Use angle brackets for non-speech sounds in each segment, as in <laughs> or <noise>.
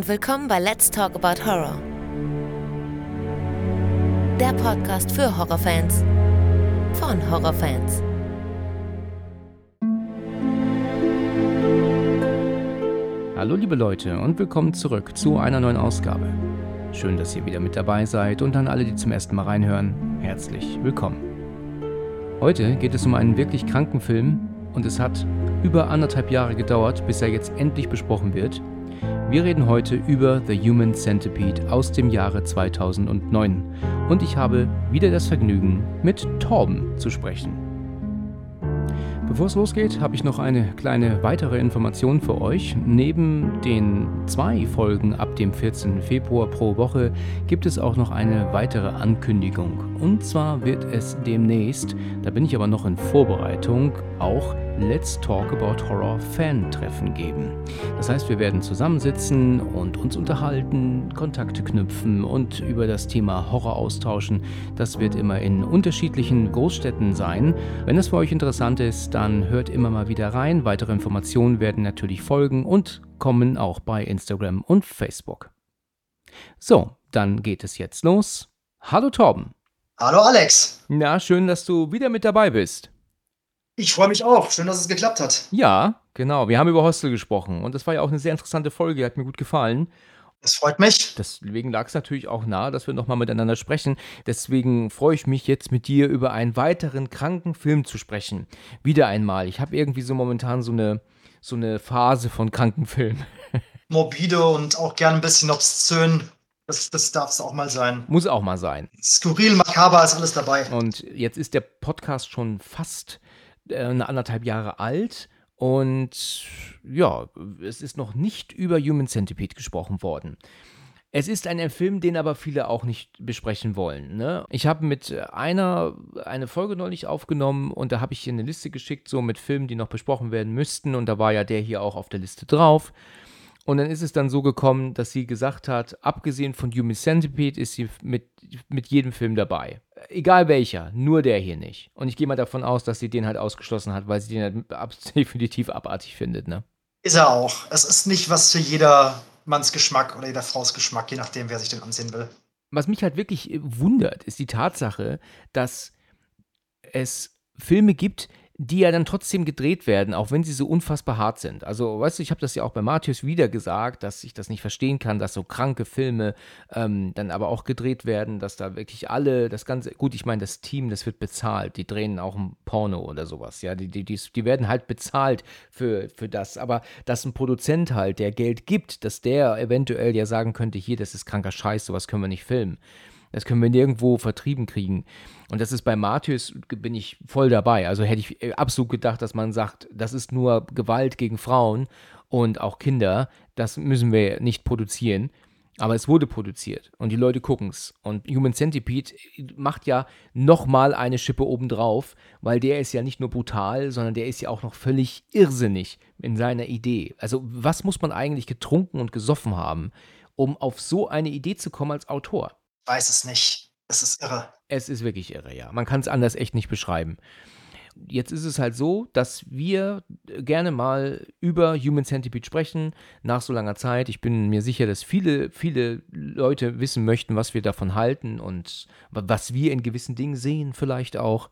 und willkommen bei Let's Talk About Horror. Der Podcast für Horrorfans von Horrorfans. Hallo liebe Leute und willkommen zurück zu einer neuen Ausgabe. Schön, dass ihr wieder mit dabei seid und an alle, die zum ersten Mal reinhören, herzlich willkommen. Heute geht es um einen wirklich kranken Film und es hat über anderthalb Jahre gedauert, bis er jetzt endlich besprochen wird. Wir reden heute über The Human Centipede aus dem Jahre 2009 und ich habe wieder das Vergnügen, mit Torben zu sprechen. Bevor es losgeht, habe ich noch eine kleine weitere Information für euch. Neben den zwei Folgen ab dem 14. Februar pro Woche gibt es auch noch eine weitere Ankündigung. Und zwar wird es demnächst, da bin ich aber noch in Vorbereitung, auch Let's Talk About Horror Fan-Treffen geben. Das heißt, wir werden zusammensitzen und uns unterhalten, Kontakte knüpfen und über das Thema Horror austauschen. Das wird immer in unterschiedlichen Großstädten sein. Wenn das für euch interessant ist, dann hört immer mal wieder rein. Weitere Informationen werden natürlich folgen und kommen auch bei Instagram und Facebook. So, dann geht es jetzt los. Hallo Torben. Hallo Alex. Na, schön, dass du wieder mit dabei bist. Ich freue mich auch. Schön, dass es geklappt hat. Ja, genau. Wir haben über Hostel gesprochen und das war ja auch eine sehr interessante Folge, hat mir gut gefallen. Das freut mich. Deswegen lag es natürlich auch nahe, dass wir nochmal miteinander sprechen. Deswegen freue ich mich jetzt mit dir über einen weiteren kranken Film zu sprechen. Wieder einmal. Ich habe irgendwie so momentan so eine, so eine Phase von kranken Filmen. <laughs> Morbide und auch gerne ein bisschen obszön. Das, das darf es auch mal sein. Muss auch mal sein. Skurril, makaber ist alles dabei. Und jetzt ist der Podcast schon fast eine anderthalb Jahre alt. Und ja, es ist noch nicht über Human Centipede gesprochen worden. Es ist ein Film, den aber viele auch nicht besprechen wollen. Ne? Ich habe mit einer eine Folge neulich aufgenommen und da habe ich hier eine Liste geschickt, so mit Filmen, die noch besprochen werden müssten. Und da war ja der hier auch auf der Liste drauf. Und dann ist es dann so gekommen, dass sie gesagt hat, abgesehen von Human Centipede ist sie mit, mit jedem Film dabei. Egal welcher, nur der hier nicht. Und ich gehe mal davon aus, dass sie den halt ausgeschlossen hat, weil sie den halt <laughs> definitiv abartig findet, ne? Ist er auch. Es ist nicht was für jedermanns Geschmack oder jeder Frau's Geschmack, je nachdem, wer sich den ansehen will. Was mich halt wirklich wundert, ist die Tatsache, dass es Filme gibt, die ja dann trotzdem gedreht werden, auch wenn sie so unfassbar hart sind. Also, weißt du, ich habe das ja auch bei Matthäus wieder gesagt, dass ich das nicht verstehen kann, dass so kranke Filme ähm, dann aber auch gedreht werden, dass da wirklich alle, das ganze, gut, ich meine, das Team, das wird bezahlt, die drehen auch ein Porno oder sowas, ja, die, die, die, die werden halt bezahlt für, für das, aber dass ein Produzent halt, der Geld gibt, dass der eventuell ja sagen könnte, hier, das ist kranker Scheiß, sowas können wir nicht filmen. Das können wir nirgendwo vertrieben kriegen. Und das ist bei Matthäus, bin ich voll dabei. Also hätte ich äh, absolut gedacht, dass man sagt, das ist nur Gewalt gegen Frauen und auch Kinder. Das müssen wir nicht produzieren. Aber es wurde produziert und die Leute gucken es. Und Human Centipede macht ja nochmal eine Schippe obendrauf, weil der ist ja nicht nur brutal, sondern der ist ja auch noch völlig irrsinnig in seiner Idee. Also, was muss man eigentlich getrunken und gesoffen haben, um auf so eine Idee zu kommen als Autor? Weiß es nicht. Es ist irre. Es ist wirklich irre, ja. Man kann es anders echt nicht beschreiben. Jetzt ist es halt so, dass wir gerne mal über Human Centipede sprechen, nach so langer Zeit. Ich bin mir sicher, dass viele, viele Leute wissen möchten, was wir davon halten und was wir in gewissen Dingen sehen, vielleicht auch.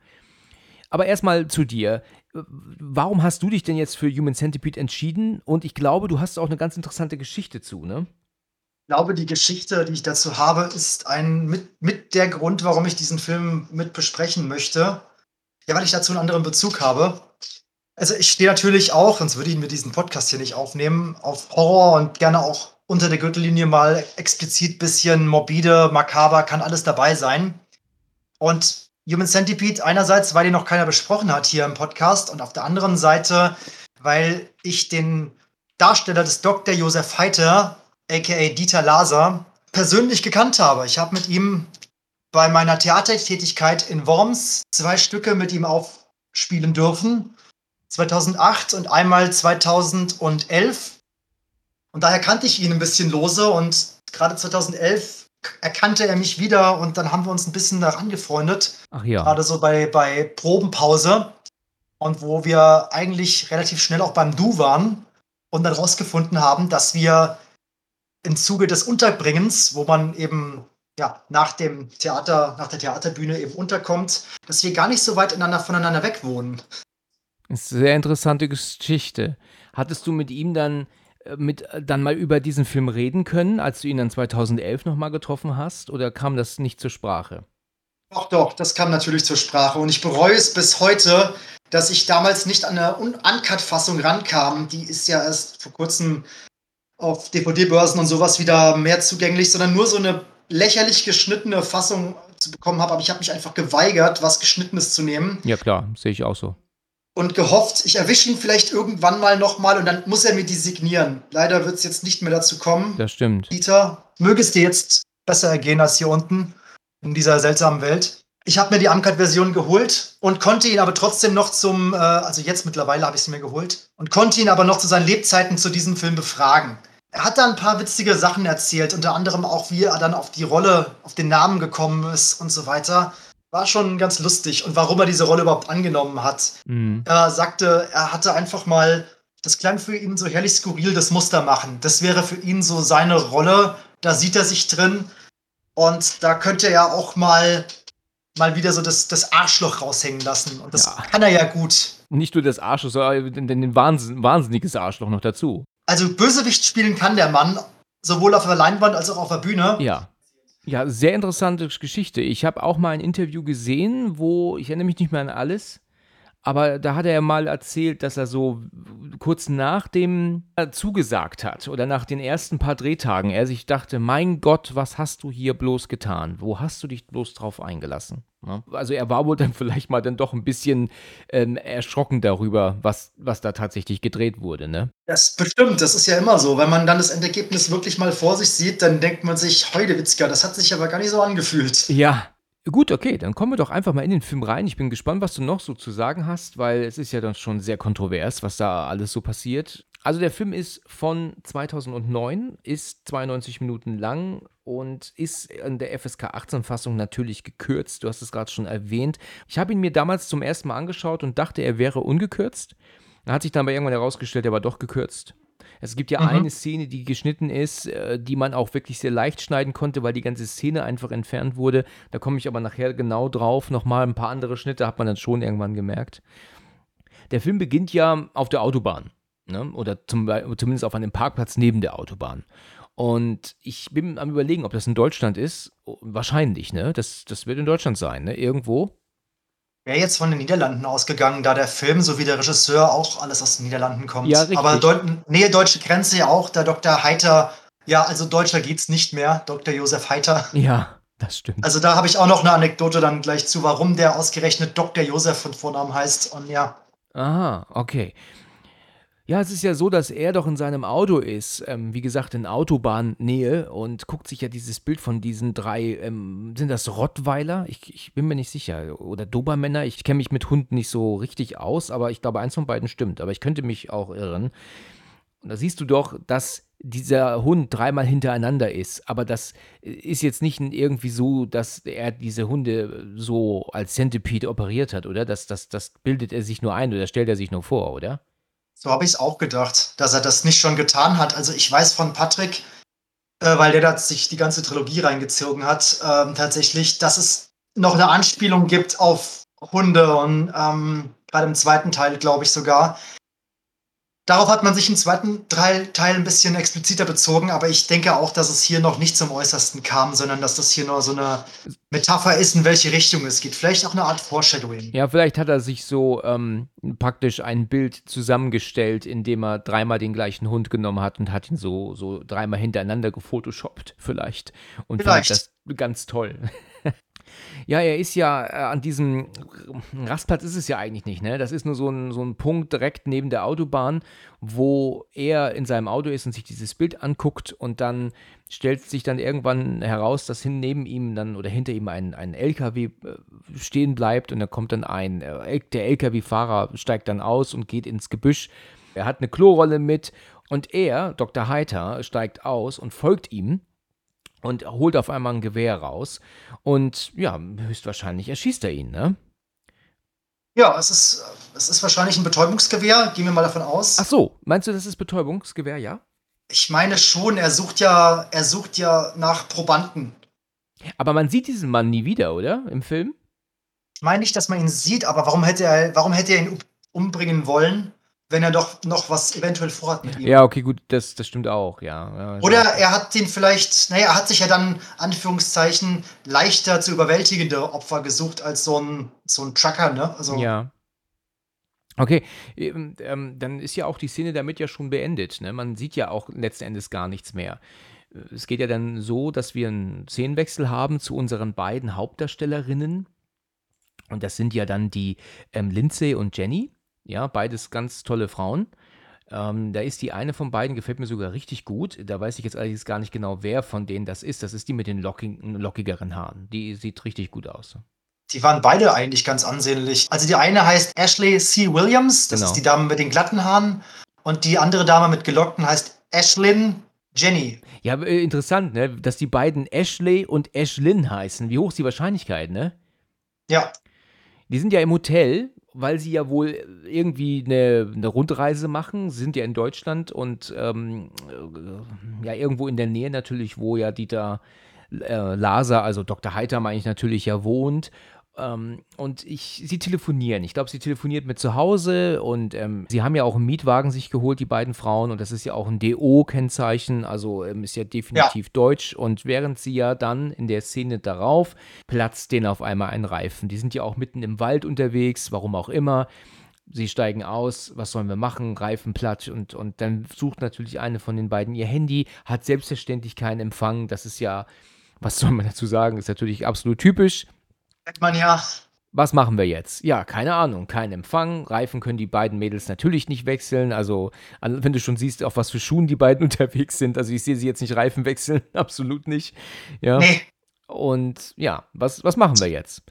Aber erstmal zu dir. Warum hast du dich denn jetzt für Human Centipede entschieden? Und ich glaube, du hast auch eine ganz interessante Geschichte zu, ne? Glaube, die Geschichte, die ich dazu habe, ist ein mit, mit der Grund, warum ich diesen Film mit besprechen möchte. Ja, weil ich dazu einen anderen Bezug habe. Also ich stehe natürlich auch, sonst würde ich mir diesen Podcast hier nicht aufnehmen, auf Horror und gerne auch unter der Gürtellinie mal explizit bisschen morbide, makaber, kann alles dabei sein. Und Human Centipede einerseits, weil den noch keiner besprochen hat hier im Podcast und auf der anderen Seite, weil ich den Darsteller des Dr. Josef Heiter aka Dieter Laser, persönlich gekannt habe. Ich habe mit ihm bei meiner Theatertätigkeit in Worms zwei Stücke mit ihm aufspielen dürfen. 2008 und einmal 2011. Und daher kannte ich ihn ein bisschen lose und gerade 2011 erkannte er mich wieder und dann haben wir uns ein bisschen daran gefreundet. Ach ja. Gerade so bei, bei Probenpause und wo wir eigentlich relativ schnell auch beim Du waren und dann rausgefunden haben, dass wir im Zuge des Unterbringens, wo man eben ja, nach dem Theater, nach der Theaterbühne eben unterkommt, dass wir gar nicht so weit voneinander weg wohnen. Das ist eine sehr interessante Geschichte. Hattest du mit ihm dann äh, mit äh, dann mal über diesen Film reden können, als du ihn dann 2011 nochmal getroffen hast, oder kam das nicht zur Sprache? Doch, doch, das kam natürlich zur Sprache und ich bereue es bis heute, dass ich damals nicht an eine Uncut-Fassung rankam. Die ist ja erst vor kurzem auf DVD-Börsen und sowas wieder mehr zugänglich, sondern nur so eine lächerlich geschnittene Fassung zu bekommen habe. Aber ich habe mich einfach geweigert, was Geschnittenes zu nehmen. Ja, klar, sehe ich auch so. Und gehofft, ich erwische ihn vielleicht irgendwann mal nochmal und dann muss er mir die signieren. Leider wird es jetzt nicht mehr dazu kommen. Das stimmt. Dieter, möge es dir jetzt besser ergehen als hier unten in dieser seltsamen Welt. Ich habe mir die Uncut-Version geholt und konnte ihn aber trotzdem noch zum, äh, also jetzt mittlerweile habe ich sie mir geholt, und konnte ihn aber noch zu seinen Lebzeiten zu diesem Film befragen. Er hat da ein paar witzige Sachen erzählt, unter anderem auch, wie er dann auf die Rolle, auf den Namen gekommen ist und so weiter. War schon ganz lustig und warum er diese Rolle überhaupt angenommen hat. Mhm. Er sagte, er hatte einfach mal, das klang für ihn so herrlich skurril, das Muster machen. Das wäre für ihn so seine Rolle, da sieht er sich drin und da könnte er auch mal mal wieder so das, das Arschloch raushängen lassen. Und das ja. kann er ja gut. Nicht nur das Arschloch, sondern den Wahnsinn, wahnsinniges Arschloch noch dazu. Also Bösewicht spielen kann der Mann, sowohl auf der Leinwand als auch auf der Bühne. Ja. Ja, sehr interessante Geschichte. Ich habe auch mal ein Interview gesehen, wo, ich erinnere mich nicht mehr an alles, aber da hat er ja mal erzählt, dass er so kurz nach dem er zugesagt hat oder nach den ersten paar Drehtagen, er sich dachte, mein Gott, was hast du hier bloß getan? Wo hast du dich bloß drauf eingelassen? Ne? Also er war wohl dann <laughs> vielleicht mal dann doch ein bisschen ähm, erschrocken darüber, was, was da tatsächlich gedreht wurde, ne? Das bestimmt, das ist ja immer so. Wenn man dann das Endergebnis wirklich mal vor sich sieht, dann denkt man sich, Heudewitzka, das hat sich aber gar nicht so angefühlt. Ja, Gut, okay, dann kommen wir doch einfach mal in den Film rein. Ich bin gespannt, was du noch so zu sagen hast, weil es ist ja dann schon sehr kontrovers, was da alles so passiert. Also der Film ist von 2009, ist 92 Minuten lang und ist in der FSK 18 Fassung natürlich gekürzt. Du hast es gerade schon erwähnt. Ich habe ihn mir damals zum ersten Mal angeschaut und dachte, er wäre ungekürzt. Da hat sich dann aber irgendwann herausgestellt, er war doch gekürzt. Es gibt ja mhm. eine Szene, die geschnitten ist, äh, die man auch wirklich sehr leicht schneiden konnte, weil die ganze Szene einfach entfernt wurde. Da komme ich aber nachher genau drauf. Nochmal ein paar andere Schnitte hat man dann schon irgendwann gemerkt. Der Film beginnt ja auf der Autobahn. Ne? Oder zum, zumindest auf einem Parkplatz neben der Autobahn. Und ich bin am überlegen, ob das in Deutschland ist. Wahrscheinlich, ne? Das, das wird in Deutschland sein, ne? Irgendwo wäre jetzt von den Niederlanden ausgegangen, da der Film sowie der Regisseur auch alles aus den Niederlanden kommt. Ja, richtig. Aber Deut Nähe deutsche Grenze ja auch, der Dr. Heiter, ja, also deutscher geht's nicht mehr, Dr. Josef Heiter. Ja, das stimmt. Also da habe ich auch noch eine Anekdote dann gleich zu, warum der ausgerechnet Dr. Josef von Vornamen heißt und ja. Aha, okay. Ja, es ist ja so, dass er doch in seinem Auto ist, ähm, wie gesagt, in Autobahnnähe und guckt sich ja dieses Bild von diesen drei, ähm, sind das Rottweiler? Ich, ich, bin mir nicht sicher. Oder Dobermänner? Ich kenne mich mit Hunden nicht so richtig aus, aber ich glaube, eins von beiden stimmt. Aber ich könnte mich auch irren. Und da siehst du doch, dass dieser Hund dreimal hintereinander ist. Aber das ist jetzt nicht irgendwie so, dass er diese Hunde so als Centipede operiert hat, oder? Das, das, das bildet er sich nur ein oder stellt er sich nur vor, oder? So habe ich es auch gedacht, dass er das nicht schon getan hat. Also ich weiß von Patrick, äh, weil der da sich die ganze Trilogie reingezogen hat, äh, tatsächlich, dass es noch eine Anspielung gibt auf Hunde und ähm, gerade im zweiten Teil, glaube ich sogar, Darauf hat man sich im zweiten Teil, ein bisschen expliziter bezogen, aber ich denke auch, dass es hier noch nicht zum Äußersten kam, sondern dass das hier nur so eine Metapher ist, in welche Richtung es geht. Vielleicht auch eine Art Foreshadowing. Ja, vielleicht hat er sich so ähm, praktisch ein Bild zusammengestellt, indem er dreimal den gleichen Hund genommen hat und hat ihn so, so dreimal hintereinander gefotoshoppt, vielleicht. Und vielleicht. fand das ganz toll. Ja, er ist ja äh, an diesem Rastplatz ist es ja eigentlich nicht, ne? Das ist nur so ein, so ein Punkt direkt neben der Autobahn, wo er in seinem Auto ist und sich dieses Bild anguckt und dann stellt sich dann irgendwann heraus, dass hin neben ihm dann oder hinter ihm ein, ein LKW äh, stehen bleibt und da kommt dann ein, äh, der LKW-Fahrer steigt dann aus und geht ins Gebüsch. Er hat eine Klorolle mit und er, Dr. Heiter, steigt aus und folgt ihm und holt auf einmal ein Gewehr raus und ja, höchstwahrscheinlich erschießt er ihn, ne? Ja, es ist, es ist wahrscheinlich ein Betäubungsgewehr, gehen wir mal davon aus. Ach so, meinst du, das ist Betäubungsgewehr, ja? Ich meine schon, er sucht ja, er sucht ja nach Probanden. Aber man sieht diesen Mann nie wieder, oder? Im Film? Ich meine nicht, dass man ihn sieht, aber warum hätte er, warum hätte er ihn umbringen wollen, wenn er doch noch was eventuell vorhat mit ihm? Ja, okay, gut, das, das stimmt auch, ja. Oder er hat den vielleicht, naja, er hat sich ja dann, Anführungszeichen, leichter zu überwältigende Opfer gesucht als so ein, so ein Trucker, ne? Also, ja. Okay, ähm, dann ist ja auch die Szene damit ja schon beendet. Ne? Man sieht ja auch letzten Endes gar nichts mehr. Es geht ja dann so, dass wir einen Szenenwechsel haben zu unseren beiden Hauptdarstellerinnen. Und das sind ja dann die ähm, Lindsay und Jenny. Ja, beides ganz tolle Frauen. Ähm, da ist die eine von beiden, gefällt mir sogar richtig gut. Da weiß ich jetzt allerdings gar nicht genau, wer von denen das ist. Das ist die mit den lockigen, lockigeren Haaren. Die sieht richtig gut aus. Die waren beide eigentlich ganz ansehnlich. Also die eine heißt Ashley C. Williams, das genau. ist die Dame mit den glatten Haaren. Und die andere Dame mit gelockten heißt Ashlyn Jenny. Ja, äh, interessant, ne? dass die beiden Ashley und Ashlyn heißen. Wie hoch ist die Wahrscheinlichkeit, ne? Ja. Die sind ja im Hotel, weil sie ja wohl irgendwie eine, eine Rundreise machen. Sie sind ja in Deutschland und ähm, äh, ja irgendwo in der Nähe natürlich, wo ja Dieter äh, Laser, also Dr. Heiter meine ich natürlich ja wohnt ähm, und ich, sie telefonieren. Ich glaube, sie telefoniert mit zu Hause und ähm, sie haben ja auch einen Mietwagen sich geholt, die beiden Frauen. Und das ist ja auch ein DO-Kennzeichen, also ähm, ist ja definitiv ja. deutsch. Und während sie ja dann in der Szene darauf platzt denen auf einmal ein Reifen. Die sind ja auch mitten im Wald unterwegs, warum auch immer. Sie steigen aus, was sollen wir machen? Reifen platt und, und dann sucht natürlich eine von den beiden ihr Handy, hat selbstverständlich keinen Empfang. Das ist ja, was soll man dazu sagen, ist natürlich absolut typisch Sagt man ja. Was machen wir jetzt? Ja, keine Ahnung, kein Empfang. Reifen können die beiden Mädels natürlich nicht wechseln. Also, wenn du schon siehst, auf was für Schuhen die beiden <laughs> unterwegs sind. Also, ich sehe sie jetzt nicht Reifen wechseln, <laughs> absolut nicht. Ja. Nee. Und ja, was, was machen wir jetzt?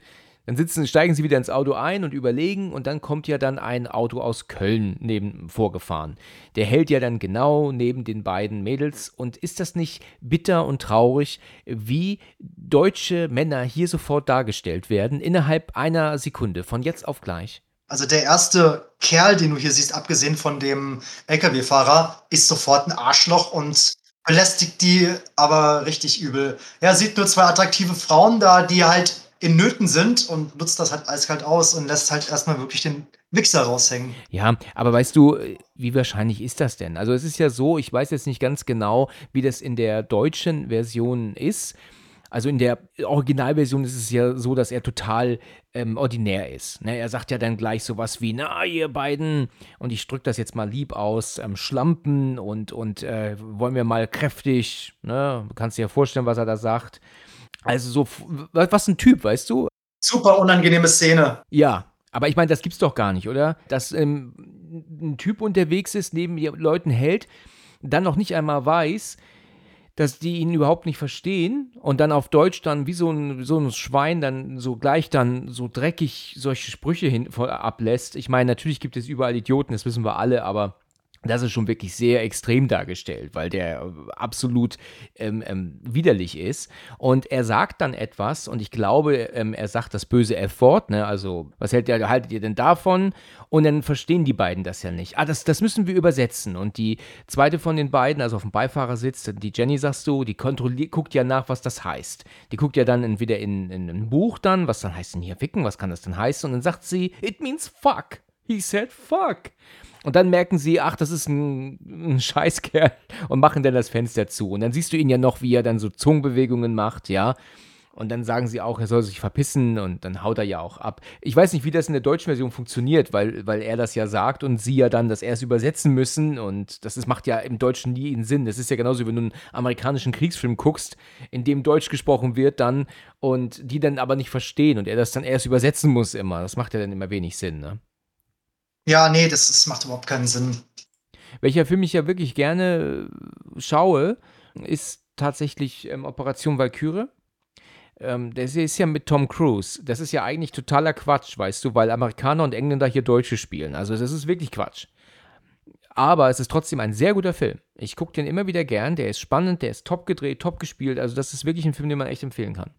Dann sitzen, steigen sie wieder ins Auto ein und überlegen und dann kommt ja dann ein Auto aus Köln neben vorgefahren. Der hält ja dann genau neben den beiden Mädels und ist das nicht bitter und traurig, wie deutsche Männer hier sofort dargestellt werden innerhalb einer Sekunde von jetzt auf gleich? Also der erste Kerl, den du hier siehst, abgesehen von dem LKW-Fahrer, ist sofort ein Arschloch und belästigt die aber richtig übel. Er sieht nur zwei attraktive Frauen da, die halt in Nöten sind und nutzt das halt eiskalt aus und lässt halt erstmal wirklich den Wichser raushängen. Ja, aber weißt du, wie wahrscheinlich ist das denn? Also es ist ja so, ich weiß jetzt nicht ganz genau, wie das in der deutschen Version ist. Also in der Originalversion ist es ja so, dass er total ähm, ordinär ist. Ne? Er sagt ja dann gleich sowas wie, na, ihr beiden, und ich drücke das jetzt mal lieb aus, ähm, Schlampen und, und äh, wollen wir mal kräftig, ne? Du kannst dir ja vorstellen, was er da sagt. Also so, was ein Typ, weißt du? Super unangenehme Szene. Ja, aber ich meine, das gibt's doch gar nicht, oder? Dass ähm, ein Typ unterwegs ist, neben Leuten hält, dann noch nicht einmal weiß, dass die ihn überhaupt nicht verstehen und dann auf Deutsch dann wie so ein, so ein Schwein dann so gleich dann so dreckig solche Sprüche hin, ablässt. Ich meine, natürlich gibt es überall Idioten, das wissen wir alle, aber das ist schon wirklich sehr extrem dargestellt, weil der äh, absolut ähm, ähm, widerlich ist. Und er sagt dann etwas, und ich glaube, ähm, er sagt das böse F-Wort, ne? also was hält ihr, haltet ihr denn davon? Und dann verstehen die beiden das ja nicht. Ah, das, das müssen wir übersetzen. Und die zweite von den beiden, also auf dem Beifahrersitz, die Jenny, sagst du, die kontrolliert, guckt ja nach, was das heißt. Die guckt ja dann entweder in, in ein Buch dann, was dann heißt denn hier Wicken, was kann das denn heißen? Und dann sagt sie, it means fuck. He said fuck. Und dann merken sie, ach, das ist ein, ein Scheißkerl und machen dann das Fenster zu. Und dann siehst du ihn ja noch, wie er dann so Zungenbewegungen macht, ja. Und dann sagen sie auch, er soll sich verpissen und dann haut er ja auch ab. Ich weiß nicht, wie das in der deutschen Version funktioniert, weil, weil er das ja sagt und sie ja dann das erst übersetzen müssen. Und das ist, macht ja im Deutschen nie einen Sinn. Das ist ja genauso, wenn du einen amerikanischen Kriegsfilm guckst, in dem Deutsch gesprochen wird dann und die dann aber nicht verstehen und er das dann erst übersetzen muss immer. Das macht ja dann immer wenig Sinn, ne? Ja, nee, das, das macht überhaupt keinen Sinn. Welcher Film ich ja wirklich gerne äh, schaue, ist tatsächlich ähm, Operation Valkyrie. Ähm, das ist ja mit Tom Cruise. Das ist ja eigentlich totaler Quatsch, weißt du, weil Amerikaner und Engländer hier Deutsche spielen. Also das ist wirklich Quatsch. Aber es ist trotzdem ein sehr guter Film. Ich gucke den immer wieder gern. Der ist spannend, der ist top gedreht, top gespielt. Also das ist wirklich ein Film, den man echt empfehlen kann.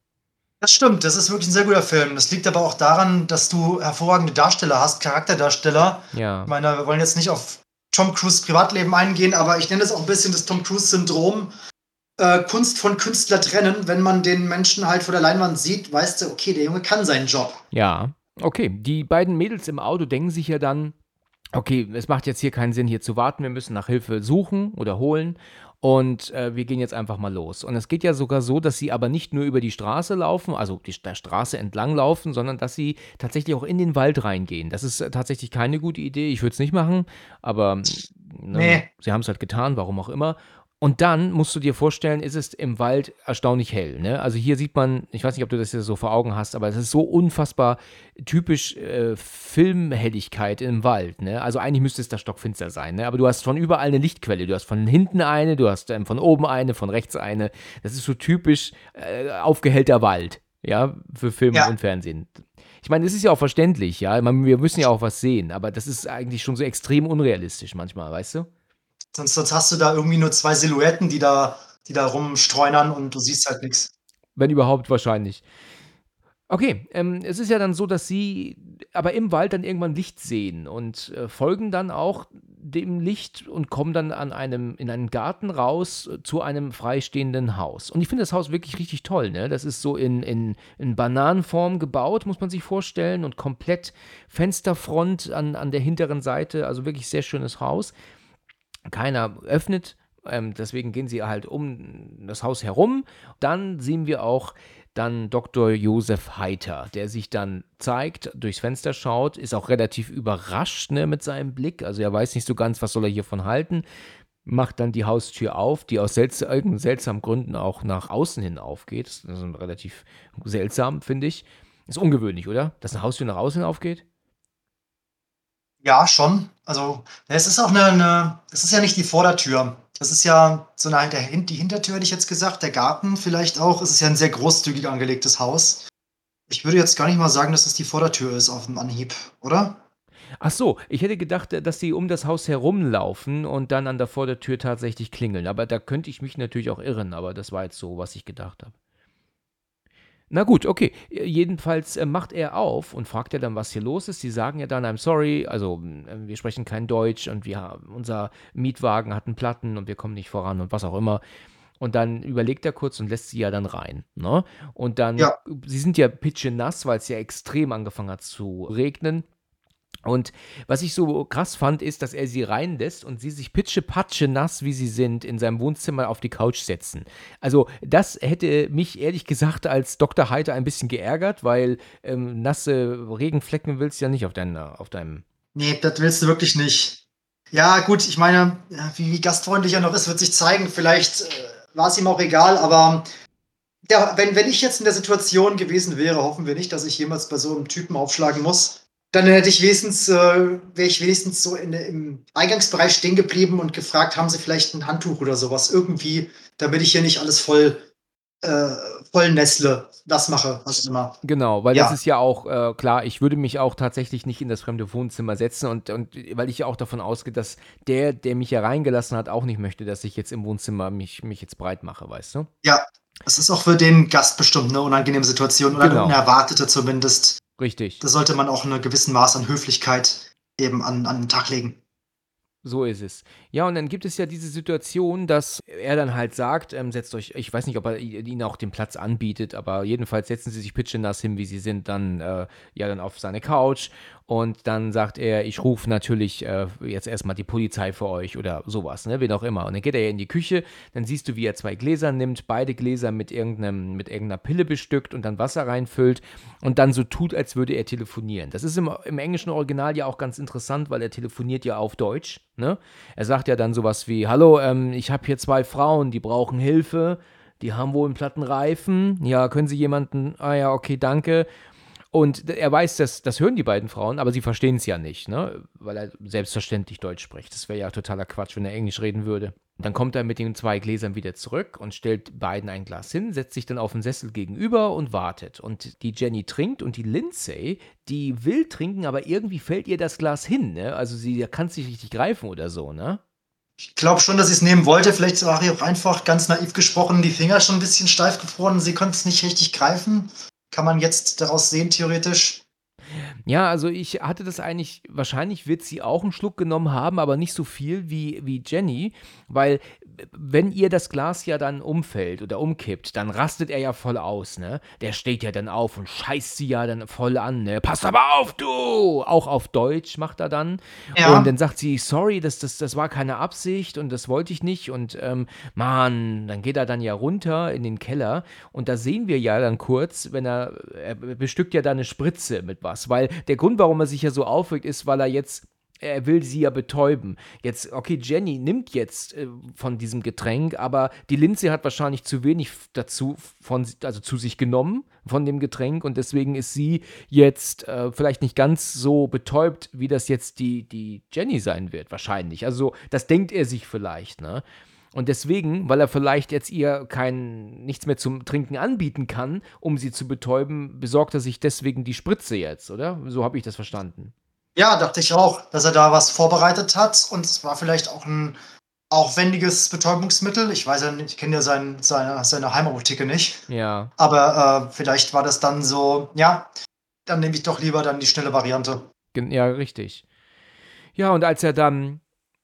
Das stimmt, das ist wirklich ein sehr guter Film. Das liegt aber auch daran, dass du hervorragende Darsteller hast, Charakterdarsteller. Ja. Ich meine, wir wollen jetzt nicht auf Tom Cruise Privatleben eingehen, aber ich nenne es auch ein bisschen das Tom Cruise-Syndrom. Äh, Kunst von Künstler trennen. Wenn man den Menschen halt vor der Leinwand sieht, weißt du, okay, der Junge kann seinen Job. Ja, okay. Die beiden Mädels im Auto denken sich ja dann, okay, es macht jetzt hier keinen Sinn, hier zu warten. Wir müssen nach Hilfe suchen oder holen. Und äh, wir gehen jetzt einfach mal los. Und es geht ja sogar so, dass sie aber nicht nur über die Straße laufen, also die, der Straße entlang laufen, sondern dass sie tatsächlich auch in den Wald reingehen. Das ist äh, tatsächlich keine gute Idee. Ich würde es nicht machen, aber ne, Nee. sie haben es halt getan, warum auch immer. Und dann musst du dir vorstellen, ist es im Wald erstaunlich hell. Ne? Also hier sieht man, ich weiß nicht, ob du das hier so vor Augen hast, aber es ist so unfassbar typisch äh, Filmhelligkeit im Wald. Ne? Also eigentlich müsste es da stockfinster sein. Ne? Aber du hast von überall eine Lichtquelle. Du hast von hinten eine, du hast ähm, von oben eine, von rechts eine. Das ist so typisch äh, aufgehellter Wald. Ja, für Film Ja. und Fernsehen. Ich meine, es ist ja auch verständlich, ja. Man, wir müssen ja auch was sehen, aber das ist eigentlich schon so extrem unrealistisch manchmal, weißt du? Sonst, sonst hast du da irgendwie nur zwei Silhouetten, die da, die da rumstreunern und du siehst halt nichts. Wenn überhaupt wahrscheinlich. Okay, ähm, es ist ja dann so, dass sie aber im Wald dann irgendwann Licht sehen und äh, folgen dann auch dem Licht und kommen dann an einem, in einen Garten raus äh, zu einem freistehenden Haus. Und ich finde das Haus wirklich richtig toll, ne? Das ist so in, in, in Bananenform gebaut, muss man sich vorstellen, und komplett Fensterfront an, an der hinteren Seite, also wirklich sehr schönes Haus. Keiner öffnet, ähm, deswegen gehen sie halt um das Haus herum. Dann sehen wir auch dann Dr. Josef Heiter, der sich dann zeigt, durchs Fenster schaut, ist auch relativ überrascht ne, mit seinem Blick. Also er weiß nicht so ganz, was soll er hiervon halten. Macht dann die Haustür auf, die aus selts seltsamen Gründen auch nach außen hin aufgeht. Das ist relativ seltsam, finde ich. Ist ungewöhnlich, oder? Dass eine Haustür nach außen aufgeht? Ja, schon. Also, es ist auch eine, eine, es ist ja nicht die Vordertür. Das ist ja so eine, die Hintertür, hätte ich jetzt gesagt, der Garten vielleicht auch. Es ist ja ein sehr großzügig angelegtes Haus. Ich würde jetzt gar nicht mal sagen, dass das die Vordertür ist auf dem Anhieb, oder? Ach so, ich hätte gedacht, dass sie um das Haus herumlaufen und dann an der Vordertür tatsächlich klingeln. Aber da könnte ich mich natürlich auch irren, aber das war jetzt so, was ich gedacht habe. Na gut, okay. Jedenfalls äh, macht er auf und fragt ja dann, was hier los ist. Sie sagen ja dann, I'm sorry, also äh, wir sprechen kein Deutsch und wir, haben- unser Mietwagen hat einen Platten und wir kommen nicht voran und was auch immer. Und dann überlegt er kurz und lässt sie ja dann rein. Ne? Und dann, Ja. sie sind ja pitschenass, weil es ja extrem angefangen hat zu regnen. Und was ich so krass fand, ist, dass er sie reinlässt und sie sich pitschepatsche nass, wie sie sind, in seinem Wohnzimmer auf die Couch setzen. Also, das hätte mich ehrlich gesagt als Dr. Heiter ein bisschen geärgert, weil ähm, nasse Regenflecken willst du ja nicht auf, dein, auf deinem. Nee, das willst du wirklich nicht. Ja, gut, ich meine, wie, wie gastfreundlich er noch ist, wird sich zeigen. Vielleicht äh, war es ihm auch egal, aber ja, wenn, wenn ich jetzt in der Situation gewesen wäre, hoffen wir nicht, dass ich jemals bei so einem Typen aufschlagen muss, dann hätte ich wenigstens, äh, wäre ich wenigstens so in, im Eingangsbereich stehen geblieben und gefragt, haben sie vielleicht ein Handtuch oder sowas irgendwie, damit ich hier nicht alles voll, äh, voll nässle, das mache, was immer. Genau, weil Ja. das ist ja auch äh, klar, ich würde mich auch tatsächlich nicht in das fremde Wohnzimmer setzen und, und weil ich ja auch davon ausgehe, dass der, der mich hier reingelassen hat, auch nicht möchte, dass ich jetzt im Wohnzimmer mich, mich jetzt breit mache, weißt du? Ja, das ist auch für den Gast bestimmt eine unangenehme Situation oder Genau. eine unerwartete zumindest. Richtig. Da sollte man auch einen gewissen Maß an Höflichkeit eben an, an den Tag legen. So ist es. Ja, und dann gibt es ja diese Situation, dass er dann halt sagt, ähm, setzt euch, ich weiß nicht, ob er ihnen auch den Platz anbietet, aber jedenfalls setzen sie sich pitschenass hin, wie sie sind, dann äh, ja dann auf seine Couch und dann sagt er, ich rufe natürlich äh, jetzt erstmal die Polizei für euch oder sowas, ne, wen auch immer. Und dann geht er in die Küche, dann siehst du, wie er zwei Gläser nimmt, beide Gläser mit irgendeinem, mit irgendeiner Pille bestückt und dann Wasser reinfüllt und dann so tut, als würde er telefonieren. Das ist im, im englischen Original ja auch ganz interessant, weil er telefoniert ja auf Deutsch. Ne? Er sagt ja dann sowas wie, hallo, ähm, ich habe hier zwei Frauen, die brauchen Hilfe, die haben wohl einen platten Reifen. Ja, können Sie jemanden, ah ja, okay, danke. Und er weiß, dass das hören die beiden Frauen, aber sie verstehen es ja nicht, ne? weil er selbstverständlich Deutsch spricht. Das wäre ja totaler Quatsch, wenn er Englisch reden würde. Dann kommt er mit den zwei Gläsern wieder zurück und stellt beiden ein Glas hin, setzt sich dann auf den Sessel gegenüber und wartet. Und die Jenny trinkt und die Lindsay, die will trinken, aber irgendwie fällt ihr das Glas hin. Ne? Also sie kann es nicht richtig greifen oder so, ne? Ich glaube schon, dass sie es nehmen wollte. Vielleicht war ihr auch einfach ganz naiv gesprochen, die Finger schon ein bisschen steif gefroren. Sie konnte es nicht richtig greifen. Kann man jetzt daraus sehen, theoretisch. Ja, also ich hatte das eigentlich, wahrscheinlich wird sie auch einen Schluck genommen haben, aber nicht so viel wie, wie Jenny, weil wenn ihr das Glas ja dann umfällt oder umkippt, dann rastet er ja voll aus, ne? Der steht ja dann auf und scheißt sie ja dann voll an, ne? Pass aber auf, du! Auch auf Deutsch macht er dann. Ja. Und dann sagt sie, sorry, das, das, das war keine Absicht und das wollte ich nicht. Und ähm, Mann, dann geht er dann ja runter in den Keller und da sehen wir ja dann kurz, wenn er, er bestückt ja da eine Spritze mit was, weil der Grund, warum er sich ja so aufregt, ist, weil er jetzt er will sie ja betäuben. Jetzt, okay, Jenny nimmt jetzt äh, von diesem Getränk, aber die Lindsay hat wahrscheinlich zu wenig dazu von, also zu sich genommen von dem Getränk und deswegen ist sie jetzt äh, vielleicht nicht ganz so betäubt, wie das jetzt die, die Jenny sein wird, wahrscheinlich. Also, das denkt er sich vielleicht, ne? Und deswegen, weil er vielleicht jetzt ihr kein nichts mehr zum Trinken anbieten kann, um sie zu betäuben, besorgt er sich deswegen die Spritze jetzt, oder? So habe ich das verstanden. Ja, dachte ich auch, dass er da was vorbereitet hat und es war vielleicht auch ein aufwendiges Betäubungsmittel. Ich weiß ja nicht, ich kenne ja sein, seine, seine Heimapotheke nicht. Ja. Aber äh, vielleicht war das dann so, ja, dann nehme ich doch lieber dann die schnelle Variante. Ja, richtig. Ja, und als er dann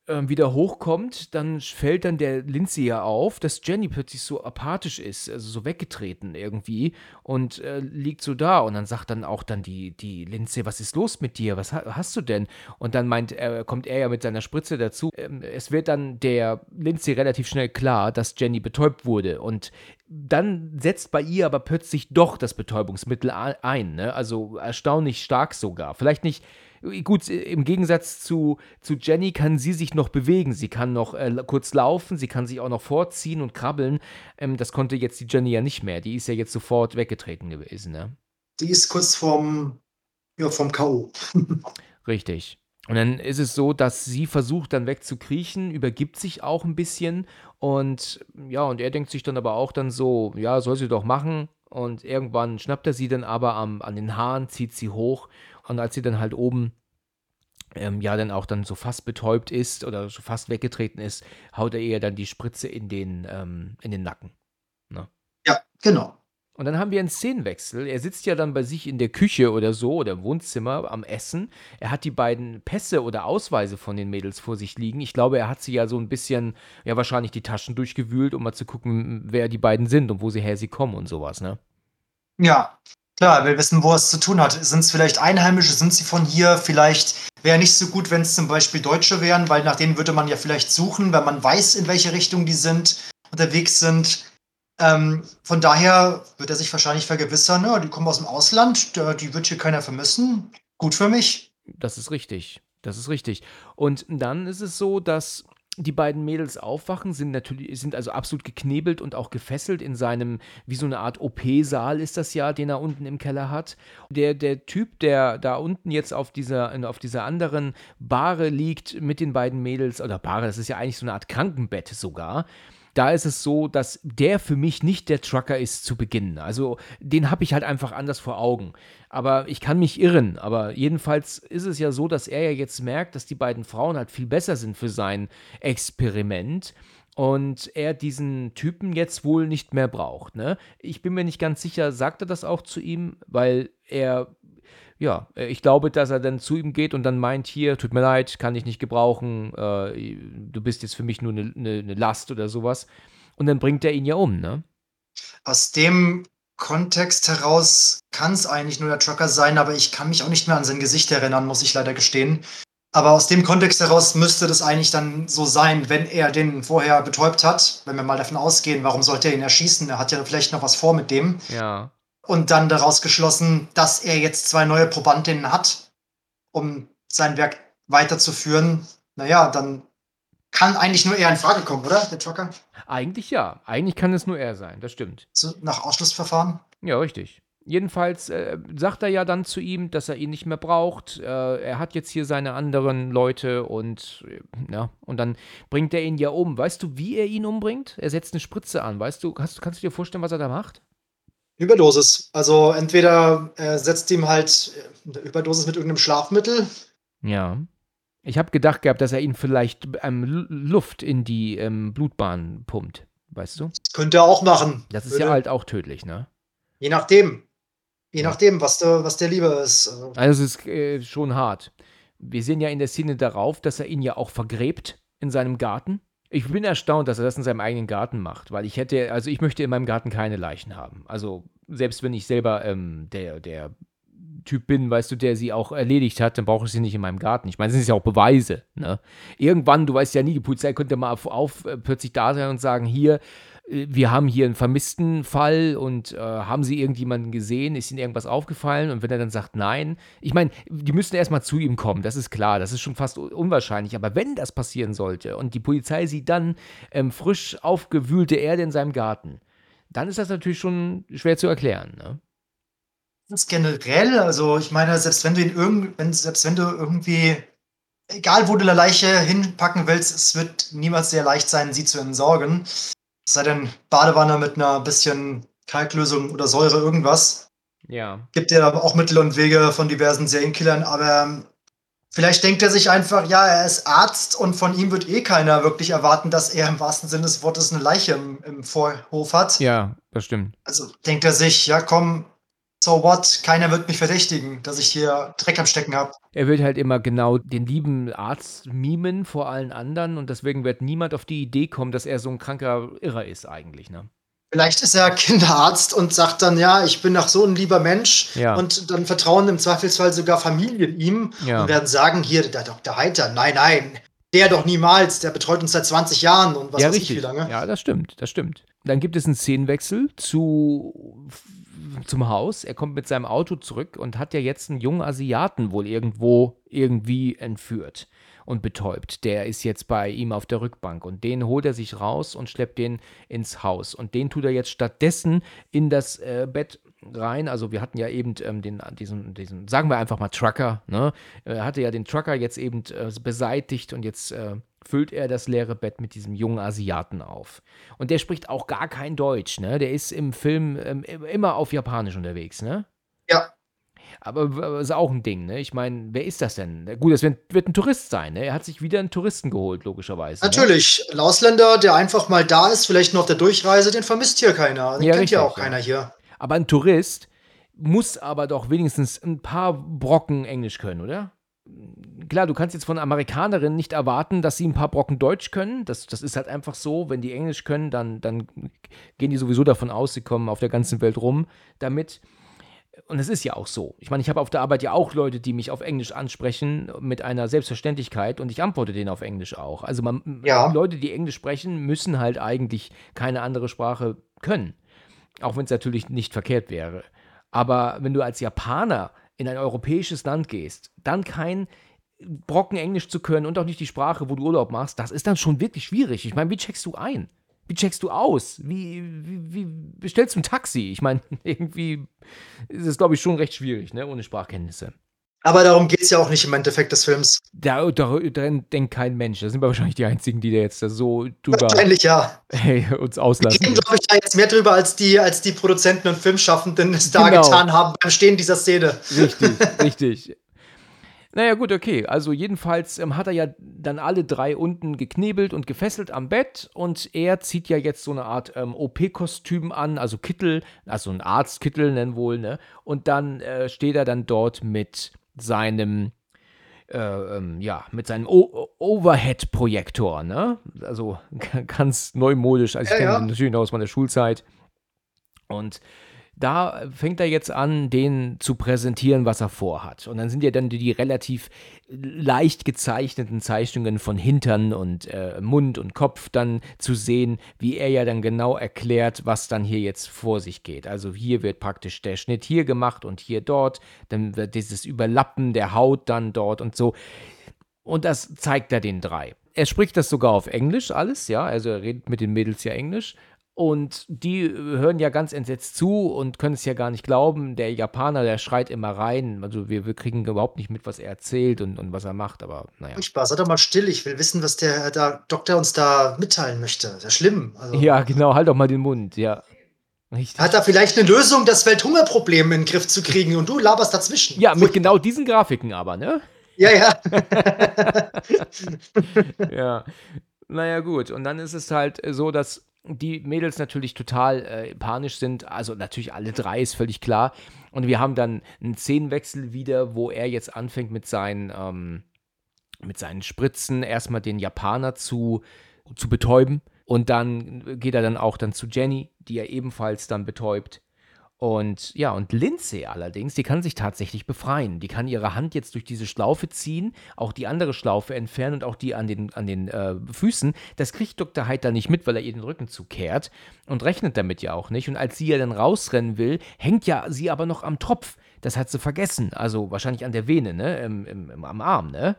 wieder hochkommt, dann fällt dann der Lindsay ja auf, dass Jenny plötzlich so apathisch ist, also so weggetreten irgendwie und äh, liegt so da und dann sagt dann auch dann die, die Lindsay, was ist los mit dir, was ha hast du denn? Und dann meint er, kommt er ja mit seiner Spritze dazu. Ähm, es wird dann der Lindsay relativ schnell klar, dass Jenny betäubt wurde und dann setzt bei ihr aber plötzlich doch das Betäubungsmittel ein, ne? also erstaunlich stark sogar. Vielleicht nicht Gut, im Gegensatz zu, zu Jenny kann sie sich noch bewegen. Sie kann noch äh, kurz laufen, sie kann sich auch noch vorziehen und krabbeln. Ähm, das konnte jetzt die Jenny ja nicht mehr. Die ist ja jetzt sofort weggetreten gewesen, ne? Die ist kurz vorm, ja, vom K.O. <laughs> Richtig. Und dann ist es so, dass sie versucht dann wegzukriechen, übergibt sich auch ein bisschen und ja, und er denkt sich dann aber auch dann so, ja, soll sie doch machen. Und irgendwann schnappt er sie dann aber am, an den Haaren, zieht sie hoch und als sie dann halt oben ähm, ja dann auch dann so fast betäubt ist oder so fast weggetreten ist, haut er ihr dann die Spritze in den, ähm, in den Nacken. Ne? Ja, genau. Und dann haben wir einen Szenenwechsel. Er sitzt ja dann bei sich in der Küche oder so oder im Wohnzimmer am Essen. Er hat die beiden Pässe oder Ausweise von den Mädels vor sich liegen. Ich glaube, er hat sie ja so ein bisschen, ja, wahrscheinlich die Taschen durchgewühlt, um mal zu gucken, wer die beiden sind und wo sie her sie kommen und sowas, ne? Ja, Klar, wir wissen, wo es zu tun hat. Sind es vielleicht Einheimische? Sind sie von hier? Vielleicht wäre nicht so gut, wenn es zum Beispiel Deutsche wären, weil nach denen würde man ja vielleicht suchen, wenn man weiß, in welche Richtung die sind, unterwegs sind. Ähm, von daher wird er sich wahrscheinlich vergewissern, ja, die kommen aus dem Ausland, die wird hier keiner vermissen. Gut für mich. Das ist richtig. Das ist richtig. Und dann ist es so, dass die beiden Mädels aufwachen, sind natürlich, sind also absolut geknebelt und auch gefesselt in seinem, wie so eine Art OP-Saal ist das ja, den er unten im Keller hat. Der, der Typ, der da unten jetzt auf dieser, auf dieser anderen Bahre liegt mit den beiden Mädels, oder Bahre, das ist ja eigentlich so eine Art Krankenbett sogar, da ist es so, dass der für mich nicht der Trucker ist zu Beginn. Also den habe ich halt einfach anders vor Augen. Aber ich kann mich irren. Aber jedenfalls ist es ja so, dass er ja jetzt merkt, dass die beiden Frauen halt viel besser sind für sein Experiment und er diesen Typen jetzt wohl nicht mehr braucht. Ne? Ich bin mir nicht ganz sicher, sagt er das auch zu ihm, weil er ja, äh, ich glaube, dass er dann zu ihm geht und dann meint, hier, tut mir leid, kann ich nicht gebrauchen, äh, du bist jetzt für mich nur eine ne, ne Last oder sowas. Und dann bringt er ihn ja um, ne? Aus dem Kontext heraus kann es eigentlich nur der Trucker sein, aber ich kann mich auch nicht mehr an sein Gesicht erinnern, muss ich leider gestehen. Aber aus dem Kontext heraus müsste das eigentlich dann so sein, wenn er den vorher betäubt hat. Wenn wir mal davon ausgehen, warum sollte er ihn erschießen? Er hat ja vielleicht noch was vor mit dem. Ja und dann daraus geschlossen, dass er jetzt zwei neue Probandinnen hat, um sein Werk weiterzuführen. Naja, dann kann eigentlich nur er in Frage kommen, oder, der Trucker? Eigentlich ja. Eigentlich kann es nur er sein, das stimmt. So, nach Ausschlussverfahren? Ja, richtig. Jedenfalls äh, sagt er ja dann zu ihm, dass er ihn nicht mehr braucht. Äh, er hat jetzt hier seine anderen Leute und äh, ja, und dann bringt er ihn ja um. Weißt du, wie er ihn umbringt? Er setzt eine Spritze an. Weißt du, hast, kannst du dir vorstellen, was er da macht? Überdosis. Also entweder er setzt ihm halt eine Überdosis mit irgendeinem Schlafmittel. Ja. Ich habe gedacht gehabt, dass er ihn vielleicht ähm, Luft in die ähm, Blutbahn pumpt. Weißt du? Das könnte er auch machen. Das ist Würde. ja halt auch tödlich, ne? Je nachdem. Je nachdem, was, du, was der lieber ist. Also, also es ist äh, schon hart. Wir sehen ja in der Szene darauf, dass er ihn ja auch vergräbt in seinem Garten. Ich bin erstaunt, dass er das in seinem eigenen Garten macht, weil ich hätte, also ich möchte in meinem Garten keine Leichen haben. Also selbst wenn ich selber ähm, der, der Typ bin, weißt du, der sie auch erledigt hat, dann brauche ich sie nicht in meinem Garten. Ich meine, das sind ja auch Beweise. Ne? Irgendwann, du weißt ja nie, die Polizei könnte mal auf, auf äh, plötzlich da sein und sagen, hier, wir haben hier einen vermissten Fall und äh, haben Sie irgendjemanden gesehen? Ist Ihnen irgendwas aufgefallen? Und wenn er dann sagt nein, ich meine, die müssen erstmal zu ihm kommen, das ist klar, das ist schon fast unwahrscheinlich. Aber wenn das passieren sollte und die Polizei sieht dann ähm, frisch aufgewühlte Erde in seinem Garten, dann ist das natürlich schon schwer zu erklären. Ne? Das ist generell, also ich meine, selbst wenn du ihn irgend, wenn, selbst wenn du irgendwie, egal wo du eine Leiche hinpacken willst, es wird niemals sehr leicht sein, sie zu entsorgen. Es sei denn, Badewanne mit einer bisschen Kalklösung oder Säure, irgendwas. Ja. Gibt ja auch Mittel und Wege von diversen Serienkillern, aber ähm, vielleicht denkt er sich einfach, ja, er ist Arzt und von ihm wird eh keiner wirklich erwarten, dass er im wahrsten Sinne des Wortes eine Leiche im, im Vorhof hat. Ja, das stimmt. Also denkt er sich, ja komm, so what, keiner wird mich verdächtigen, dass ich hier Dreck am Stecken habe. Er wird halt immer genau den lieben Arzt mimen vor allen anderen und deswegen wird niemand auf die Idee kommen, dass er so ein kranker Irrer ist eigentlich, ne? Vielleicht ist er <laughs> Kinderarzt und sagt dann, ja, ich bin doch so ein lieber Mensch. Ja. Und dann vertrauen im Zweifelsfall sogar Familien ihm Ja. und werden sagen, hier, der Dr. Heiter, nein, nein, der doch niemals, der betreut uns seit 20 Jahren und was ja, weiß richtig. ich wie lange. Ja, das stimmt, das stimmt. Dann gibt es einen Szenenwechsel zu, zum Haus. Er kommt mit seinem Auto zurück und hat ja jetzt einen jungen Asiaten wohl irgendwo irgendwie entführt und betäubt. Der ist jetzt bei ihm auf der Rückbank und den holt er sich raus und schleppt den ins Haus. Und den tut er jetzt stattdessen in das äh, Bett rein. Also wir hatten ja eben ähm, den, diesen, diesen, sagen wir einfach mal Trucker, ne? Er hatte ja den Trucker jetzt eben äh, beseitigt und jetzt äh, füllt er das leere Bett mit diesem jungen Asiaten auf. Und der spricht auch gar kein Deutsch, ne? Der ist im Film ähm, immer auf Japanisch unterwegs, ne? Ja, Aber w- ist auch ein Ding, ne? Ich meine, wer ist das denn? Gut, das wird, wird ein Tourist sein, ne? Er hat sich wieder einen Touristen geholt, logischerweise. Ne? natürlich. Ein Ausländer, der einfach mal da ist, vielleicht nur auf der Durchreise, den vermisst hier keiner. Den Ja, kennt richtig, ja auch keiner hier. Aber ein Tourist muss aber doch wenigstens ein paar Brocken Englisch können, oder? Klar, du kannst jetzt von Amerikanerinnen nicht erwarten, dass sie ein paar Brocken Deutsch können. Das, das ist halt einfach so. Wenn die Englisch können, dann, dann gehen die sowieso davon aus, sie kommen auf der ganzen Welt rum damit. Und es ist ja auch so. Ich meine, ich habe auf der Arbeit ja auch Leute, die mich auf Englisch ansprechen mit einer Selbstverständlichkeit und ich antworte denen auf Englisch auch. Also man, Ja. Leute, die Englisch sprechen, müssen halt eigentlich keine andere Sprache können. Auch wenn es natürlich nicht verkehrt wäre. Aber wenn du als Japaner in ein europäisches Land gehst, dann kein Brocken Englisch zu können und auch nicht die Sprache, wo du Urlaub machst, das ist dann schon wirklich schwierig. Ich meine, wie checkst du ein? Wie checkst du aus? Wie, wie, wie bestellst du ein Taxi? Ich meine, <laughs> irgendwie ist es, glaube ich, schon recht schwierig, ne, ohne Sprachkenntnisse. Aber darum geht es ja auch nicht im Endeffekt des Films. Da, da, daran denkt kein Mensch. Da sind wir wahrscheinlich die Einzigen, die da jetzt da so drüber Wahrscheinlich ja. hey, uns Die auslassen. reden, glaube ich, da jetzt mehr drüber, als die, als die Produzenten und Filmschaffenden es da Genau. getan haben beim Stehen dieser Szene. Richtig, <laughs> richtig. Naja, gut, okay. Also, jedenfalls ähm, hat er ja dann alle drei unten geknebelt und gefesselt am Bett und er zieht ja jetzt so eine Art ähm, OP-Kostüm an, also Kittel, also ein Arztkittel nennen wohl, ne? Und dann äh, steht er dann dort mit seinem, äh, ähm, ja, mit seinem Overhead-Projektor, ne? Also ganz neumodisch. Also, ich Ja, kenne ja. natürlich noch aus meiner Schulzeit. Und da fängt er jetzt an, den zu präsentieren, was er vorhat. Und dann sind ja dann die, die relativ leicht gezeichneten Zeichnungen von Hintern und äh, Mund und Kopf dann zu sehen, wie er ja dann genau erklärt, was dann hier jetzt vor sich geht. Also hier wird praktisch der Schnitt hier gemacht und hier dort, dann wird dieses Überlappen der Haut dann dort und so. Und das zeigt er den drei. Er spricht das sogar auf Englisch alles, ja, also er redet mit den Mädels ja Englisch. Und die hören ja ganz entsetzt zu und können es ja gar nicht glauben. Der Japaner, der schreit immer rein. Also wir, wir kriegen überhaupt nicht mit, was er erzählt und, und was er macht, aber naja. Furchtbar, sei doch mal still. Ich will wissen, was der, der Doktor uns da mitteilen möchte. Das ist ja schlimm. Also, Ja, genau, halt doch mal den Mund, ja. Richtig. Hat er vielleicht eine Lösung, das Welthungerproblem in den Griff zu kriegen und du laberst dazwischen? Ja, mit genau diesen Grafiken aber, ne? Ja, ja. <laughs> ja. Naja, gut. Und dann ist es halt so, dass die Mädels natürlich total äh, panisch sind. Also natürlich alle drei ist völlig klar. Und wir haben dann einen Szenenwechsel wieder, wo er jetzt anfängt mit seinen, ähm, mit seinen Spritzen erstmal den Japaner zu, zu betäuben. Und dann geht er dann auch dann zu Jenny, die er ebenfalls dann betäubt. Und ja, und Lindsay allerdings, die kann sich tatsächlich befreien. Die kann ihre Hand jetzt durch diese Schlaufe ziehen, auch die andere Schlaufe entfernen und auch die an den, an den äh, Füßen. Das kriegt Dr. Heiter nicht mit, weil er ihr den Rücken zukehrt und rechnet damit ja auch nicht. Und als sie ja dann rausrennen will, hängt ja sie aber noch am Tropf. Das hat sie vergessen. Also wahrscheinlich an der Vene, ne? Im, im, am Arm, ne?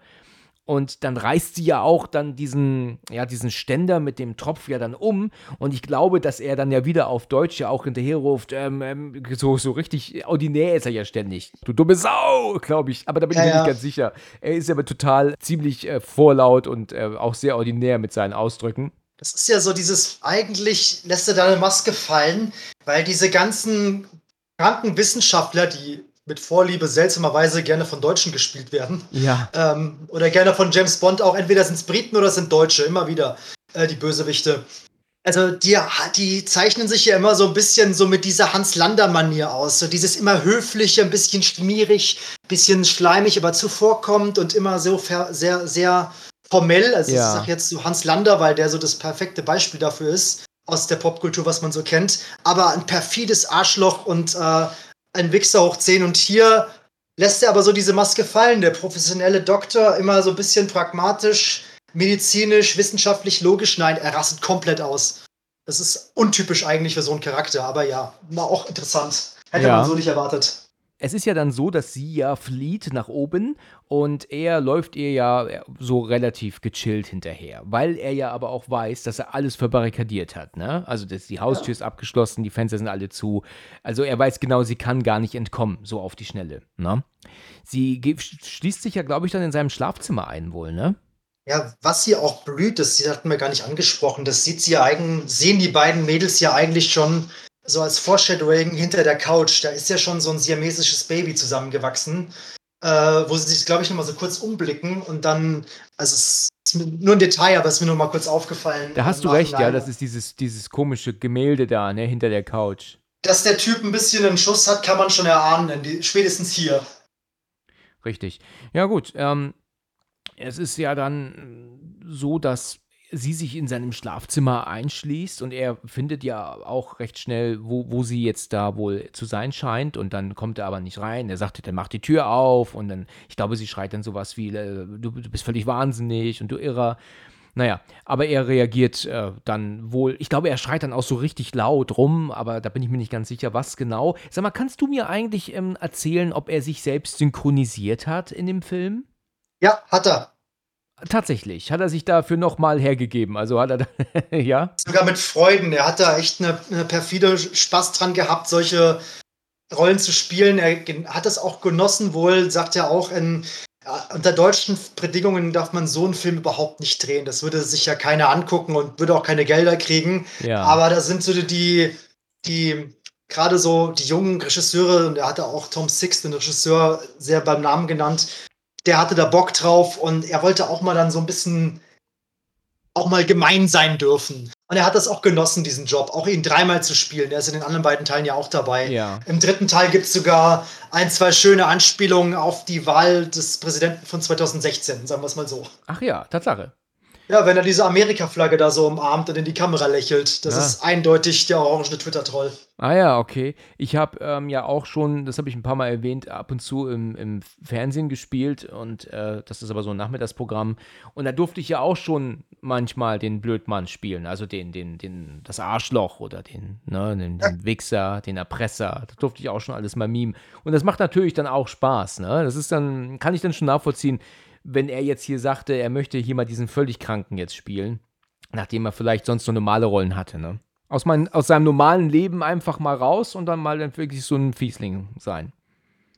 Und dann reißt sie ja auch dann diesen, ja, diesen Ständer mit dem Tropf ja dann um. Und ich glaube, dass er dann ja wieder auf Deutsch ja auch hinterherruft, ähm, ähm, so, so richtig ordinär ist er ja ständig. Du dumme Sau, glaube ich. Aber da bin ja, ich mir ja. nicht ganz sicher. Er ist aber total ziemlich äh, vorlaut und äh, auch sehr ordinär mit seinen Ausdrücken. Das ist ja so dieses, eigentlich lässt er da eine Maske fallen, weil diese ganzen kranken Wissenschaftler, die mit Vorliebe seltsamerweise gerne von Deutschen gespielt werden. Ja. Ähm, oder gerne von James Bond auch. Entweder sind es Briten oder sind Deutsche, immer wieder äh, die Bösewichte. Also die, die zeichnen sich ja immer so ein bisschen so mit dieser Hans-Lander-Manier aus. So dieses immer höfliche, ein bisschen schmierig, ein bisschen schleimig, aber zuvorkommend und immer so sehr, sehr formell. Also ja. ich sage jetzt so Hans Lander, weil der so das perfekte Beispiel dafür ist aus der Popkultur, was man so kennt. Aber ein perfides Arschloch und äh, ein Wichser hoch 10 und hier lässt er aber so diese Maske fallen. Der professionelle Doktor immer so ein bisschen pragmatisch, medizinisch, wissenschaftlich, logisch. Nein, er rastet komplett aus. Das ist untypisch eigentlich für so einen Charakter, aber ja, war auch interessant. Hätte ja. man so nicht erwartet es ist ja dann so, dass sie ja flieht nach oben und er läuft ihr ja so relativ gechillt hinterher, weil er ja aber auch weiß, dass er alles verbarrikadiert hat. Ne? Also dass die Haustür ist abgeschlossen, die Fenster sind alle zu. Also er weiß genau, sie kann gar nicht entkommen, so auf die Schnelle. Ne? Sie schließt sich ja, glaube ich, dann in seinem Schlafzimmer ein wohl, ne? Ja, was sie auch blüht, das hatten wir gar nicht angesprochen, das sieht sie ja eigentlich, sehen die beiden Mädels ja eigentlich schon so als Foreshadowing hinter der Couch, da ist ja schon so ein siamesisches Baby zusammengewachsen, äh, wo sie sich, glaube ich, nochmal so kurz umblicken und dann, also es ist nur ein Detail, aber es ist mir nur mal kurz aufgefallen. Da hast du recht, ja, das ist dieses, dieses komische Gemälde da, ne, hinter der Couch. Dass der Typ ein bisschen einen Schuss hat, kann man schon erahnen, spätestens hier. Richtig. Ja, gut. Ähm, es ist ja dann so, dass sie sich in seinem Schlafzimmer einschließt und er findet ja auch recht schnell, wo, wo sie jetzt da wohl zu sein scheint und dann kommt er aber nicht rein. Er sagt, dann mach die Tür auf und dann, ich glaube, sie schreit dann sowas wie, äh, du, du bist völlig wahnsinnig und du Irrer. Naja, aber er reagiert äh, dann wohl, ich glaube, er schreit dann auch so richtig laut rum, aber da bin ich mir nicht ganz sicher, was genau. Sag mal, kannst du mir eigentlich ähm, erzählen, ob er sich selbst synchronisiert hat in dem Film? Ja, hat er. Tatsächlich, hat er sich dafür nochmal hergegeben. Also hat er, da, <laughs> ja? Sogar mit Freuden. Er hat da echt eine, eine perfide Spaß dran gehabt, solche Rollen zu spielen. Er hat das auch genossen, wohl, sagt er auch, in, unter deutschen Bedingungen darf man so einen Film überhaupt nicht drehen. Das würde sich ja keiner angucken und würde auch keine Gelder kriegen. Ja. Aber da sind so die, die gerade so die jungen Regisseure, und er hatte auch Tom Six, den Regisseur, sehr beim Namen genannt, der hatte da Bock drauf und er wollte auch mal dann so ein bisschen auch mal gemein sein dürfen. Und er hat das auch genossen, diesen Job, auch ihn dreimal zu spielen. Er ist in den anderen beiden Teilen ja auch dabei. Ja. Im dritten Teil gibt es sogar ein, zwei schöne Anspielungen auf die Wahl des Präsidenten von 2016, sagen wir es mal so. Ach ja, Tatsache. Ja, wenn er diese Amerika-Flagge da so umarmt und in die Kamera lächelt, das ja. ist eindeutig der orange Twitter-Troll. Ah ja, okay. Ich habe ähm, ja auch schon, das habe ich ein paar Mal erwähnt, ab und zu im, im Fernsehen gespielt und äh, das ist aber so ein Nachmittagsprogramm. Und da durfte ich ja auch schon manchmal den Blödmann spielen, also den, den, den, das Arschloch oder den, ne, den, den Wichser, den Erpresser. Das durfte ich auch schon alles mal mimen. Und das macht natürlich dann auch Spaß, ne? Das ist dann, kann ich dann schon nachvollziehen wenn er jetzt hier sagte, er möchte hier mal diesen völlig Kranken jetzt spielen, nachdem er vielleicht sonst so normale Rollen hatte, ne? Aus, mein, aus seinem normalen Leben einfach mal raus und dann mal dann wirklich so ein Fiesling sein.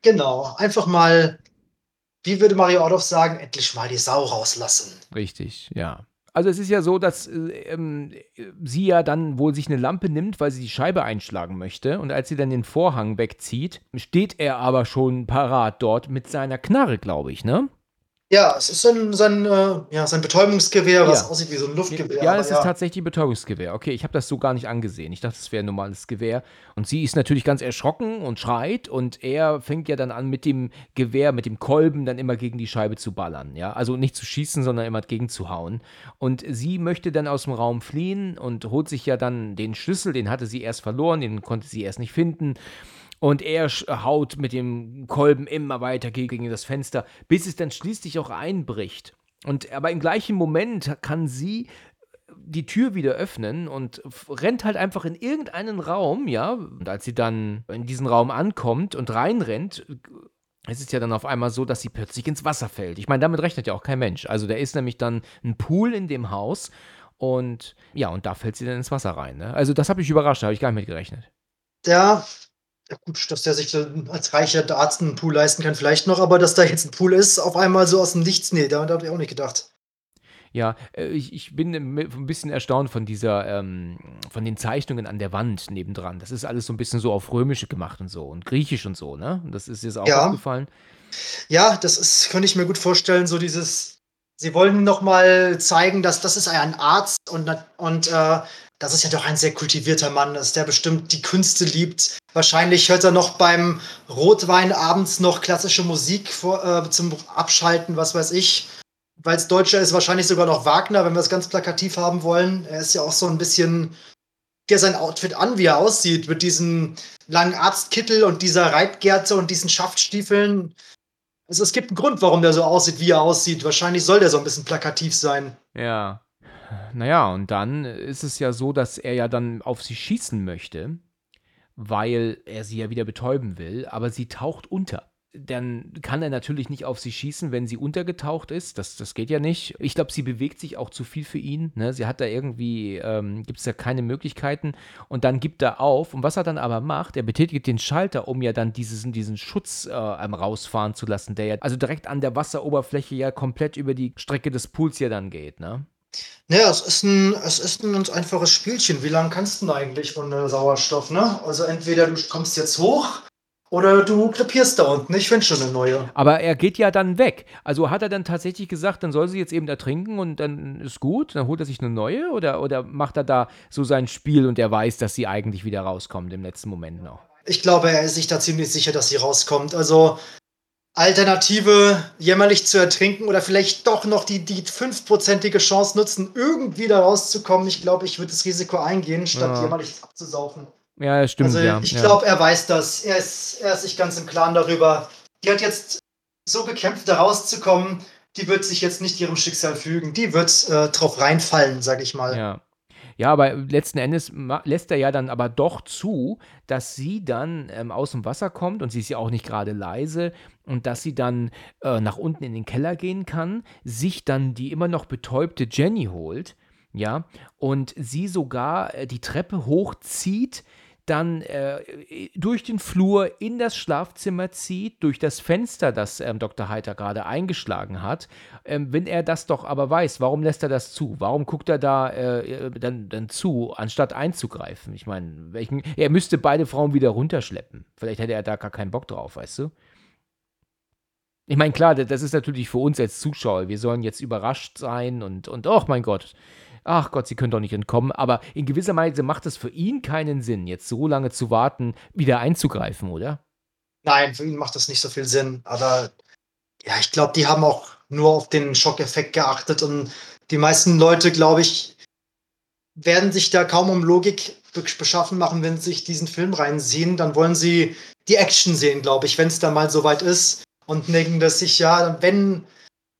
Genau, einfach mal, wie würde Mario Orloff sagen, endlich mal die Sau rauslassen. Richtig, ja. Also es ist ja so, dass äh, ähm, sie ja dann wohl sich eine Lampe nimmt, weil sie die Scheibe einschlagen möchte. Und als sie dann den Vorhang wegzieht, steht er aber schon parat dort mit seiner Knarre, glaube ich, ne? Ja, es ist sein, sein, äh, ja, sein Betäubungsgewehr, was Ja. aussieht wie so ein Luftgewehr. Ja, es ist tatsächlich ein Betäubungsgewehr. Okay, ich habe das so gar nicht angesehen. Ich dachte, es wäre ein normales Gewehr. Und sie ist natürlich ganz erschrocken und schreit. Und er fängt ja dann an, mit dem Gewehr, mit dem Kolben dann immer gegen die Scheibe zu ballern. Ja, also nicht zu schießen, sondern immer gegenzuhauen. Und sie möchte dann aus dem Raum fliehen und holt sich ja dann den Schlüssel. Den hatte sie erst verloren, den konnte sie erst nicht finden. Und er haut mit dem Kolben immer weiter gegen das Fenster, bis es dann schließlich auch einbricht. Und aber im gleichen Moment kann sie die Tür wieder öffnen und rennt halt einfach in irgendeinen Raum, ja. Und als sie dann in diesen Raum ankommt und reinrennt, es ist ja dann auf einmal so, dass sie plötzlich ins Wasser fällt. Ich meine, damit rechnet ja auch kein Mensch. Also da ist nämlich dann ein Pool in dem Haus und ja, und da fällt sie dann ins Wasser rein. Ne? Also das habe ich überrascht, da habe ich gar nicht mit gerechnet. der, ja gut, dass der sich als reicher Arzt einen Pool leisten kann, vielleicht noch, aber dass da jetzt ein Pool ist, auf einmal so aus dem Nichts, nee, da, da habe ich auch nicht gedacht. Ja, äh, ich, ich bin ein bisschen erstaunt von dieser, ähm, von den Zeichnungen an der Wand nebendran. Das ist alles so ein bisschen so auf Römische gemacht und so und Griechisch und so, ne? Das ist jetzt auch Ja. aufgefallen. Ja, das ist, könnte ich mir gut vorstellen, so dieses, sie wollen noch mal zeigen, dass das ist ein Arzt und, und äh, das ist ja doch ein sehr kultivierter Mann ist, der bestimmt die Künste liebt. Wahrscheinlich hört er noch beim Rotwein abends noch klassische Musik vor, äh, zum Abschalten, was weiß ich. Weil es Deutscher ist, wahrscheinlich sogar noch Wagner, wenn wir es ganz plakativ haben wollen. Er ist ja auch so ein bisschen, der sein Outfit an, wie er aussieht, mit diesem langen Arztkittel und dieser Reitgerte und diesen Schaftstiefeln. Also es gibt einen Grund, warum der so aussieht, wie er aussieht. Wahrscheinlich soll der so ein bisschen plakativ sein. Ja. Naja, und dann ist es ja so, dass er ja dann auf sie schießen möchte, weil er sie ja wieder betäuben will, aber sie taucht unter. Dann kann er natürlich nicht auf sie schießen, wenn sie untergetaucht ist. Das, das geht ja nicht. Ich glaube, sie bewegt sich auch zu viel für ihn. Ne? Sie hat da irgendwie, ähm, gibt es da keine Möglichkeiten. Und dann gibt er auf. Und was er dann aber macht, er betätigt den Schalter, um ja dann diesen, diesen Schutz äh, rausfahren zu lassen, der ja also direkt an der Wasseroberfläche ja komplett über die Strecke des Pools ja dann geht. Ne? Naja, es ist ein, es ist ein ganz einfaches Spielchen. Wie lange kannst du denn eigentlich ohne Sauerstoff, ne? Also entweder du kommst jetzt hoch oder du krepierst da unten. Ich finde schon eine neue. Aber er geht ja dann weg. Also hat er dann tatsächlich gesagt, dann soll sie jetzt eben ertrinken und dann ist gut, dann holt er sich eine neue oder, oder macht er da so sein Spiel und er weiß, dass sie eigentlich wieder rauskommt im letzten Moment noch? Ich glaube, er ist sich da ziemlich sicher, dass sie rauskommt. Also Alternative, jämmerlich zu ertrinken oder vielleicht doch noch die, die fünfprozentige Chance nutzen, irgendwie da rauszukommen. Ich glaube, ich würde das Risiko eingehen, statt Ja. jämmerlich abzusaufen. Ja, stimmt, also ja. ich ja. glaube, er weiß das. Er ist, er ist sich ganz im Klaren darüber. Die hat jetzt so gekämpft, da rauszukommen. Die wird sich jetzt nicht ihrem Schicksal fügen. Die wird äh, drauf reinfallen, sag ich mal. Ja. Ja, aber letzten Endes lässt er ja dann aber doch zu, dass sie dann ähm, aus dem Wasser kommt und sie ist ja auch nicht gerade leise und dass sie dann äh, nach unten in den Keller gehen kann, sich dann die immer noch betäubte Jenny holt, ja, und sie sogar äh, die Treppe hochzieht, dann äh, durch den Flur in das Schlafzimmer zieht, durch das Fenster, das ähm, Dr. Heiter gerade eingeschlagen hat. Ähm, wenn er das doch aber weiß, warum lässt er das zu? Warum guckt er da äh, dann, dann zu, anstatt einzugreifen? Ich meine, welchen, er müsste beide Frauen wieder runterschleppen. Vielleicht hätte er da gar keinen Bock drauf, weißt du? Ich meine, klar, das- das ist natürlich für uns als Zuschauer. Wir sollen jetzt überrascht sein und, und oh mein Gott, ach Gott, sie können doch nicht entkommen. Aber in gewisser Weise macht es für ihn keinen Sinn, jetzt so lange zu warten, wieder einzugreifen, oder? Nein, für ihn macht das nicht so viel Sinn. Aber ja, ich glaube, die haben auch nur auf den Schockeffekt geachtet. Und die meisten Leute, glaube ich, werden sich da kaum um Logik be- beschaffen machen, wenn sie sich diesen Film reinziehen. Dann wollen sie die Action sehen, glaube ich, wenn es dann mal soweit ist. Und denken, dass sich ja, wenn,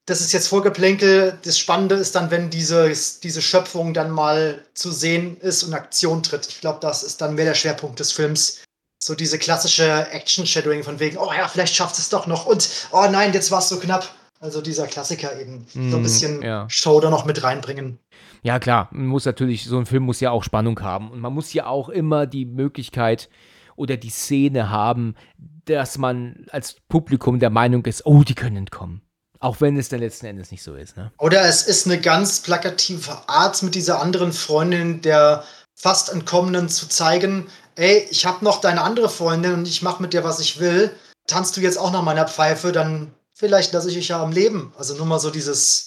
das ist jetzt Vorgeplänkel, das Spannende ist dann, wenn diese, diese Schöpfung dann mal zu sehen ist und Aktion tritt. Ich glaube, das ist dann mehr der Schwerpunkt des Films so diese klassische Action-Shadowing von wegen, oh ja, vielleicht schafft es doch noch und oh nein, jetzt war es so knapp. Also dieser Klassiker eben. so Mm, ein bisschen ja. Show da noch mit reinbringen. Ja, klar, man muss natürlich, so ein Film muss ja auch Spannung haben. Und man muss ja auch immer die Möglichkeit oder die Szene haben, dass man als Publikum der Meinung ist, oh, die können entkommen. Auch wenn es dann letzten Endes nicht so ist, ne? Oder es ist eine ganz plakative Art, mit dieser anderen Freundin der fast Entkommenen zu zeigen, ey, ich habe noch deine andere Freundin und ich mache mit dir, was ich will. Tanzt du jetzt auch nach meiner Pfeife, dann vielleicht lasse ich euch ja am Leben. Also nur mal so dieses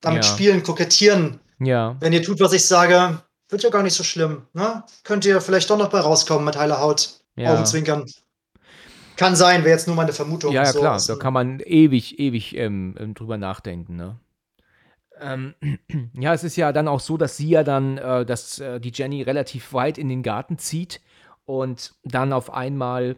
damit Ja. spielen, kokettieren. Ja. Wenn ihr tut, was ich sage, wird ja gar nicht so schlimm. Ne? Könnt ihr vielleicht doch noch bei rauskommen mit heiler Haut. Ja. Augenzwinkern. Kann sein, wäre jetzt nur meine Vermutung. Ja, ja, so. klar, da kann man ewig, ewig ähm, ähm, drüber nachdenken, ne? Ähm, <clears throat> ja, es ist ja dann auch so, dass sie ja dann, äh, dass äh, die Jenny relativ weit in den Garten zieht und dann auf einmal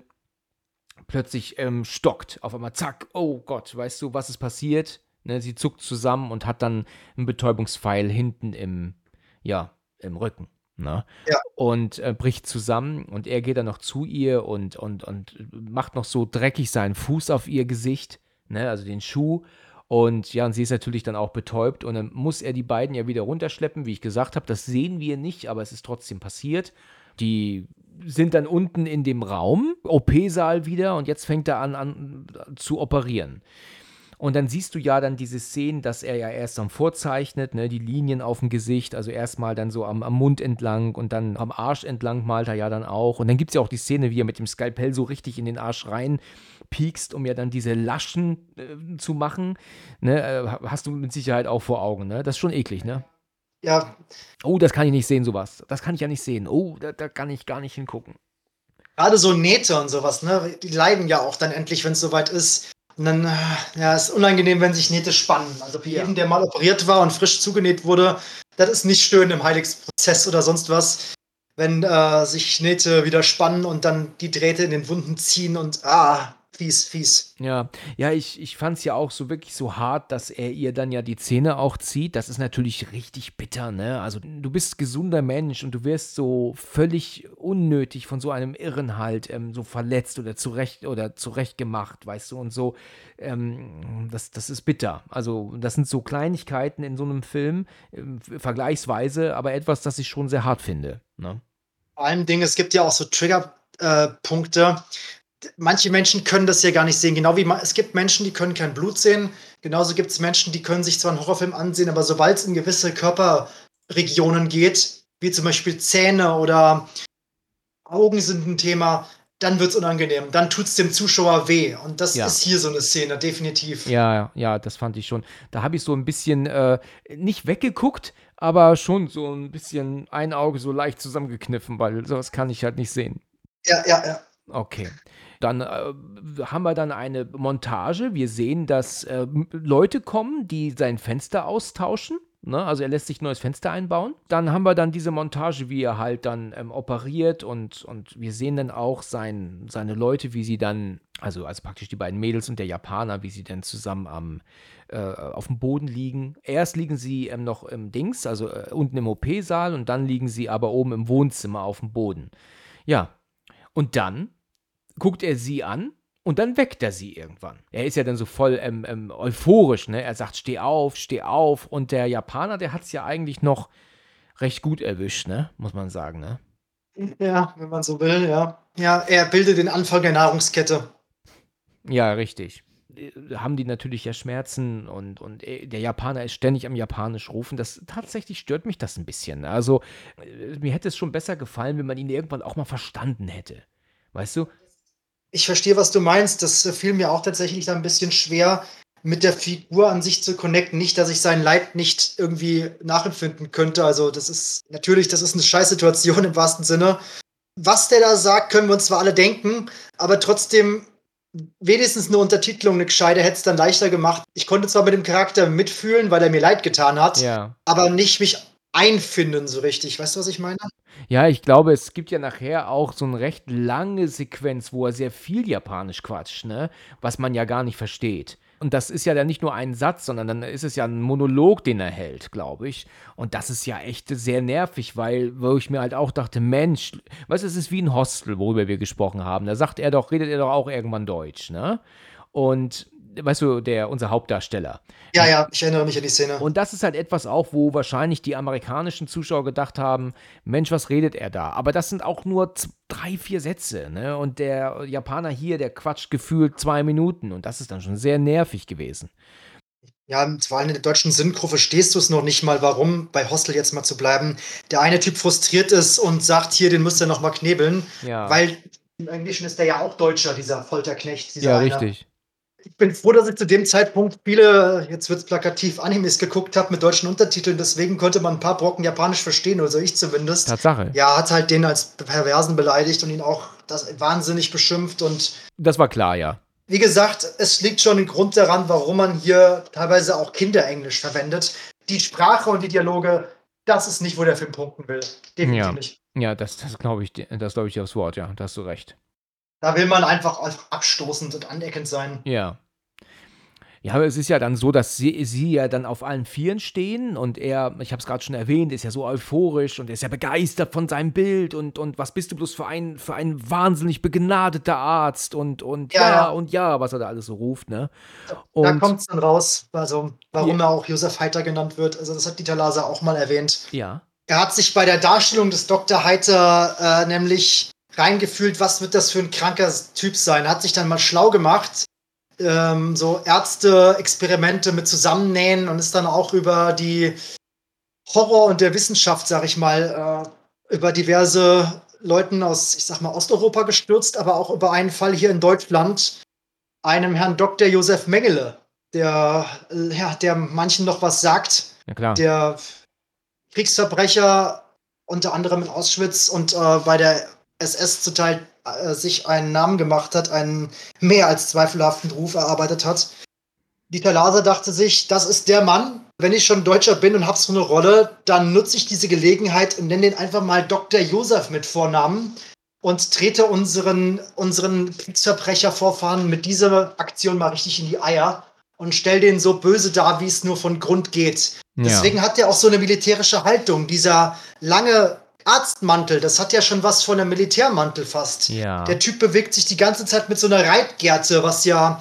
plötzlich ähm, stockt. Auf einmal, zack, oh Gott, weißt du, was ist passiert? Ne, sie zuckt zusammen und hat dann einen Betäubungspfeil hinten im, ja, im Rücken. Ne? Ja. Und äh, bricht zusammen und er geht dann noch zu ihr und, und, und macht noch so dreckig seinen Fuß auf ihr Gesicht, ne, also den Schuh. Und ja, und sie ist natürlich dann auch betäubt und dann muss er die beiden ja wieder runterschleppen, wie ich gesagt habe. Das sehen wir nicht, aber es ist trotzdem passiert. Die sind dann unten in dem Raum, OP-Saal wieder und jetzt fängt er an, an zu operieren. Und dann siehst du ja dann diese Szenen, dass er ja erst am vorzeichnet, ne, die Linien auf dem Gesicht, also erstmal dann so am, am Mund entlang und dann am Arsch entlang malt er ja dann auch. Und dann gibt es ja auch die Szene, wie er mit dem Skalpell so richtig in den Arsch rein piekst, um ja dann diese Laschen äh, zu machen. Ne, äh, hast du mit Sicherheit auch vor Augen, ne? Das ist schon eklig, ne? ja, Oh, das kann ich nicht sehen, sowas. Das kann ich ja nicht sehen. Oh, da, da kann ich gar nicht hingucken. gerade so Nähte und sowas, ne? Die leiden ja auch dann endlich, wenn es soweit ist. Und dann, äh, ja, ist unangenehm, wenn sich Nähte spannen. Also für Ja. jeden, der mal operiert war und frisch zugenäht wurde, das ist nicht schön im Heilungsprozess oder sonst was. Wenn äh, sich Nähte wieder spannen und dann die Drähte in den Wunden ziehen und ah, fies, fies. Ja, ja, ich, ich fand es ja auch so wirklich so hart, dass er ihr dann ja die Zähne auch zieht. Das ist natürlich richtig bitter, ne? Also du bist gesunder Mensch und du wirst so völlig unnötig von so einem Irren halt ähm, so verletzt oder zurecht oder zurechtgemacht, weißt du, und so. Ähm, das, das ist bitter. Also das sind so Kleinigkeiten in so einem Film, ähm, vergleichsweise, aber etwas, das ich schon sehr hart finde. Ne? Vor allem Dingen, es gibt ja auch so Triggerpunkte. Manche Menschen können das ja gar nicht sehen. Genau wie es gibt Menschen, die können kein Blut sehen. Genauso gibt es Menschen, die können sich zwar einen Horrorfilm ansehen, aber sobald es in gewisse Körperregionen geht, wie zum Beispiel Zähne oder Augen sind ein Thema, dann wird es unangenehm. Dann tut es dem Zuschauer weh. Und das Ja. ist hier so eine Szene, definitiv. Ja, ja, das fand ich schon. Da habe ich so ein bisschen äh, nicht weggeguckt, aber schon so ein bisschen ein Auge so leicht zusammengekniffen, weil sowas kann ich halt nicht sehen. ja, ja. ja. Okay. Dann äh, haben wir dann eine Montage. Wir sehen, dass äh, Leute kommen, die sein Fenster austauschen. Ne? Also er lässt sich ein neues Fenster einbauen. Dann haben wir dann diese Montage, wie er halt dann ähm, operiert und, und wir sehen dann auch sein, seine Leute, wie sie dann, also, also praktisch die beiden Mädels und der Japaner, wie sie dann zusammen am, äh, auf dem Boden liegen. Erst liegen sie ähm, noch im Dings, also äh, unten im OP-Saal und dann liegen sie aber oben im Wohnzimmer auf dem Boden. Ja, und dann guckt er sie an und dann weckt er sie irgendwann. Er ist ja dann so voll ähm, ähm, euphorisch, ne? Er sagt, steh auf, steh auf. Und der Japaner, der hat es ja eigentlich noch recht gut erwischt, ne? Muss man sagen, ne? Ja, wenn man so will, ja. Ja, er bildet den Anfang der Nahrungskette. Ja, richtig. Äh, Haben die natürlich ja Schmerzen und, und äh, der Japaner ist ständig am Japanisch rufen. Das tatsächlich stört mich das ein bisschen. Also, äh, mir hätte es schon besser gefallen, wenn man ihn irgendwann auch mal verstanden hätte. Weißt du? Ich verstehe, was du meinst. Das äh, fiel mir auch tatsächlich da ein bisschen schwer, mit der Figur an sich zu connecten. Nicht, dass ich sein Leid nicht irgendwie nachempfinden könnte. Also, das ist natürlich, das ist eine Scheißsituation im wahrsten Sinne. Was der da sagt, können wir uns zwar alle denken, aber trotzdem wenigstens eine Untertitelung, eine gescheite, hätte es dann leichter gemacht. Ich konnte zwar mit dem Charakter mitfühlen, weil er mir leid getan hat, Ja. aber nicht mich einfinden so richtig. Weißt du, was ich meine? Ja, ich glaube, es gibt ja nachher auch so eine recht lange Sequenz, wo er sehr viel Japanisch quatscht, ne? Was man ja gar nicht versteht. Und das ist ja dann nicht nur ein Satz, sondern dann ist es ja ein Monolog, den er hält, glaube ich. Und das ist ja echt sehr nervig, weil, wo ich mir halt auch dachte, Mensch, weißt du, es ist wie ein Hostel, worüber wir gesprochen haben. Da sagt er doch, redet er doch auch irgendwann Deutsch, ne? Und weißt du, der, unser Hauptdarsteller. Ja, ja, ich erinnere mich an die Szene. Und das ist halt etwas auch, wo wahrscheinlich die amerikanischen Zuschauer gedacht haben, Mensch, was redet er da? Aber das sind auch nur drei, vier Sätze, ne? Und der Japaner hier, der quatscht gefühlt zwei Minuten und das ist dann schon sehr nervig gewesen. Ja, vor allem in der deutschen Synchro verstehst du es noch nicht mal, warum bei Hostel jetzt mal zu bleiben. Der eine Typ frustriert ist und sagt, hier, den müsst ihr noch mal knebeln, Ja, weil im Englischen ist der ja auch Deutscher, dieser Folterknecht. Dieser ja eine. richtig. Ich bin froh, dass ich zu dem Zeitpunkt viele, jetzt wird es plakativ, Animes geguckt habe mit deutschen Untertiteln. Deswegen konnte man ein paar Brocken Japanisch verstehen, also ich zumindest. Tatsache. Ja, hat halt den als Perversen beleidigt und ihn auch das wahnsinnig beschimpft. Und Das war klar, ja. wie gesagt, es liegt schon ein Grund daran, warum man hier teilweise auch Kinderenglisch verwendet. Die Sprache und die Dialoge, das ist nicht, wo der Film punkten will. Definitiv Ja. nicht. Ja, das, das glaube ich, dir- das glaube ich aufs Wort, ja, da hast du recht. Da will man einfach abstoßend und aneckend sein. Ja. Ja, aber es ist ja dann so, dass sie, sie ja dann auf allen Vieren stehen und er, ich habe es gerade schon erwähnt, ist ja so euphorisch und er ist ja begeistert von seinem Bild und, und was bist du bloß für ein, für ein wahnsinnig begnadeter Arzt und, und ja, Ja, ja. und ja, was er da alles so ruft, ne? da Und kommt es dann raus, also warum Ja. er auch Josef Heiter genannt wird. Also das hat Dieter Laser auch mal erwähnt. ja, Er hat sich bei der Darstellung des Dr. Heiter äh, nämlich reingefühlt, was wird das für ein kranker Typ sein. Hat sich dann mal schlau gemacht, ähm, so Ärzte-Experimente mit Zusammennähen und ist dann auch über die Horror und der Wissenschaft, sag ich mal, äh, über diverse Leuten aus, ich sag mal, Osteuropa gestürzt, aber auch über einen Fall hier in Deutschland, einem Herrn Dr. Josef Mengele, der, äh, ja, der manchen noch was sagt ja klar. der Kriegsverbrecher unter anderem in Auschwitz und äh, bei der SS zuteil äh, sich einen Namen gemacht hat, einen mehr als zweifelhaften Ruf erarbeitet hat. Dieter Laser dachte sich, das ist der Mann. Wenn ich schon Deutscher bin und habe so eine Rolle, dann nutze ich diese Gelegenheit und nenne den einfach mal Dr. Josef mit Vornamen und trete unseren, unseren Kriegsverbrechervorfahren mit dieser Aktion mal richtig in die Eier und stell den so böse dar, wie es nur von Grund geht. Deswegen hat er auch so eine militärische Haltung. Dieser lange Arztmantel, das hat ja schon was von einem Militärmantel fast. ja. Der Typ bewegt sich die ganze Zeit mit so einer Reitgerte, was ja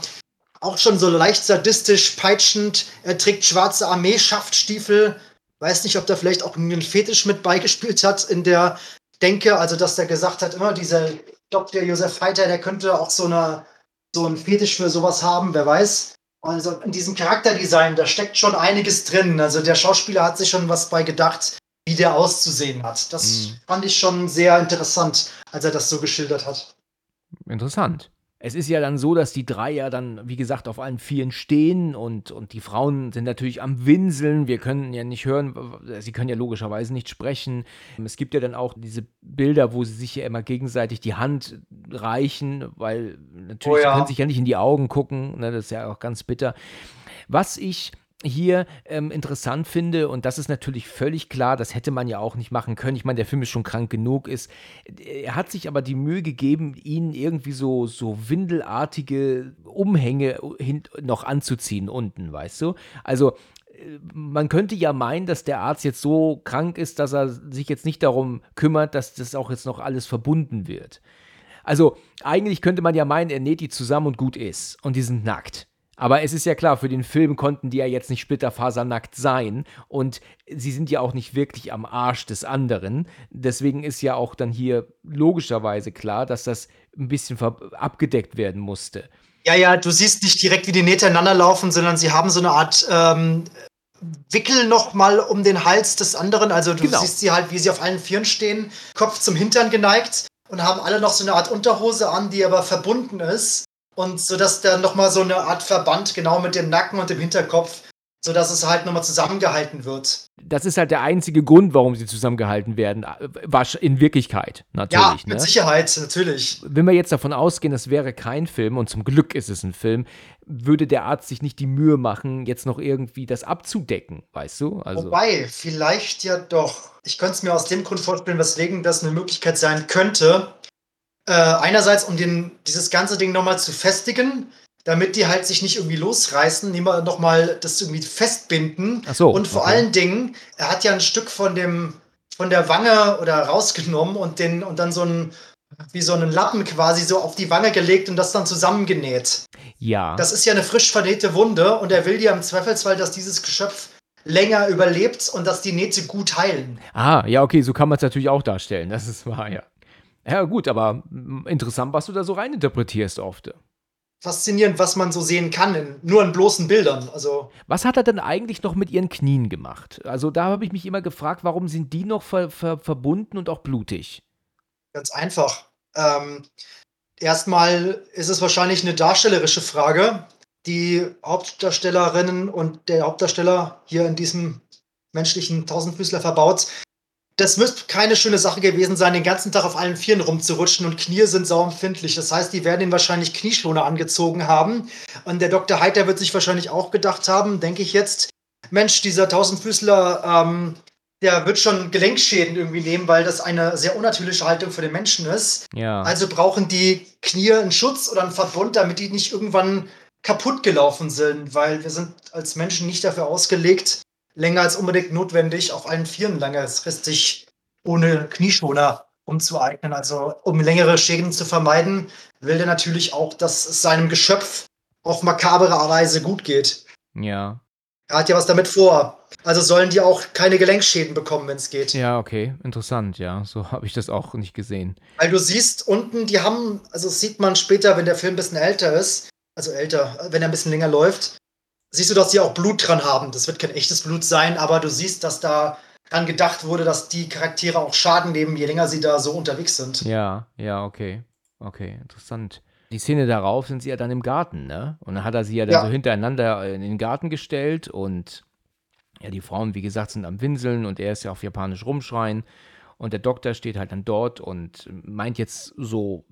auch schon so leicht sadistisch, peitschend. Er trägt schwarze Armee-Schaftstiefel. Weiß nicht, ob da vielleicht auch einen Fetisch mit beigespielt hat in der Denke. Also, dass der gesagt hat, immer dieser Dr. Josef Heiter, der könnte auch so, eine, so einen Fetisch für sowas haben, wer weiß. Also in diesem Charakterdesign, da steckt schon einiges drin. Also der Schauspieler hat sich schon was bei gedacht, wie der auszusehen hat. Das Mhm. fand ich schon sehr interessant, als er das so geschildert hat. Interessant. Es ist ja dann so, dass die drei ja dann, wie gesagt, auf allen Vieren stehen und, und die Frauen sind natürlich am Winseln. Wir können ja nicht hören, sie können ja logischerweise nicht sprechen. Es gibt ja dann auch diese Bilder, wo sie sich ja immer gegenseitig die Hand reichen, weil natürlich Oh ja. sie können sich ja nicht in die Augen gucken. Ne, das ist ja auch ganz bitter. Was ich hier ähm, interessant finde, und das ist natürlich völlig klar, das hätte man ja auch nicht machen können. Ich meine, der Film ist schon krank genug, ist, er hat sich aber die Mühe gegeben, ihnen irgendwie so, so windelartige Umhänge hin, noch anzuziehen unten, weißt du? Also, äh, man könnte ja meinen, dass der Arzt jetzt so krank ist, dass er sich jetzt nicht darum kümmert, dass das auch jetzt noch alles verbunden wird. Also, eigentlich könnte man ja meinen, er näht die zusammen und gut ist. Und die sind nackt. Aber es ist ja klar, für den Film konnten die ja jetzt nicht splitterfasernackt sein. Und sie sind ja auch nicht wirklich am Arsch des anderen. Deswegen ist ja auch dann hier logischerweise klar, dass das ein bisschen abgedeckt werden musste. Ja, ja, du siehst nicht direkt, wie die Nähte ineinander laufen, sondern sie haben so eine Art ähm, Wickel noch mal um den Hals des anderen. Also du Genau. siehst sie halt, wie sie auf allen Vieren stehen, Kopf zum Hintern geneigt und haben alle noch so eine Art Unterhose an, die aber verbunden ist. Und so dass da noch mal so eine Art Verband genau mit dem Nacken und dem Hinterkopf, so dass es halt noch mal zusammengehalten wird. Das ist halt der einzige Grund, warum sie zusammengehalten werden. Äh, In Wirklichkeit, Ja, natürlich. mit ne? Sicherheit, natürlich. wenn wir jetzt davon ausgehen, es wäre kein Film, und zum Glück ist es ein Film, würde der Arzt sich nicht die Mühe machen, jetzt noch irgendwie das abzudecken, weißt du? Also, Wobei, vielleicht ja doch. Ich könnte es mir aus dem Grund vorstellen, weswegen das eine Möglichkeit sein könnte. Äh, einerseits, um den, dieses ganze Ding nochmal zu festigen, damit die halt sich nicht irgendwie losreißen, nochmal das irgendwie festbinden. Ach so, Und vor okay. allen Dingen, er hat ja ein Stück von dem, von der Wange oder rausgenommen und den, und dann so ein, wie so einen Lappen quasi so auf die Wange gelegt und das dann zusammengenäht. ja. Das ist ja eine frisch vernähte Wunde und er will ja im Zweifelsfall, dass dieses Geschöpf länger überlebt und dass die Nähte gut heilen. ah, ja, okay, so kann man es natürlich auch darstellen, das ist wahr, ja. Ja, gut, aber mm, interessant, was du da so reininterpretierst oft. Faszinierend, was man so sehen kann, in, nur in bloßen Bildern. Also, Was hat er denn eigentlich noch mit ihren Knien gemacht? Also, da habe ich mich immer gefragt, warum sind die noch ver ver verbunden und auch blutig? ganz einfach. Ähm, erstmal ist es wahrscheinlich eine darstellerische Frage. die Hauptdarstellerinnen und der Hauptdarsteller hier in diesem menschlichen Tausendfüßler verbaut. Das müsste keine schöne Sache gewesen sein, den ganzen Tag auf allen Vieren rumzurutschen und Knie sind sauempfindlich. Das heißt, die werden ihm wahrscheinlich Knieschoner angezogen haben. Und der Dr. Heiter wird sich wahrscheinlich auch gedacht haben, denke ich jetzt, Mensch, dieser Tausendfüßler, ähm, der wird schon Gelenkschäden irgendwie nehmen, weil das eine sehr unnatürliche Haltung für den Menschen ist. Ja. Also brauchen die Knie einen Schutz oder einen Verbund, damit die nicht irgendwann kaputt gelaufen sind, weil wir sind als Menschen nicht dafür ausgelegt, länger als unbedingt notwendig auf allen Vieren langfristig ohne Knieschoner umzueignen. Also um längere Schäden zu vermeiden, will der natürlich auch, dass es seinem Geschöpf auf makabere Weise gut geht. Ja. Er hat ja was damit vor. Also sollen die auch keine Gelenkschäden bekommen, wenn es geht. Ja, okay. Interessant, ja. So <laughs> habe ich das auch nicht gesehen. Weil du siehst unten, die haben, also das sieht man später, wenn der Film ein bisschen älter ist, also älter, wenn er ein bisschen länger läuft, siehst du, dass die auch Blut dran haben. Das wird kein echtes Blut sein, aber du siehst, dass da dran gedacht wurde, dass die Charaktere auch Schaden nehmen, je länger sie da so unterwegs sind. Ja, ja, okay. Okay, interessant. Die Szene darauf sind sie ja dann im Garten, ne? Und dann hat er sie ja dann Ja. so hintereinander in den Garten gestellt und ja, die Frauen, wie gesagt, sind am Winseln und er ist ja auf Japanisch rumschreien. Und der Doktor steht halt dann dort und meint jetzt so,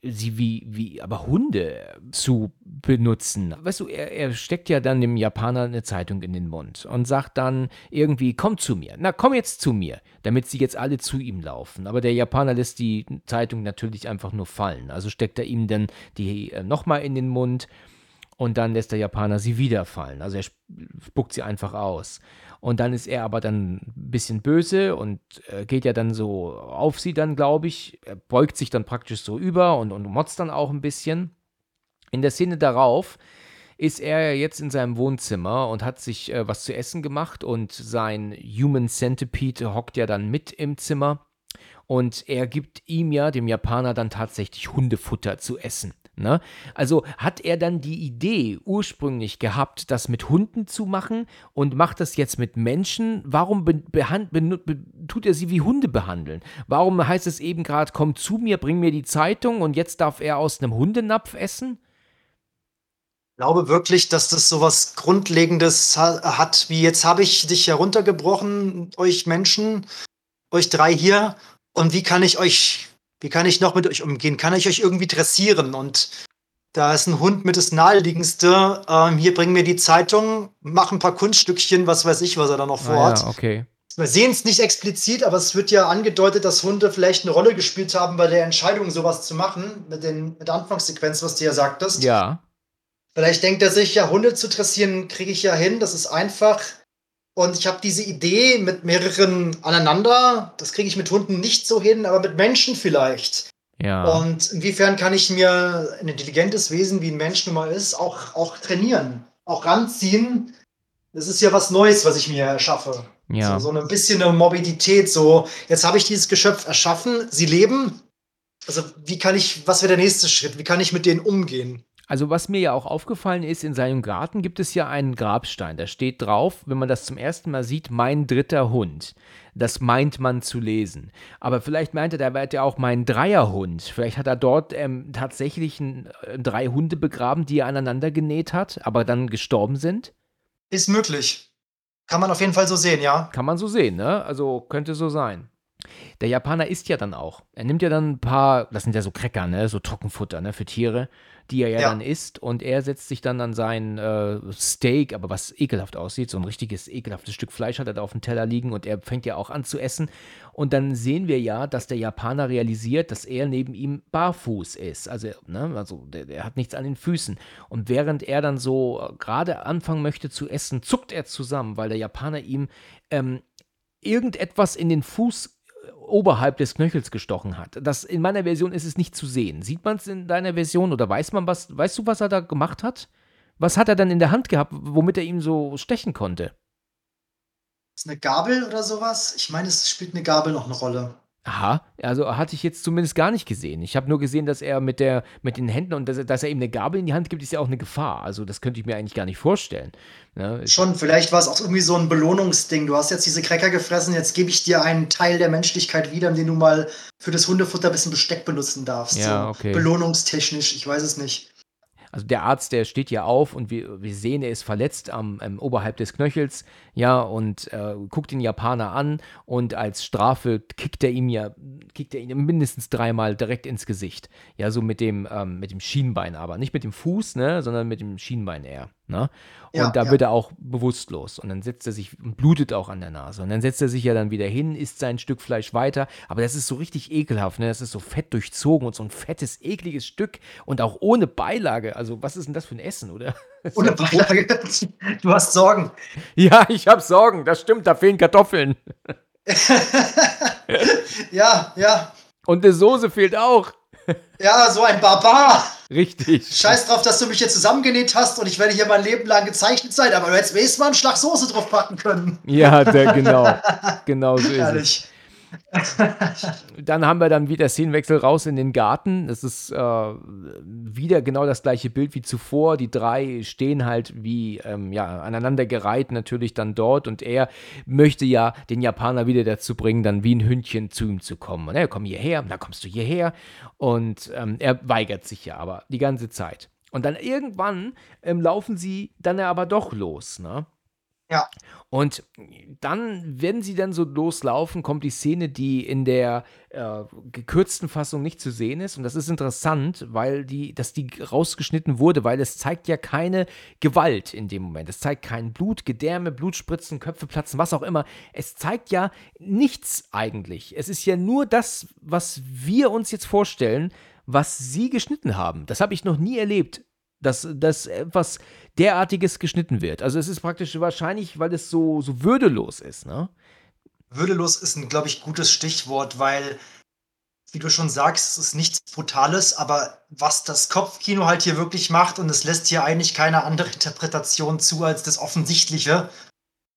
sie wie, wie, aber Hunde zu benutzen. Weißt du, er, er steckt ja dann dem Japaner eine Zeitung in den Mund und sagt dann irgendwie, komm zu mir. Na, komm jetzt zu mir, damit sie jetzt alle zu ihm laufen. Aber der Japaner lässt die Zeitung natürlich einfach nur fallen. Also steckt er ihm dann die äh, nochmal in den Mund und dann lässt der Japaner sie wieder fallen. Also er spuckt sie einfach aus. Und dann ist er aber dann ein bisschen böse und äh, geht ja dann so auf sie dann, glaube ich. Er beugt sich dann praktisch so über und, und motzt dann auch ein bisschen. In der Szene darauf ist er jetzt in seinem Wohnzimmer und hat sich äh, was zu essen gemacht und sein Human Centipede hockt ja dann mit im Zimmer und er gibt ihm ja, dem Japaner, dann tatsächlich Hundefutter zu essen. Ne? Also hat er dann die Idee ursprünglich gehabt, das mit Hunden zu machen und macht das jetzt mit Menschen? Warum be be tut er sie wie Hunde behandeln? Warum heißt es eben gerade, komm zu mir, bring mir die Zeitung und jetzt darf er aus einem Hundenapf essen? Ich glaube wirklich, dass das so was Grundlegendes ha hat, wie jetzt habe ich dich heruntergebrochen, euch Menschen, euch drei hier, und wie kann ich euch, wie kann ich noch mit euch umgehen? Kann ich euch irgendwie dressieren? Und da ist ein Hund mit das Naheliegendste. Ähm, hier bring mir die Zeitung, mach ein paar Kunststückchen, was weiß ich, was er da noch vorhat. Ah, ja, okay. Wir sehen es nicht explizit, aber es wird ja angedeutet, dass Hunde vielleicht eine Rolle gespielt haben bei der Entscheidung, sowas zu machen, mit, den, mit der Anfangssequenz, was du ja sagtest. Ja, Vielleicht denkt er sich, ja, Hunde zu dressieren kriege ich ja hin, das ist einfach. Und ich habe diese Idee mit mehreren aneinander, das kriege ich mit Hunden nicht so hin, aber mit Menschen vielleicht. ja. Und inwiefern kann ich mir ein intelligentes Wesen, wie ein Mensch nun mal ist, auch, auch trainieren, auch ranziehen. Das ist ja was Neues, was ich mir erschaffe. ja. So, so ein bisschen eine Morbidität. So, jetzt habe ich dieses Geschöpf erschaffen, sie leben. Also, wie kann ich, was wäre der nächste Schritt? Wie kann ich mit denen umgehen? Also was mir ja auch aufgefallen ist, in seinem Garten gibt es ja einen Grabstein. Da steht drauf, wenn man das zum ersten Mal sieht, mein dritter Hund. Das meint man zu lesen. Aber vielleicht meint er, da wäre ja auch mein Dreierhund. Vielleicht hat er dort ähm, tatsächlich ein, äh, drei Hunde begraben, die er aneinander genäht hat, aber dann gestorben sind. Ist möglich. Kann man auf jeden Fall so sehen, ja. Kann man so sehen, ne? Also könnte so sein. Der Japaner isst ja dann auch. Er nimmt ja dann ein paar, das sind ja so Cracker, ne? So Trockenfutter, ne? Für Tiere, die er ja, Ja. dann isst. Und er setzt sich dann an sein äh, Steak, aber was ekelhaft aussieht. So ein richtiges, ekelhaftes Stück Fleisch hat er da auf dem Teller liegen und er fängt ja auch an zu essen. Und dann sehen wir ja, dass der Japaner realisiert, dass er neben ihm barfuß ist. Also, ne? Also, der, der hat nichts an den Füßen. Und während er dann so äh, gerade anfangen möchte zu essen, zuckt er zusammen, weil der Japaner ihm ähm, irgendetwas in den Fuß oberhalb des Knöchels gestochen hat. Das in meiner Version ist es nicht zu sehen. Sieht man es in deiner Version oder weiß man was? Weißt du, was er da gemacht hat? Was hat er dann in der Hand gehabt, womit er ihm so stechen konnte? Ist eine Gabel oder sowas? Ich meine, es spielt eine Gabel noch eine Rolle. Aha, also hatte ich jetzt zumindest gar nicht gesehen. Ich habe nur gesehen, dass er mit der mit den Händen und dass, er- dass er ihm eine Gabel in die Hand gibt, ist ja auch eine Gefahr. Also das könnte ich mir eigentlich gar nicht vorstellen. Ne? Schon, vielleicht war es auch irgendwie so ein Belohnungsding. Du hast jetzt diese Cracker gefressen, jetzt gebe ich dir einen Teil der Menschlichkeit wieder, den du mal für das Hundefutter ein bisschen Besteck benutzen darfst. Ja, so okay. Belohnungstechnisch, ich weiß es nicht. Also der Arzt, der steht ja auf und wir, wir sehen, er ist verletzt am, ähm, oberhalb des Knöchels, ja, und äh, guckt den Japaner an und als Strafe kickt er ihm ja, kickt er ihn mindestens dreimal direkt ins Gesicht. Ja, so mit dem, ähm, mit dem Schienbein aber. Nicht mit dem Fuß, ne, sondern mit dem Schienbein eher. Ne? Und Ja, da ja. wird er auch bewusstlos und dann setzt er sich und blutet auch an der Nase. Und dann setzt er sich ja dann wieder hin, isst sein Stück Fleisch weiter. Aber das ist so richtig ekelhaft, ne? Das ist so fett durchzogen und so ein fettes, ekliges Stück und auch ohne Beilage. Also, was ist denn das für ein Essen, oder? <laughs> Ohne Beilage. <laughs> Du hast Sorgen. Ja, ich habe Sorgen, das stimmt, da fehlen Kartoffeln. <laughs> Ja, ja. Und eine Soße fehlt auch. Ja, so ein Barbar. Richtig. Scheiß drauf, dass du mich hier zusammengenäht hast und ich werde hier mein Leben lang gezeichnet sein, aber du hättest wenigstens mal einen Schlag Soße drauf packen können. Ja, der, genau. Genau so ist es. <laughs> Dann haben wir dann wieder Szenenwechsel raus in den Garten. Das ist äh, wieder genau das gleiche Bild wie zuvor. Die drei stehen halt wie ähm, ja, aneinandergereiht natürlich dann dort und er möchte ja den Japaner wieder dazu bringen, dann wie ein Hündchen zu ihm zu kommen. Und er komm hierher, dann kommst du hierher. Und ähm, er weigert sich ja aber die ganze Zeit. Und dann irgendwann ähm, laufen sie dann aber doch los, ne? Ja. Und dann, wenn sie dann so loslaufen, kommt die Szene, die in der äh, gekürzten Fassung nicht zu sehen ist. Und das ist interessant, weil die, dass die rausgeschnitten wurde, weil es zeigt ja keine Gewalt in dem Moment. Es zeigt kein Blut, Gedärme, Blutspritzen, Köpfe platzen, was auch immer. Es zeigt ja nichts eigentlich. Es ist ja nur das, was wir uns jetzt vorstellen, was sie geschnitten haben. Das habe ich noch nie erlebt dass, dass etwas derartiges geschnitten wird. Also es ist praktisch wahrscheinlich, weil es so, so würdelos ist, ne? Würdelos ist ein, glaube ich, gutes Stichwort, weil, wie du schon sagst, es ist nichts Brutales, aber was das Kopfkino halt hier wirklich macht, und es lässt hier eigentlich keine andere <laughs> Interpretation zu als das Offensichtliche,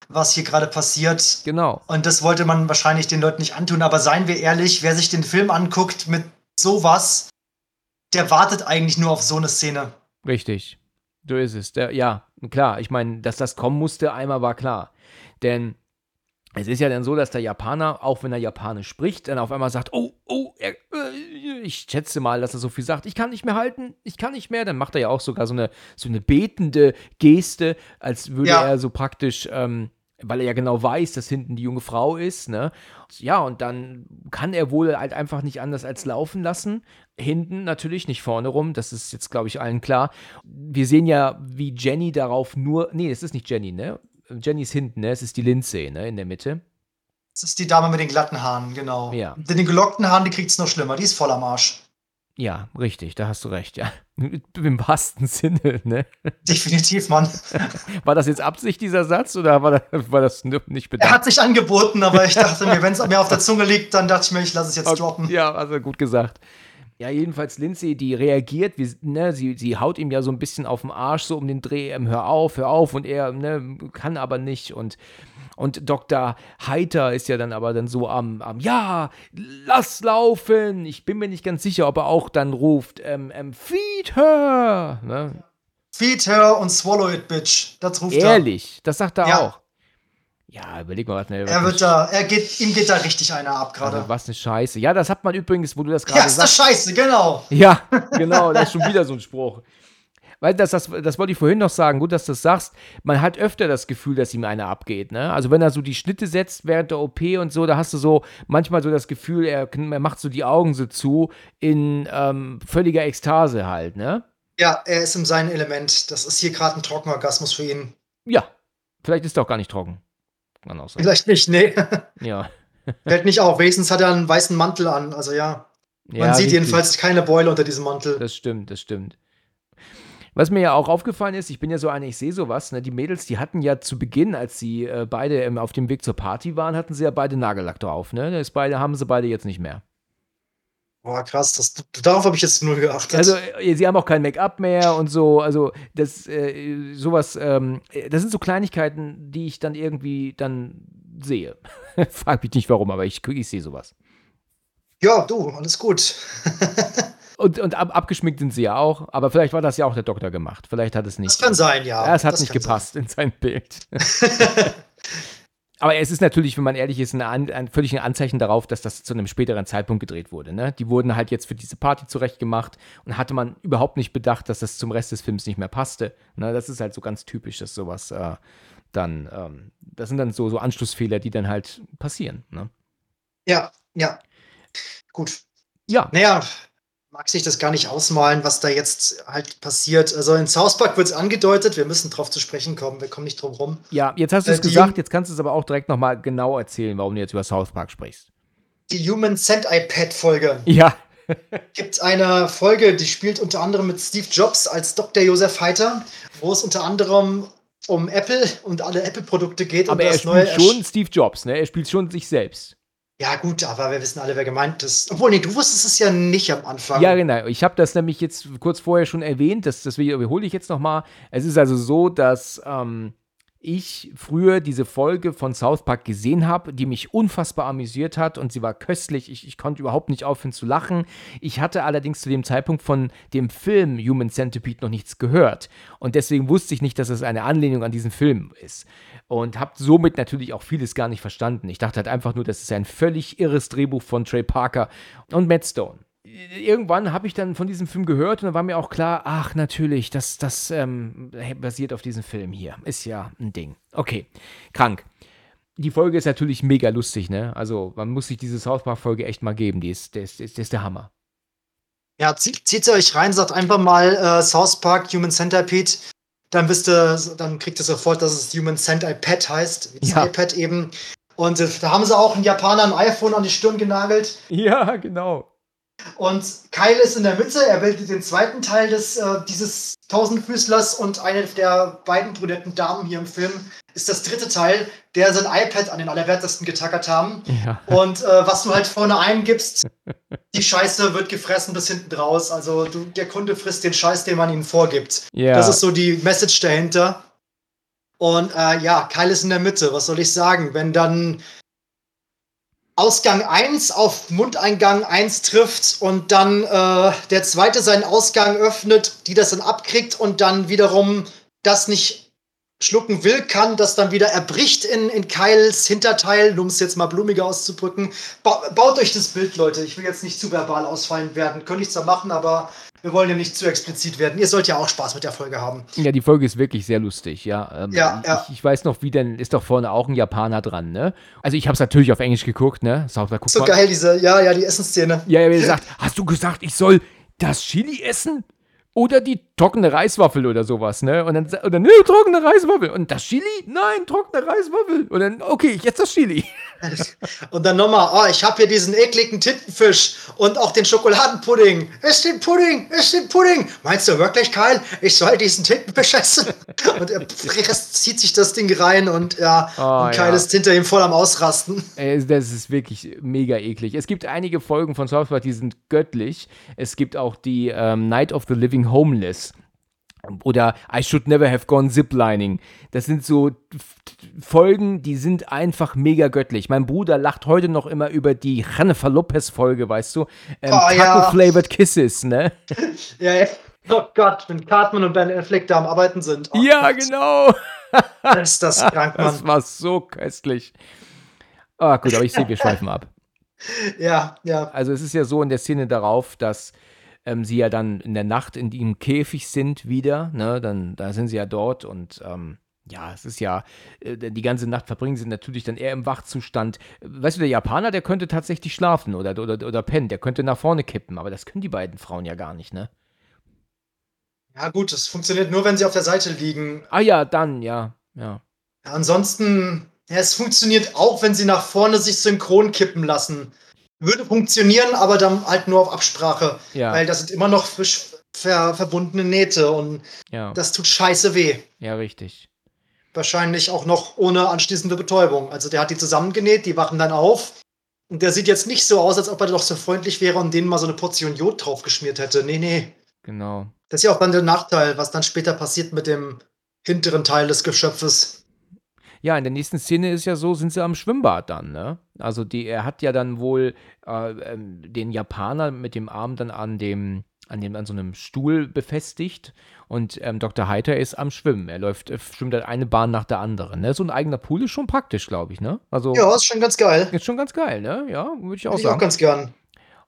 was hier gerade passiert. Genau. Und das wollte man wahrscheinlich den Leuten nicht antun, aber seien wir ehrlich, wer sich den Film anguckt mit sowas, der wartet eigentlich nur auf so eine Szene. Richtig. So ist es. Der, ja, klar. Ich meine, dass das kommen musste, einmal war klar. Denn es ist ja dann so, dass der Japaner, auch wenn er Japanisch spricht, dann auf einmal sagt, oh, oh, er, äh, ich schätze mal, dass er so viel sagt, ich kann nicht mehr halten, ich kann nicht mehr. Dann macht er ja auch sogar so eine, so eine betende Geste, als würde Ja. er so praktisch, ähm, weil er ja genau weiß, dass hinten die junge Frau ist, ne? Ja, und dann kann er wohl halt einfach nicht anders als laufen lassen. Hinten natürlich, nicht vorne rum, das ist jetzt, glaube ich, allen klar. Wir sehen ja, wie Jenny darauf nur, nee, es ist nicht Jenny, ne? Jenny ist hinten, ne? Es ist die Lindsay, ne? In der Mitte. Das ist die Dame mit den glatten Haaren, genau. Ja. Den gelockten Haaren, die kriegt's noch schlimmer. Die ist voll am Arsch. Ja, richtig, da hast du recht, ja. Im wahrsten Sinne, ne? Definitiv, Mann. <laughs> War das jetzt Absicht, dieser Satz, oder war das, war das nicht Er bedacht? hat sich angeboten, aber ich dachte mir, wenn es <laughs> mir auf der Zunge liegt, dann dachte ich mir, ich lasse es jetzt droppen. Ja, also gut gesagt. Ja, jedenfalls Lindsay, die reagiert, wie, ne, sie, sie haut ihm ja so ein bisschen auf den Arsch, so um den Dreh, ähm, hör auf, hör auf, und er ne, kann aber nicht. Und, und Dr. Heiter ist ja dann aber dann so am, am, ja, lass laufen. Ich bin mir nicht ganz sicher, ob er auch dann ruft, ähm, ähm, feed her. Ne? Feed her und swallow it, bitch. Das ruft Ehrlich, das sagt er Ja. auch. Ja, überleg mal, was eine, er. Wird da, er geht, ihm geht da richtig einer ab gerade. also, was eine Scheiße. Ja, das hat man übrigens, wo du das ja, gerade ist das sagst. scheiße, genau. Ja, <laughs> genau, das ist schon wieder so ein Spruch. Weil das, das, das wollte ich vorhin noch sagen, gut, dass du das sagst. Man hat öfter das Gefühl, dass ihm einer abgeht, ne? Also wenn er so die Schnitte setzt während der OP und so, da hast du so manchmal so das Gefühl, er, er macht so die Augen so zu in ähm, völliger Ekstase halt, ne? Ja, er ist in seinem Element. Das ist hier gerade ein Trockenorgasmus für ihn. Ja, vielleicht ist er auch gar nicht trocken. Kann auch sein. Vielleicht nicht, nee. <laughs> Ja. Fällt nicht auf. Wenigstens hat er einen weißen Mantel an. Also ja. Man ja, sieht richtig. jedenfalls keine Beule unter diesem Mantel. Das stimmt, das stimmt. Was mir ja auch aufgefallen ist, ich bin ja so eine, ich sehe sowas, ne? Die Mädels, die hatten ja zu Beginn, als sie äh, beide ähm, auf dem Weg zur Party waren, hatten sie ja beide Nagellack drauf, ne? Das beide haben sie beide jetzt nicht mehr. Boah, krass. Das, darauf habe ich jetzt nur geachtet. Also, äh, sie haben auch kein Make-up mehr und so, also das, äh, sowas, ähm, äh, das sind so Kleinigkeiten, die ich dann irgendwie dann sehe. <laughs> Frag mich nicht warum, aber ich, ich sehe sowas. ja, du, alles gut. <laughs> Und, und ab, abgeschminkt sind sie ja auch, aber vielleicht war das ja auch der Doktor gemacht. Vielleicht hat es nicht. Das kann sein, ja. Ja, es hat Das nicht gepasst in sein Bild. <laughs> Aber es ist natürlich, wenn man ehrlich ist, ein, ein völlig ein Anzeichen darauf, dass das zu einem späteren Zeitpunkt gedreht wurde. Ne? Die wurden halt jetzt für diese Party zurechtgemacht und hatte man überhaupt nicht bedacht, dass das zum Rest des Films nicht mehr passte. Ne? Das ist halt so ganz typisch, dass sowas äh, dann, ähm, das sind dann so, so Anschlussfehler, die dann halt passieren. Ne? Ja, ja. Gut. Ja. Naja, mag sich das gar nicht ausmalen, was da jetzt halt passiert. Also in South Park wird es angedeutet, wir müssen drauf zu sprechen kommen, wir kommen nicht drum rum. Ja, jetzt hast du es äh, gesagt, jetzt kannst du es aber auch direkt nochmal genau erzählen, warum du jetzt über South Park sprichst. Die Human Cent iPad Folge. Ja. <laughs> gibt eine Folge, die spielt unter anderem mit Steve Jobs als Dr. Joseph Heiter, wo es unter anderem um Apple und alle Apple-Produkte geht. Aber er spielt schon Steve Jobs, ne? Er spielt schon sich selbst. Ja, gut, aber wir wissen alle, wer gemeint ist. Obwohl, nee, du wusstest es ja nicht am Anfang. Ja, genau. Ich habe das nämlich jetzt kurz vorher schon erwähnt. Das, das wiederhole ich jetzt nochmal. Es ist also so, dass ähm, ich früher diese Folge von South Park gesehen habe, die mich unfassbar amüsiert hat und sie war köstlich. Ich, ich konnte überhaupt nicht aufhören zu lachen. Ich hatte allerdings zu dem Zeitpunkt von dem Film Human Centipede noch nichts gehört und deswegen wusste ich nicht, dass es eine Anlehnung an diesen Film ist und habe somit natürlich auch vieles gar nicht verstanden. Ich dachte halt einfach nur, das ist ein völlig irres Drehbuch von Trey Parker und Matt Stone irgendwann habe ich dann von diesem Film gehört und dann war mir auch klar, ach natürlich, das, das ähm, basiert auf diesem Film hier. Ist ja ein Ding. Okay, krank. Die Folge ist natürlich mega lustig, ne? Also man muss sich diese South Park-Folge echt mal geben. Die ist, die ist, die ist, der Hammer. Ja, zieht, zieht euch rein, sagt einfach mal äh, South Park Human Centipede. Dann wisst ihr, dann kriegt ihr sofort, dass es Human Centipede heißt. Wie das ja. iPad eben. Und äh, da haben sie auch einen Japaner ein iPhone an die Stirn genagelt. Ja, genau. Und Kyle ist in der Mitte, er bildet den zweiten Teil des, äh, dieses Tausendfüßlers und eine der beiden brünetten Damen hier im Film ist das dritte Teil, der sein iPad an den Allerwertesten getackert haben. Ja. Und äh, was du halt vorne eingibst, <laughs> die Scheiße wird gefressen bis hinten raus. Also du, der Kunde frisst den Scheiß, den man ihm vorgibt. Ja. Das ist so die Message dahinter. Und äh, ja, Kyle ist in der Mitte, was soll ich sagen? Wenn dann Ausgang 1 auf Mundeingang 1 trifft und dann äh, der zweite seinen Ausgang öffnet, die das dann abkriegt und dann wiederum das nicht schlucken will, kann, das dann wieder erbricht in, in Kyles Hinterteil, um es jetzt mal blumiger auszudrücken. Ba baut euch das Bild, Leute. Ich will jetzt nicht zu verbal ausfallen werden. Könnte ich zwar machen, aber wir wollen ja nicht zu explizit werden. Ihr sollt ja auch Spaß mit der Folge haben. Ja, die Folge ist wirklich sehr lustig, ja. Ähm, ja, ja. Ich, ich, weiß noch, wie denn ist doch vorne auch ein Japaner dran, ne? Also ich habe es natürlich auf Englisch geguckt, ne? South So geil, diese, ja, ja, die Essensszene. Ja, ja, wie gesagt, hast du gesagt, ich soll das Chili essen? Oder die trockene Reiswaffel oder sowas, ne? Und dann, und dann ne, trockene Reiswaffel. Und das Chili? Nein, trockene Reiswaffel. Und dann, okay, jetzt das Chili. <laughs> Und dann nochmal, oh, ich habe hier diesen ekligen Tintenfisch und auch den Schokoladenpudding. Ist den Pudding, ist den Pudding. Meinst du wirklich, Kyle, ich soll diesen Tintenfisch essen? <laughs> Und er zieht sich das Ding rein und ja, oh, und Kyle ja. ist hinter ihm voll am Ausrasten. <laughs> Das ist wirklich mega eklig. Es gibt einige Folgen von South Park, die sind göttlich. Es gibt auch die ähm, Night of the Living Homeless oder I Should Never Have Gone Ziplining. Das sind so Folgen, die sind einfach mega göttlich. Mein Bruder lacht heute noch immer über die Jennifer Lopez Folge, weißt du? Ähm, oh, Taco ja. Kisses, ne? <laughs> ja, ja. Oh Gott, wenn Cartman und Ben Affleck da am Arbeiten sind. Oh ja, Gott. genau. <laughs> das ist das krank, Mann. Das war so köstlich. Ah, gut, aber ich sehe, wir schweifen ab. <laughs> Ja, ja. Also es ist ja so in der Szene darauf, dass ähm, sie ja dann in der Nacht in ihrem Käfig sind wieder, ne, dann da sind sie ja dort und ähm, ja, es ist ja, äh, die ganze Nacht verbringen sie natürlich dann eher im Wachzustand. Weißt du, der Japaner, der könnte tatsächlich schlafen oder, oder, oder pennen, der könnte nach vorne kippen, aber das können die beiden Frauen ja gar nicht, ne? Ja, gut, das funktioniert nur, wenn sie auf der Seite liegen. Ah ja, dann, ja, ja. ja ansonsten, ja, es funktioniert auch, wenn sie nach vorne sich synchron kippen lassen. Würde funktionieren, aber dann halt nur auf Absprache. Ja. Weil das sind immer noch frisch ver verbundene Nähte und ja. das tut scheiße weh. Ja, richtig. Wahrscheinlich auch noch ohne anschließende Betäubung. Also der hat die zusammengenäht, die wachen dann auf. Und der sieht jetzt nicht so aus, als ob er doch so freundlich wäre und denen mal so eine Portion Jod drauf geschmiert hätte. Nee, nee. Genau. Das ist ja auch dann der Nachteil, was dann später passiert mit dem hinteren Teil des Geschöpfes. Ja, in der nächsten Szene ist ja so, sind sie am Schwimmbad dann, ne? Also die, er hat ja dann wohl äh, ähm, den Japaner mit dem Arm dann an dem an, dem, an so einem Stuhl befestigt und ähm, Dr. Heiter ist am Schwimmen. Er läuft, äh, schwimmt halt eine Bahn nach der anderen. Ne? So ein eigener Pool ist schon praktisch, glaube ich, ne? Also, ja, ist schon ganz geil. Ist schon ganz geil, ne? Ja, würde ich auch Hätte sagen. Ich auch ganz gern.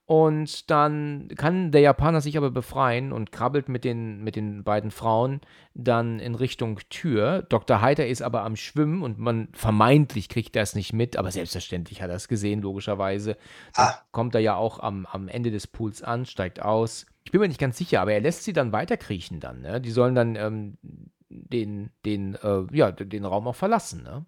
Und dann kann der Japaner sich aber befreien und krabbelt mit den, mit den beiden Frauen dann in Richtung Tür. Dr. Heiter ist aber am Schwimmen und man vermeintlich kriegt er es nicht mit, aber selbstverständlich hat er es gesehen, logischerweise. Ah. kommt er ja auch am, am Ende des Pools an, steigt aus. Ich bin mir nicht ganz sicher, aber er lässt sie dann weiterkriechen dann. Ne? Die sollen dann ähm, den, den, äh, ja, den Raum auch verlassen. Ne?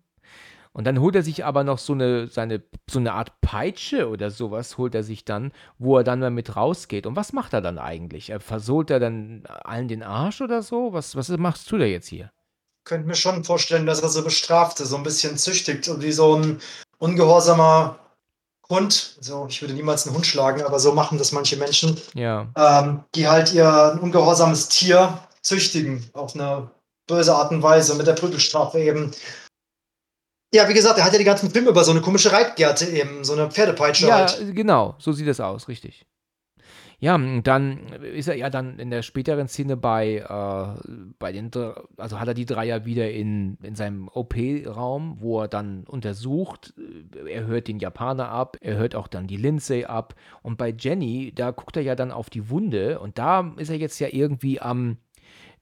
Und dann holt er sich aber noch so eine, seine, so eine Art Peitsche oder sowas, holt er sich dann, wo er dann mal mit rausgeht. Und was macht er dann eigentlich? Er versohlt er dann allen den Arsch oder so? Was, was machst du da jetzt hier? Könnte mir schon vorstellen, dass er so bestrafte, so ein bisschen züchtigt und wie so ein ungehorsamer Hund. So, ich würde niemals einen Hund schlagen, aber so machen das manche Menschen. Ja. Ähm, die halt ihr ungehorsames Tier züchtigen auf eine böse Art und Weise mit der Prügelstrafe eben. Ja, wie gesagt, er hat ja die ganzen Filme über so eine komische Reitgerte eben, so eine Pferdepeitsche. Ja, halt. genau, so sieht es aus, richtig. Ja, dann ist er ja dann in der späteren Szene bei, äh, bei den, also hat er die drei ja wieder in, in seinem OP-Raum, wo er dann untersucht. Er hört den Japaner ab, er hört auch dann die Lindsay ab. Und bei Jenny, da guckt er ja dann auf die Wunde und da ist er jetzt ja irgendwie am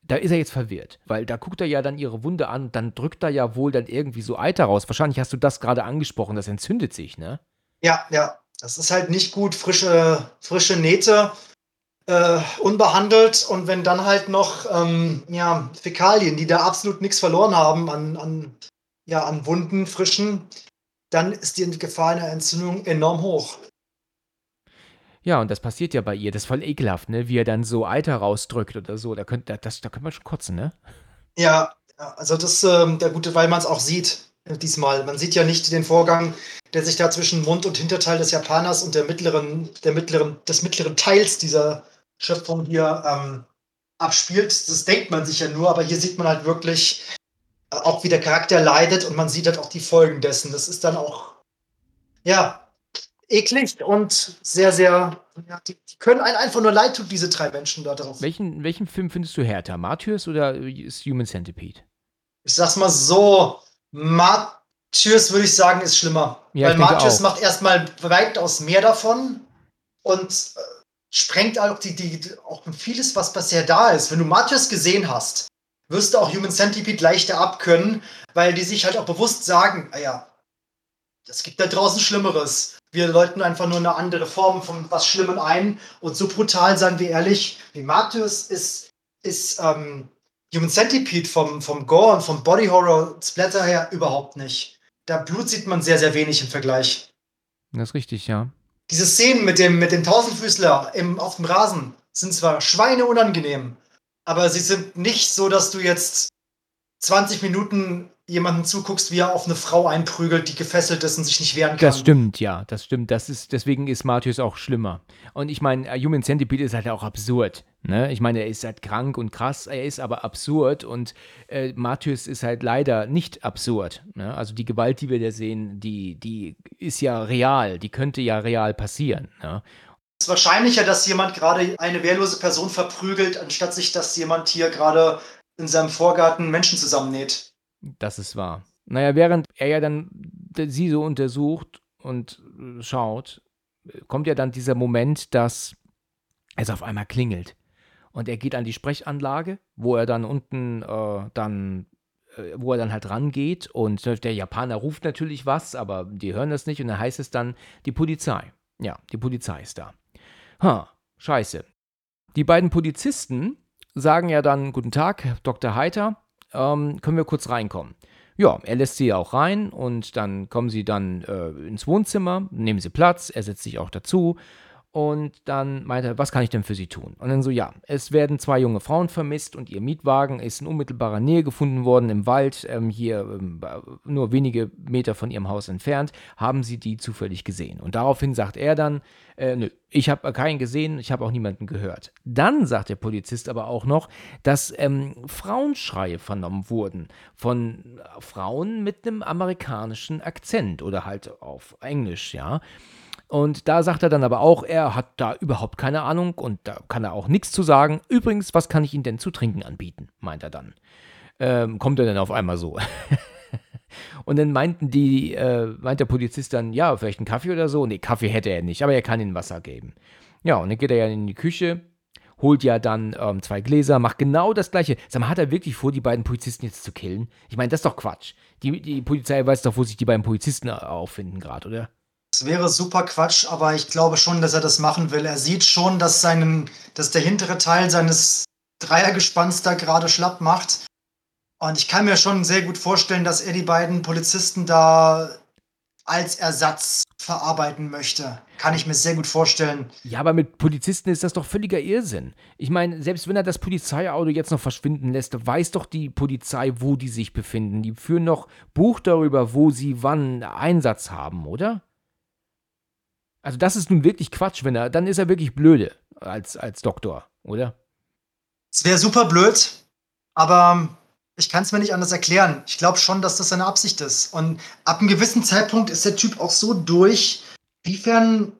da ist er jetzt verwirrt, weil da guckt er ja dann ihre Wunde an dann drückt er ja wohl dann irgendwie so Eiter raus. Wahrscheinlich hast du das gerade angesprochen, das entzündet sich, ne? Ja, ja. Das ist halt nicht gut, frische, frische Nähte, äh, unbehandelt und wenn dann halt noch ähm, ja, Fäkalien, die da absolut nichts verloren haben an, an, ja, an Wunden, frischen, dann ist die Gefahr einer Entzündung enorm hoch. Ja, und das passiert ja bei ihr. Das ist voll ekelhaft, ne? Wie er dann so Eiter rausdrückt oder so. Da könnte das, da könnte man schon kotzen, ne? Ja, also das, ähm, der gute, weil man es auch sieht äh, diesmal. Man sieht ja nicht den Vorgang, der sich da zwischen Mund und Hinterteil des Japaners und der mittleren, der mittleren, des mittleren Teils dieser Schöpfung hier ähm, abspielt. Das denkt man sich ja nur, aber hier sieht man halt wirklich äh, auch, wie der Charakter leidet und man sieht halt auch die Folgen dessen. Das ist dann auch, ja, eklig und sehr, sehr. Ja, die, die, können einen einfach nur leid tun, diese drei Menschen da drauf. Welchen, welchen Film findest du härter? Martyrs oder ist Human Centipede? Ich sag's mal so: Martyrs würde ich sagen, ist schlimmer. Ja, Weil Martyrs macht erstmal weitaus mehr davon und äh, sprengt auch, die, die, auch vieles, was bisher da ist. Wenn du Martyrs gesehen hast, wirst du auch Human Centipede leichter abkönnen, weil die sich halt auch bewusst sagen: ah ja, es gibt da draußen Schlimmeres wir läuten einfach nur eine andere Form von was Schlimmem ein. Und so brutal, sagen wir ehrlich, wie Martyrs ist, ist ähm, Human Centipede vom, vom Gore und vom Body Horror Splatter her überhaupt nicht. Da Blut sieht man sehr, sehr wenig im Vergleich. Das ist richtig, ja. Diese Szenen mit dem, mit dem Tausendfüßler im, auf dem Rasen sind zwar schweineunangenehm, aber sie sind nicht so, dass du jetzt 20 Minuten jemanden zuguckst, wie er auf eine Frau einprügelt, die gefesselt ist und sich nicht wehren kann. Das stimmt, ja, das stimmt. Das ist, deswegen ist Martius auch schlimmer. Und ich meine, Human Centipede ist halt auch absurd. Ne? Ich meine, er ist halt krank und krass, er ist aber absurd und äh, Martius ist halt leider nicht absurd. Ne? Also die Gewalt, die wir da sehen, die, die ist ja real, die könnte ja real passieren. Ne? Es ist wahrscheinlicher, dass jemand gerade eine wehrlose Person verprügelt, anstatt sich, dass jemand hier gerade in seinem Vorgarten Menschen zusammennäht. Das ist wahr. Naja, während er ja dann sie so untersucht und äh, schaut, kommt ja dann dieser Moment, dass es auf einmal klingelt. Und er geht an die Sprechanlage, wo er dann unten äh, dann, äh, wo er dann halt rangeht und der Japaner ruft natürlich was, aber die hören das nicht und dann heißt es dann die Polizei. Ja, die Polizei ist da. Ha, scheiße. Die beiden Polizisten sagen ja dann, guten Tag, Dr. Heiter, ähm, können wir kurz reinkommen. Ja, er lässt sie auch rein und dann kommen sie dann äh, ins Wohnzimmer, nehmen sie Platz, er setzt sich auch dazu und dann meint er, was kann ich denn für Sie tun? Und dann so, ja, es werden zwei junge Frauen vermisst und ihr Mietwagen ist in unmittelbarer Nähe gefunden worden im Wald, ähm, hier ähm, nur wenige Meter von Ihrem Haus entfernt. Haben Sie die zufällig gesehen? Und daraufhin sagt er dann, äh, nö, ich habe keinen gesehen, ich habe auch niemanden gehört. Dann sagt der Polizist aber auch noch, dass ähm, Frauenschreie vernommen wurden von Frauen mit einem amerikanischen Akzent oder halt auf Englisch, ja. Und da sagt er dann aber auch, er hat da überhaupt keine Ahnung und da kann er auch nichts zu sagen. Übrigens, was kann ich Ihnen denn zu trinken anbieten? meint er dann. Ähm, kommt er dann auf einmal so. <laughs> und dann meinten die, äh, meint der Polizist dann, ja, vielleicht einen Kaffee oder so. Nee, Kaffee hätte er nicht, aber er kann ihnen Wasser geben. Ja, und dann geht er ja in die Küche, holt ja dann ähm, zwei Gläser, macht genau das gleiche. Sag mal, hat er wirklich vor, die beiden Polizisten jetzt zu killen? Ich meine, das ist doch Quatsch. Die, die Polizei weiß doch, wo sich die beiden Polizisten auffinden gerade, oder? Es wäre super Quatsch, aber ich glaube schon, dass er das machen will. Er sieht schon, dass, seinen, dass der hintere Teil seines Dreiergespanns da gerade schlapp macht. Und ich kann mir schon sehr gut vorstellen, dass er die beiden Polizisten da als Ersatz verarbeiten möchte. Kann ich mir sehr gut vorstellen. Ja, aber mit Polizisten ist das doch völliger Irrsinn. Ich meine, selbst wenn er das Polizeiauto jetzt noch verschwinden lässt, weiß doch die Polizei, wo die sich befinden. Die führen noch Buch darüber, wo sie wann Einsatz haben, oder? Also das ist nun wirklich Quatsch, wenn er, dann ist er wirklich blöde als, als Doktor, oder? Es wäre super blöd, aber ich kann es mir nicht anders erklären. Ich glaube schon, dass das seine Absicht ist. Und ab einem gewissen Zeitpunkt ist der Typ auch so durch. Inwiefern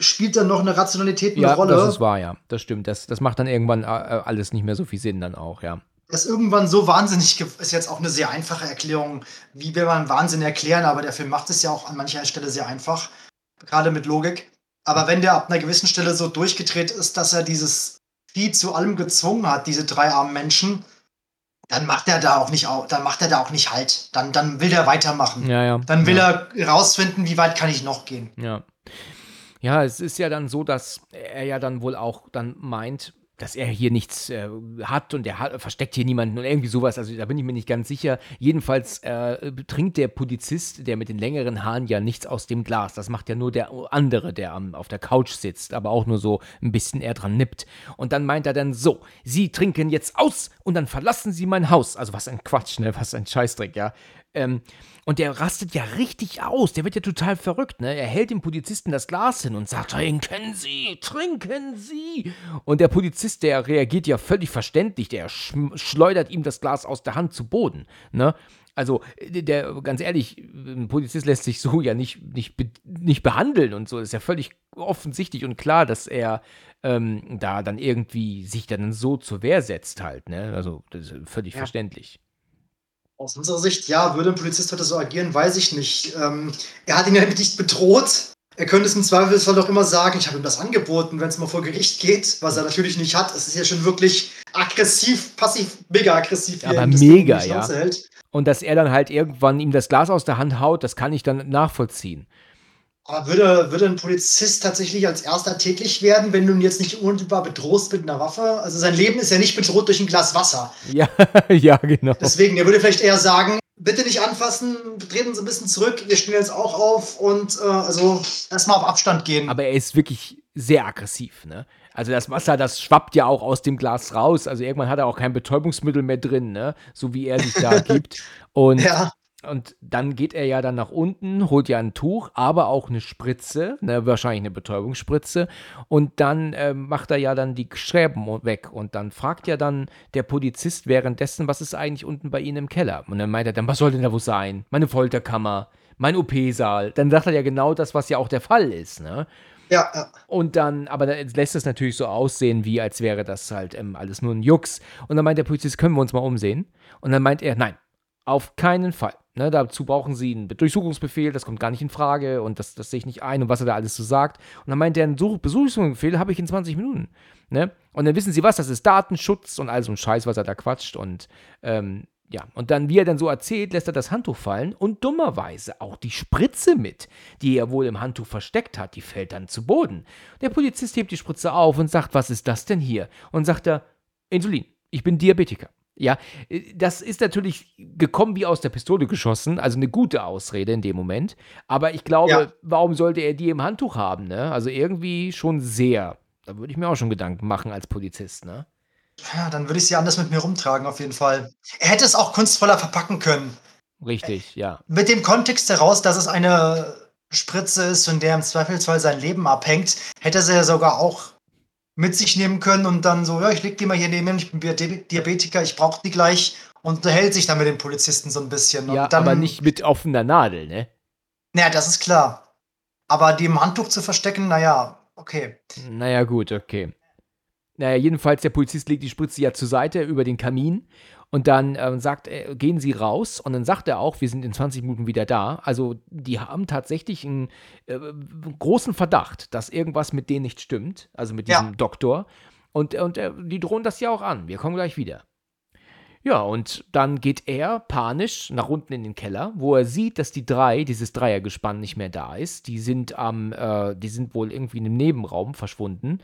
spielt dann noch eine Rationalität eine ja, Rolle? Das ist wahr, ja. Das stimmt. Das, das macht dann irgendwann äh, alles nicht mehr so viel Sinn dann auch, ja. Das ist irgendwann so wahnsinnig ist jetzt auch eine sehr einfache Erklärung. Wie will man Wahnsinn erklären? Aber der Film macht es ja auch an mancher Stelle sehr einfach gerade mit Logik. Aber wenn der ab einer gewissen Stelle so durchgedreht ist, dass er dieses Vieh zu allem gezwungen hat, diese drei armen Menschen, dann macht er da auch nicht dann macht er da auch nicht halt. Dann, dann will er weitermachen. Ja, ja. Dann will ja. er rausfinden, wie weit kann ich noch gehen. Ja. Ja, es ist ja dann so, dass er ja dann wohl auch dann meint, dass er hier nichts äh, hat und er hat, versteckt hier niemanden und irgendwie sowas. Also da bin ich mir nicht ganz sicher. Jedenfalls äh, trinkt der Polizist, der mit den längeren Haaren, ja nichts aus dem Glas. Das macht ja nur der andere, der am, auf der Couch sitzt, aber auch nur so ein bisschen eher dran nippt. Und dann meint er dann so, Sie trinken jetzt aus und dann verlassen Sie mein Haus. Also was ein Quatsch, ne? Was ein Scheißdreck, ja. Ähm, und der rastet ja richtig aus. Der wird ja total verrückt, ne? Er hält dem Polizisten das Glas hin und sagt: Trinken Sie, trinken Sie. Und der Polizist, der reagiert ja völlig verständlich. Der schleudert ihm das Glas aus der Hand zu Boden, ne? Also, der, ganz ehrlich, ein Polizist lässt sich so ja nicht, nicht, nicht behandeln und so. Das ist ja völlig offensichtlich und klar, dass er ähm, da dann irgendwie sich dann so zur Wehr setzt halt, ne? Also, das ist völlig ja. verständlich. Aus unserer Sicht, ja, würde ein Polizist heute so agieren, weiß ich nicht. Ähm, er hat ihn ja nicht bedroht. Er könnte es im Zweifelsfall doch immer sagen, ich habe ihm das angeboten, wenn es mal vor Gericht geht, was er natürlich nicht hat. Es ist ja schon wirklich aggressiv, passiv, mega aggressiv. Aber mega, ja. Hält. Und dass er dann halt irgendwann ihm das Glas aus der Hand haut, das kann ich dann nachvollziehen. Aber würde, würde ein Polizist tatsächlich als erster täglich werden, wenn du ihn jetzt nicht unmittelbar bedrohst mit einer Waffe? Also sein Leben ist ja nicht bedroht durch ein Glas Wasser. Ja, <laughs> ja, genau. Deswegen, er würde vielleicht eher sagen, bitte nicht anfassen, treten Sie ein bisschen zurück, wir stehen jetzt auch auf und äh, also erstmal auf Abstand gehen. Aber er ist wirklich sehr aggressiv, ne? Also das Wasser, das schwappt ja auch aus dem Glas raus. Also irgendwann hat er auch kein Betäubungsmittel mehr drin, ne? So wie er sich da <laughs> gibt. Und ja. Und dann geht er ja dann nach unten, holt ja ein Tuch, aber auch eine Spritze, ne, wahrscheinlich eine Betäubungsspritze. Und dann äh, macht er ja dann die Schräben weg. Und dann fragt ja dann der Polizist währenddessen, was ist eigentlich unten bei Ihnen im Keller? Und dann meint er dann, was soll denn da wohl sein? Meine Folterkammer, mein OP-Saal. Dann sagt er ja genau das, was ja auch der Fall ist, ne? Ja, ja. Und dann, aber dann lässt es natürlich so aussehen, wie als wäre das halt ähm, alles nur ein Jux. Und dann meint der Polizist, können wir uns mal umsehen? Und dann meint er, nein, auf keinen Fall. Ne, dazu brauchen sie einen Durchsuchungsbefehl, das kommt gar nicht in Frage und das, das sehe ich nicht ein und was er da alles so sagt. Und dann meint er, einen Durchsuchungsbefehl habe ich in 20 Minuten. Ne? Und dann wissen sie was, das ist Datenschutz und all so ein Scheiß, was er da quatscht. Und ähm, ja, und dann, wie er dann so erzählt, lässt er das Handtuch fallen und dummerweise auch die Spritze mit, die er wohl im Handtuch versteckt hat, die fällt dann zu Boden. Der Polizist hebt die Spritze auf und sagt, was ist das denn hier? Und sagt er, Insulin, ich bin Diabetiker. Ja, äh, das ist natürlich gekommen wie aus der Pistole geschossen, also eine gute Ausrede in dem Moment. Aber ich glaube, ja. warum sollte er die im Handtuch haben? Ne? Also irgendwie schon sehr. Da würde ich mir auch schon Gedanken machen als Polizist, ne? Ja, dann würde ich sie anders mit mir rumtragen, auf jeden Fall. Er hätte es auch kunstvoller verpacken können. Richtig, ja. Mit dem Kontext heraus, dass es eine Spritze ist, von der im Zweifelsfall sein Leben abhängt, hätte er sie ja sogar auch mit sich nehmen können und dann so, ja, ich leg die mal hier neben, ich bin Diabetiker, ich brauche die gleich und unterhält sich dann mit den Polizisten so ein bisschen. Ja, dann, aber nicht mit offener Nadel, ne? Naja, das ist klar. Aber die im Handtuch zu verstecken, naja, okay. Naja, gut, okay. Naja, jedenfalls, der Polizist legt die Spritze ja zur Seite über den Kamin und dann ähm, sagt er, gehen Sie raus und dann sagt er auch, wir sind in 20 Minuten wieder da. Also die haben tatsächlich einen äh, großen Verdacht, dass irgendwas mit denen nicht stimmt, also mit diesem Ja. Doktor. Und, und äh, die drohen das ja auch an. Wir kommen gleich wieder. Ja, und dann geht er panisch nach unten in den Keller, wo er sieht, dass die drei, dieses Dreiergespann nicht mehr da ist. Die sind am, äh, die sind wohl irgendwie in einem Nebenraum verschwunden.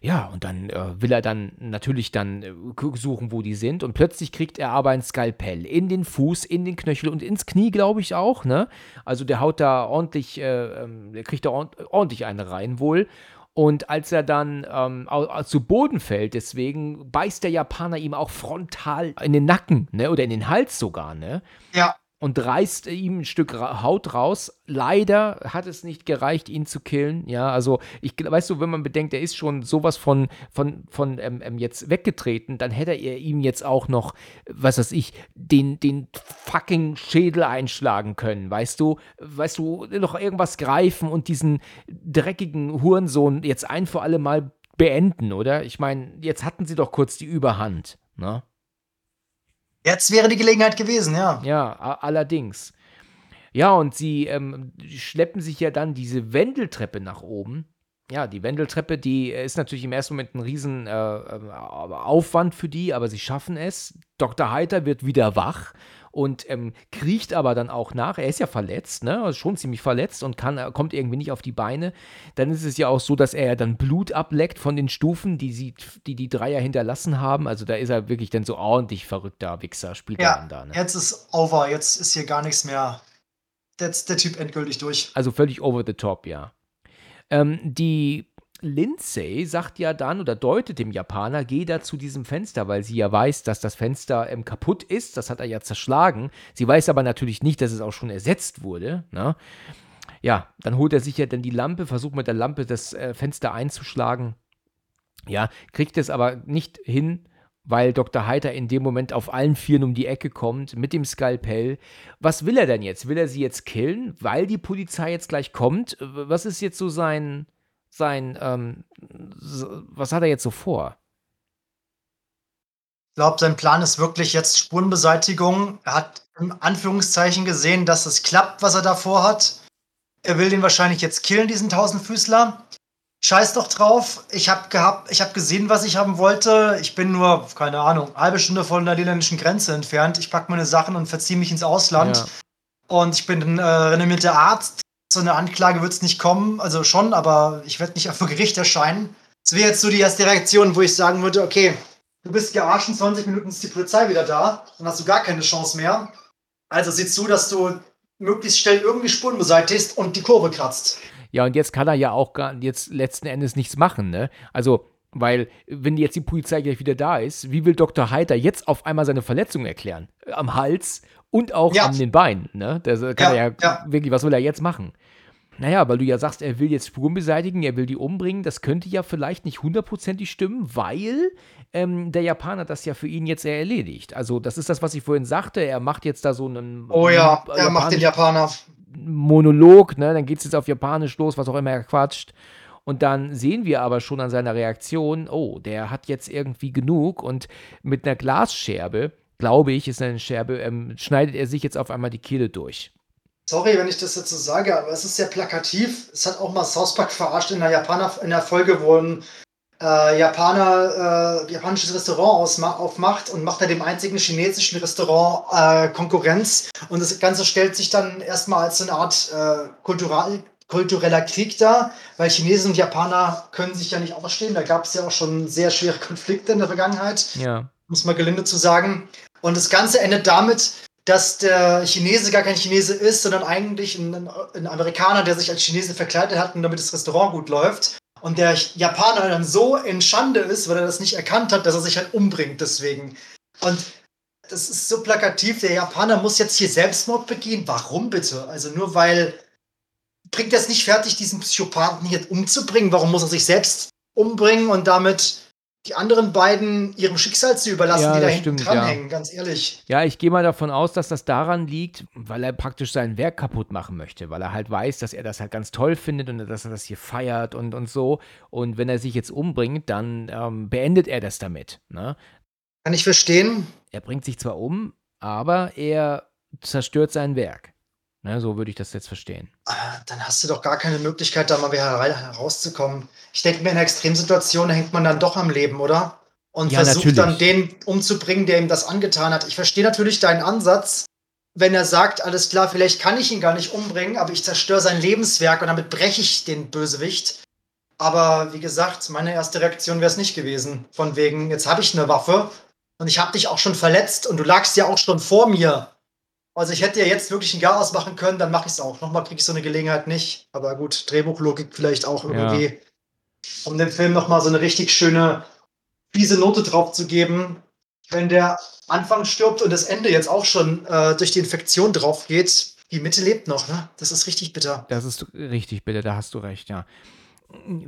Ja, und dann äh, will er dann natürlich dann äh, suchen, wo die sind. Und plötzlich kriegt er aber ein Skalpell in den Fuß, in den Knöchel und ins Knie, glaube ich auch, ne? Also der haut da ordentlich, äh, ähm, der kriegt da ord ordentlich eine rein wohl. Und als er dann ähm, zu Boden fällt, deswegen beißt der Japaner ihm auch frontal in den Nacken, ne? Oder in den Hals sogar, ne? Ja, und reißt ihm ein Stück Haut raus. Leider hat es nicht gereicht, ihn zu killen. Ja, also ich weißt du, wenn man bedenkt, er ist schon sowas von von von ähm, ähm, jetzt weggetreten, dann hätte er ihm jetzt auch noch, was weiß ich, den den fucking Schädel einschlagen können. Weißt du, weißt du, noch irgendwas greifen und diesen dreckigen Hurensohn jetzt ein für alle Mal beenden, oder? Ich meine, jetzt hatten sie doch kurz die Überhand, ne? Jetzt wäre die Gelegenheit gewesen, ja. Ja, allerdings. Ja, und sie ähm, schleppen sich ja dann diese Wendeltreppe nach oben. Ja, die Wendeltreppe, die ist natürlich im ersten Moment ein riesen äh, ähm, Aufwand für die, aber sie schaffen es. Dr. Heiter wird wieder wach und ähm, kriecht aber dann auch nach. Er ist ja verletzt, ne? Also schon ziemlich verletzt und kann, äh, kommt irgendwie nicht auf die Beine. Dann ist es ja auch so, dass er ja dann Blut ableckt von den Stufen, die sie, die, die Dreier hinterlassen haben. Also da ist er wirklich dann so ordentlich verrückter Wichser, spielt er Ja, dann da, ne? jetzt ist over, jetzt ist hier gar nichts mehr. Jetzt der Typ endgültig durch. Also völlig over the top, ja. Ähm, die Lindsay sagt ja dann oder deutet dem Japaner, geh da zu diesem Fenster, weil sie ja weiß, dass das Fenster ähm, kaputt ist. Das hat er ja zerschlagen. Sie weiß aber natürlich nicht, dass es auch schon ersetzt wurde. Ne? Ja, dann holt er sich ja dann die Lampe, versucht mit der Lampe das äh, Fenster einzuschlagen. Ja, kriegt es aber nicht hin, weil Dr. Heiter in dem Moment auf allen Vieren um die Ecke kommt mit dem Skalpell. Was will er denn jetzt? Will er sie jetzt killen, weil die Polizei jetzt gleich kommt? Was ist jetzt so sein, sein, ähm, was hat er jetzt so vor? Ich glaube, sein Plan ist wirklich jetzt Spurenbeseitigung. Er hat im Anführungszeichen gesehen, dass es klappt, was er davor hat. Er will den wahrscheinlich jetzt killen, diesen Tausendfüßler. Scheiß doch drauf. Ich habe gehabt, ich habe gesehen, was ich haben wollte. Ich bin nur, keine Ahnung, halbe Stunde von der niederländischen Grenze entfernt. Ich packe meine Sachen und verziehe mich ins Ausland. Ja. Und ich bin ein äh, renommierter Arzt. So eine Anklage wird es nicht kommen. Also schon, aber ich werde nicht <laughs> vor Gericht erscheinen. Das wäre jetzt so die erste Reaktion, wo ich sagen würde, okay, du bist gearscht, in 20 Minuten ist die Polizei wieder da. Dann hast du gar keine Chance mehr. Also sieh zu, dass du möglichst schnell irgendwie Spuren beseitigst und die Kurve kratzt. Ja, und jetzt kann er ja auch gar, jetzt letzten Endes nichts machen, ne? Also, weil, wenn jetzt die Polizei gleich wieder da ist, wie will Dr. Heiter jetzt auf einmal seine Verletzung erklären? Am Hals und auch Ja. an den Beinen, ne? Das äh, kann Ja, er ja, ja. wirklich, was will er jetzt machen? Naja, weil du ja sagst, er will jetzt Spuren beseitigen, er will die umbringen, das könnte ja vielleicht nicht hundertprozentig stimmen, weil ähm, der Japaner das ja für ihn jetzt erledigt. Also, das ist das, was ich vorhin sagte, er macht jetzt da so einen Oh ja, er macht den Japaner. Monolog, ne? Dann geht es jetzt auf Japanisch los, was auch immer er quatscht. Und dann sehen wir aber schon an seiner Reaktion, oh, der hat jetzt irgendwie genug und mit einer Glasscherbe, glaube ich, ist eine Scherbe, ähm, schneidet er sich jetzt auf einmal die Kehle durch. Sorry, wenn ich das jetzt so sage, aber es ist sehr plakativ. Es hat auch mal South Park verarscht in der Japaner in der Folge, wo ein äh, Japaner äh, japanisches Restaurant aufmacht und macht er dem einzigen chinesischen Restaurant äh, Konkurrenz. Und das Ganze stellt sich dann erstmal als so eine Art äh, kultural, kultureller Krieg dar, weil Chinesen und Japaner können sich ja nicht ausstehen. Da gab es ja auch schon sehr schwere Konflikte in der Vergangenheit Ja. Um es mal gelinde zu sagen. Und das Ganze endet damit, dass der Chinese gar kein Chinese ist, sondern eigentlich ein, ein Amerikaner, der sich als Chinese verkleidet hat, damit das Restaurant gut läuft. Und der Japaner dann so in Schande ist, weil er das nicht erkannt hat, dass er sich halt umbringt deswegen. Und das ist so plakativ, der Japaner muss jetzt hier Selbstmord begehen. Warum bitte? Also nur weil bringt er es nicht fertig, diesen Psychopathen hier umzubringen. Warum muss er sich selbst umbringen und damit die anderen beiden ihrem Schicksal zu überlassen, Ja, die da hinten stimmt, dranhängen, ganz ehrlich. Ja, ich gehe mal davon aus, dass das daran liegt, weil er praktisch sein Werk kaputt machen möchte, weil er halt weiß, dass er das halt ganz toll findet und dass er das hier feiert und, und so. Und wenn er sich jetzt umbringt, dann ähm, beendet er das damit. Ne? Kann ich verstehen. Er bringt sich zwar um, aber er zerstört sein Werk. Ne, so würde ich das jetzt verstehen. Ah, Dann hast du doch gar keine Möglichkeit, da mal wieder hera- herauszukommen. Ich denke mir, in einer Extremsituation hängt man dann doch am Leben, oder? Und Ja, versucht natürlich. dann den umzubringen, der ihm das angetan hat. Ich verstehe natürlich deinen Ansatz, wenn er sagt, alles klar, vielleicht kann ich ihn gar nicht umbringen, aber ich zerstöre sein Lebenswerk und damit breche ich den Bösewicht. Aber wie gesagt, meine erste Reaktion wäre es nicht gewesen. Von wegen, jetzt habe ich eine Waffe und ich habe dich auch schon verletzt und du lagst ja auch schon vor mir. Also ich hätte ja jetzt wirklich ein Garaus machen können, dann mache ich es auch. Nochmal kriege ich so eine Gelegenheit nicht. Aber gut, Drehbuchlogik vielleicht auch irgendwie, um dem Film nochmal so eine richtig schöne, fiese Note drauf zu geben. Wenn der Anfang stirbt und das Ende jetzt auch schon äh, durch die Infektion drauf geht, die Mitte lebt noch, ne? Das ist richtig bitter. Das ist richtig, bitte, da hast du recht, ja.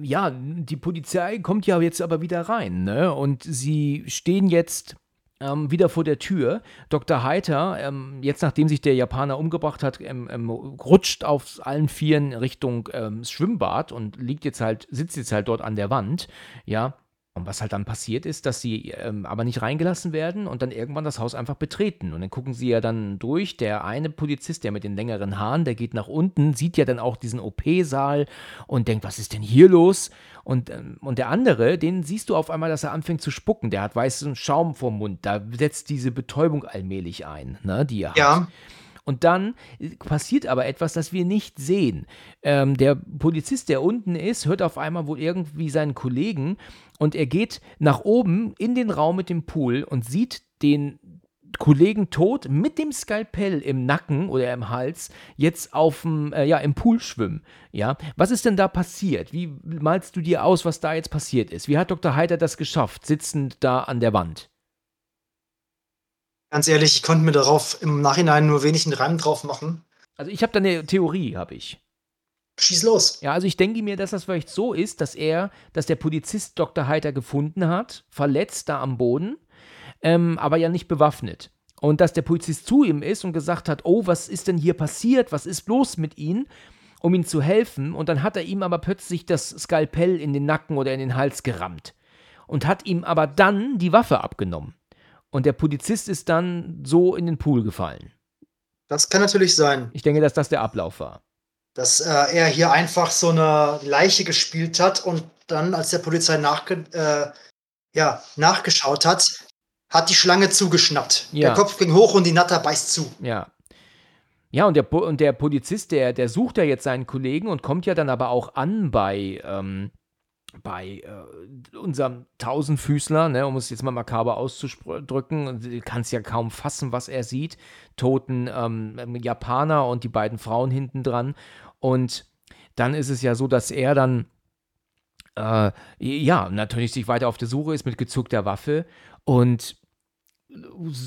Ja, die Polizei kommt ja jetzt aber wieder rein, ne? Und sie stehen jetzt ähm, wieder vor der Tür. Dr. Heiter, ähm, jetzt nachdem sich der Japaner umgebracht hat, ähm, ähm, rutscht auf allen Vieren Richtung ähm, Schwimmbad und liegt jetzt halt, sitzt jetzt halt dort an der Wand, ja. Und was halt dann passiert ist, dass sie ähm, aber nicht reingelassen werden und dann irgendwann das Haus einfach betreten. Und dann gucken sie ja dann durch. Der eine Polizist, der mit den längeren Haaren, der geht nach unten, sieht ja dann auch diesen OP-Saal und denkt, was ist denn hier los? Und, ähm, und der andere, den siehst du auf einmal, dass er anfängt zu spucken. Der hat weißen Schaum vorm Mund. Da setzt diese Betäubung allmählich ein, ne, die er hat. Ja, Und dann äh, passiert aber etwas, das wir nicht sehen. Ähm, der Polizist, der unten ist, hört auf einmal wohl irgendwie seinen Kollegen und er geht nach oben in den Raum mit dem Pool und sieht den Kollegen tot mit dem Skalpell im Nacken oder im Hals jetzt auf dem, äh, ja, im Pool schwimmen. Ja, was ist denn da passiert? Wie malst du dir aus, was da jetzt passiert ist? Wie hat Dr. Heiter das geschafft, sitzend da an der Wand? Ganz ehrlich, ich konnte mir darauf im Nachhinein nur wenig einen Reim drauf machen. Also ich habe da eine Theorie, habe ich. Schieß los. Ja, also ich denke mir, dass das vielleicht so ist, dass er, dass der Polizist Dr. Heiter gefunden hat, verletzt da am Boden, ähm, aber ja nicht bewaffnet. Und dass der Polizist zu ihm ist und gesagt hat, oh, was ist denn hier passiert? Was ist bloß mit ihm? Um ihm zu helfen. Und dann hat er ihm aber plötzlich das Skalpell in den Nacken oder in den Hals gerammt. Und hat ihm aber dann die Waffe abgenommen. Und der Polizist ist dann so in den Pool gefallen. Das kann natürlich sein. Ich denke, dass das der Ablauf war. dass äh, er hier einfach so eine Leiche gespielt hat und dann, als der Polizei nachge äh, ja, nachgeschaut hat, hat die Schlange zugeschnappt. Ja. Der Kopf ging hoch und die Natter beißt zu. Ja. Ja, und der, und der Polizist, der, der sucht ja jetzt seinen Kollegen und kommt ja dann aber auch an bei, ähm, bei äh, unserem Tausendfüßler, ne, um es jetzt mal makaber auszudrücken. Du kannst ja kaum fassen, was er sieht. Toten ähm, ähm, Japaner und die beiden Frauen hinten dran. Und dann ist es ja so, dass er dann äh, ja, natürlich sich weiter auf der Suche ist mit gezückter Waffe und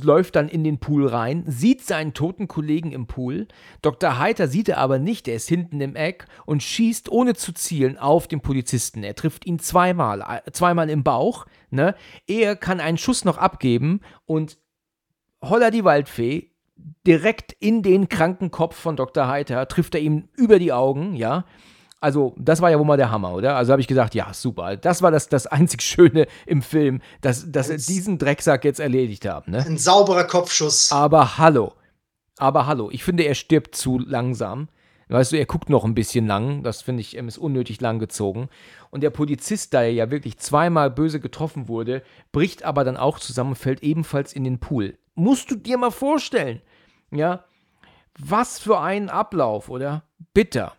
läuft dann in den Pool rein, sieht seinen toten Kollegen im Pool. Dr. Heiter sieht er aber nicht, er ist hinten im Eck und schießt ohne zu zielen auf den Polizisten. Er trifft ihn zweimal, zweimal im Bauch. Ne? Er kann einen Schuss noch abgeben und holla die Waldfee, direkt in den kranken Kopf von Dr. Heiter trifft er ihm über die Augen, ja. Also, das war ja wohl mal der Hammer, oder? Also habe ich gesagt, ja, super. Das war das, das einzig Schöne im Film, dass, dass sie diesen Drecksack jetzt erledigt haben, ne? Ein sauberer Kopfschuss. Aber hallo. Aber hallo. Ich finde, er stirbt zu langsam. Weißt du, er guckt noch ein bisschen lang. Das finde ich, ähm, ist unnötig lang gezogen. Und der Polizist, da er ja wirklich zweimal böse getroffen wurde, bricht aber dann auch zusammen und fällt ebenfalls in den Pool. Musst du dir mal vorstellen. Ja. Was für ein Ablauf, oder? Bitter.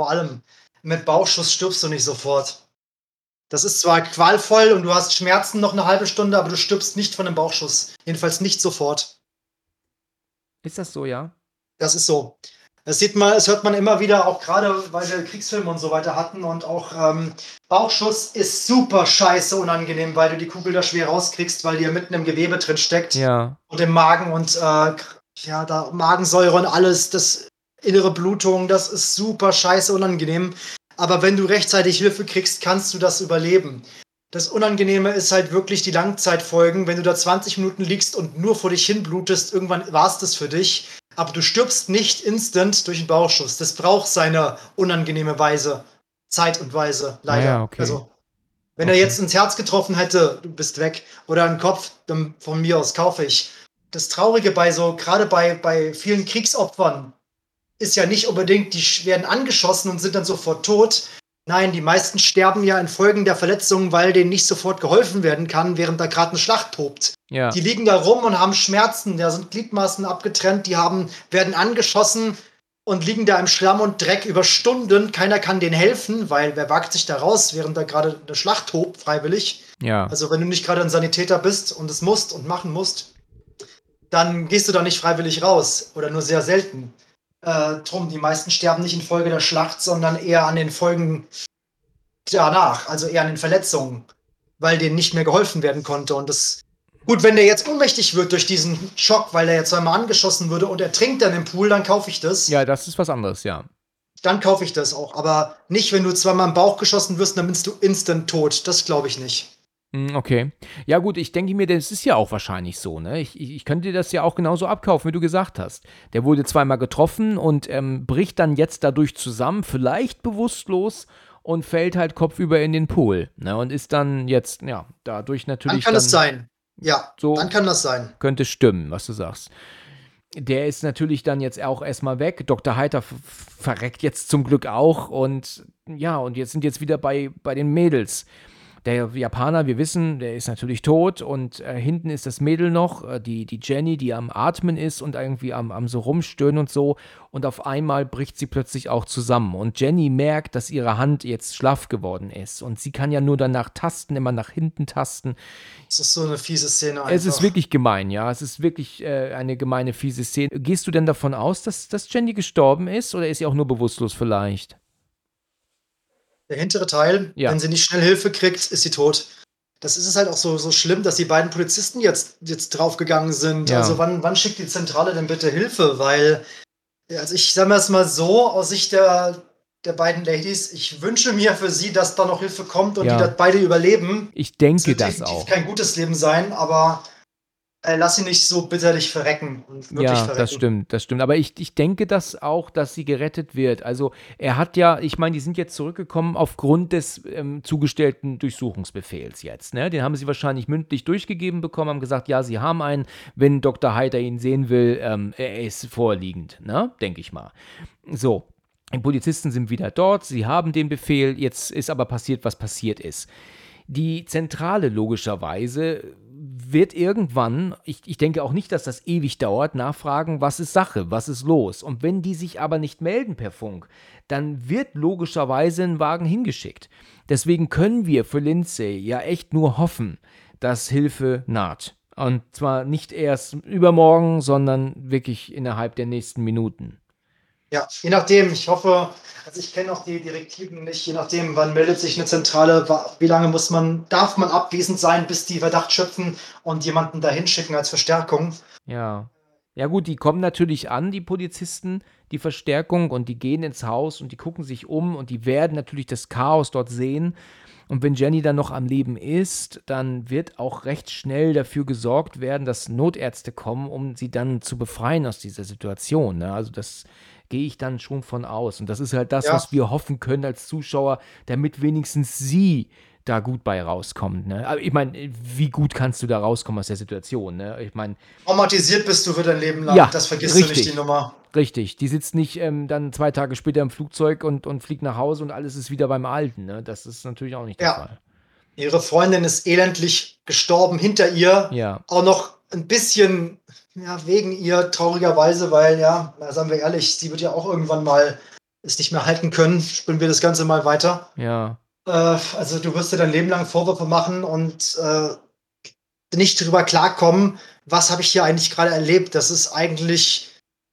Vor allem mit Bauchschuss stirbst du nicht sofort. Das ist zwar qualvoll und du hast Schmerzen noch eine halbe Stunde, aber du stirbst nicht von einem Bauchschuss. Jedenfalls nicht sofort. Ist das so, ja? Das ist so. Das sieht man, das hört man immer wieder, auch gerade weil wir Kriegsfilme und so weiter hatten. Und auch ähm, Bauchschuss ist super scheiße unangenehm, weil du die Kugel da schwer rauskriegst, weil die ja mitten im Gewebe drin steckt. Ja. Und im Magen und äh, ja, da Magensäure und alles, das innere Blutung, das ist super scheiße unangenehm. Aber wenn du rechtzeitig Hilfe kriegst, kannst du das überleben. Das Unangenehme ist halt wirklich die Langzeitfolgen, wenn du da 20 Minuten liegst und nur vor dich hin blutest, irgendwann war es das für dich. Aber du stirbst nicht instant durch einen Bauchschuss. Das braucht seine unangenehme Weise, Zeit und Weise, leider. Ja, okay. Also, wenn Okay. er jetzt ins Herz getroffen hätte, du bist weg, oder einen Kopf, dann von mir aus kaufe ich. Das Traurige bei so, gerade bei, bei vielen Kriegsopfern, ist ja nicht unbedingt, die werden angeschossen und sind dann sofort tot. Nein, die meisten sterben ja infolge der Verletzungen, weil denen nicht sofort geholfen werden kann, während da gerade eine Schlacht tobt. Ja. Die liegen da rum und haben Schmerzen, da sind Gliedmaßen abgetrennt, die haben, werden angeschossen und liegen da im Schlamm und Dreck über Stunden. Keiner kann denen helfen, weil wer wagt sich da raus, während da gerade eine Schlacht tobt, freiwillig. ja. Also wenn du nicht gerade ein Sanitäter bist und es musst und machen musst, dann gehst du da nicht freiwillig raus oder nur sehr selten. Äh, drum, die meisten sterben nicht infolge der Schlacht, sondern eher an den Folgen danach, also eher an den Verletzungen, weil denen nicht mehr geholfen werden konnte. Und das gut, wenn der jetzt ohnmächtig wird durch diesen Schock, weil er jetzt zweimal angeschossen würde und er trinkt dann im Pool, dann kaufe ich das. ja, das ist was anderes, ja. Dann kaufe ich das auch. Aber nicht, wenn du zweimal im Bauch geschossen wirst, dann bist du instant tot. Das glaube ich nicht. Hm, Okay. Ja, gut, ich denke mir, das ist ja auch wahrscheinlich so, ne? Ich, ich, ich könnte dir das ja auch genauso abkaufen, wie du gesagt hast. Der wurde zweimal getroffen und ähm, bricht dann jetzt dadurch zusammen, vielleicht bewusstlos und fällt halt kopfüber in den Pool, ne? Und ist dann jetzt, ja, dadurch Dann natürlich. kann dann, es sein. Ja, so- dann kann das sein. Könnte stimmen, was du sagst. Der ist natürlich dann jetzt auch erstmal weg. Dr. Heiter verreckt jetzt zum Glück auch. Und ja, und jetzt sind jetzt wieder bei, bei den Mädels. Der Japaner, wir wissen, der ist natürlich tot und äh, hinten ist das Mädel noch, äh, die, die Jenny, die am Atmen ist und irgendwie am, am so rumstöhnen und so. Und auf einmal bricht sie plötzlich auch zusammen. Und Jenny merkt, dass ihre Hand jetzt schlaff geworden ist. Und sie kann ja nur danach tasten, immer nach hinten tasten. Das ist so eine fiese Szene einfach. Es ist wirklich gemein, ja. Es ist wirklich äh, eine gemeine, fiese Szene. Gehst du denn davon aus, dass, dass Jenny gestorben ist oder ist sie auch nur bewusstlos vielleicht? Der hintere Teil, Ja. wenn sie nicht schnell Hilfe kriegt, ist sie tot. Das ist es halt auch so, so schlimm, dass die beiden Polizisten jetzt, jetzt draufgegangen sind. Ja. Also wann, wann schickt die Zentrale denn bitte Hilfe? Weil, also ich sage mal es mal so, aus Sicht der, der beiden Ladies, ich wünsche mir für sie, dass da noch Hilfe kommt und Ja. die das beide überleben. Ich denke das definitiv auch. kein gutes Leben sein, aber äh, lass sie nicht so bitterlich verrecken. Und wirklich Ja, verrecken. das stimmt, das stimmt. Aber ich, ich denke das auch, dass sie gerettet wird. Also er hat ja, ich meine, die sind jetzt zurückgekommen aufgrund des ähm, zugestellten Durchsuchungsbefehls jetzt. Ne? Den haben sie wahrscheinlich mündlich durchgegeben bekommen, haben gesagt, ja, sie haben einen, wenn Dr. Heiter ihn sehen will, ähm, er ist vorliegend, ne? denke ich mal. So. Die Polizisten sind wieder dort, sie haben den Befehl, jetzt ist aber passiert, was passiert ist. Die Zentrale logischerweise wird irgendwann, ich, ich denke auch nicht, dass das ewig dauert, nachfragen, was ist Sache, was ist los. Und wenn die sich aber nicht melden per Funk, dann wird logischerweise ein Wagen hingeschickt. Deswegen können wir für Lindsay ja echt nur hoffen, dass Hilfe naht. Und zwar nicht erst übermorgen, sondern wirklich innerhalb der nächsten Minuten. Ja, je nachdem, ich hoffe, also ich kenne auch die Direktiven nicht, je nachdem, wann meldet sich eine Zentrale, wie lange muss man, darf man abwesend sein, bis die Verdacht schöpfen und jemanden dahin schicken als Verstärkung. Ja. Ja gut, die kommen natürlich an, die Polizisten, die Verstärkung, und die gehen ins Haus und die gucken sich um und die werden natürlich das Chaos dort sehen. Und wenn Jenny dann noch am Leben ist, dann wird auch recht schnell dafür gesorgt werden, dass Notärzte kommen, um sie dann zu befreien aus dieser Situation. Ne? Also das gehe ich dann schon von aus. Und das ist halt das, Ja. was wir hoffen können als Zuschauer, damit wenigstens sie da gut bei rauskommt. Ne? Aber ich meine, wie gut kannst du da rauskommen aus der Situation? Ne? Ich meine, Traumatisiert bist du für dein Leben lang, Ja, das vergisst du richtig. nicht, die Nummer. Richtig, die sitzt nicht ähm, dann zwei Tage später im Flugzeug und, und fliegt nach Hause und alles ist wieder beim Alten. Ne? Das ist natürlich auch nicht der Ja. Fall. Ihre Freundin ist elendlich gestorben hinter ihr, Ja, auch noch ein bisschen ja, wegen ihr, traurigerweise, weil, ja, sagen wir ehrlich, sie wird ja auch irgendwann mal es nicht mehr halten können. Spinnen wir das Ganze mal weiter. ja, Äh, also du wirst dir dein Leben lang Vorwürfe machen und äh, nicht drüber klarkommen, was habe ich hier eigentlich gerade erlebt. Das ist eigentlich,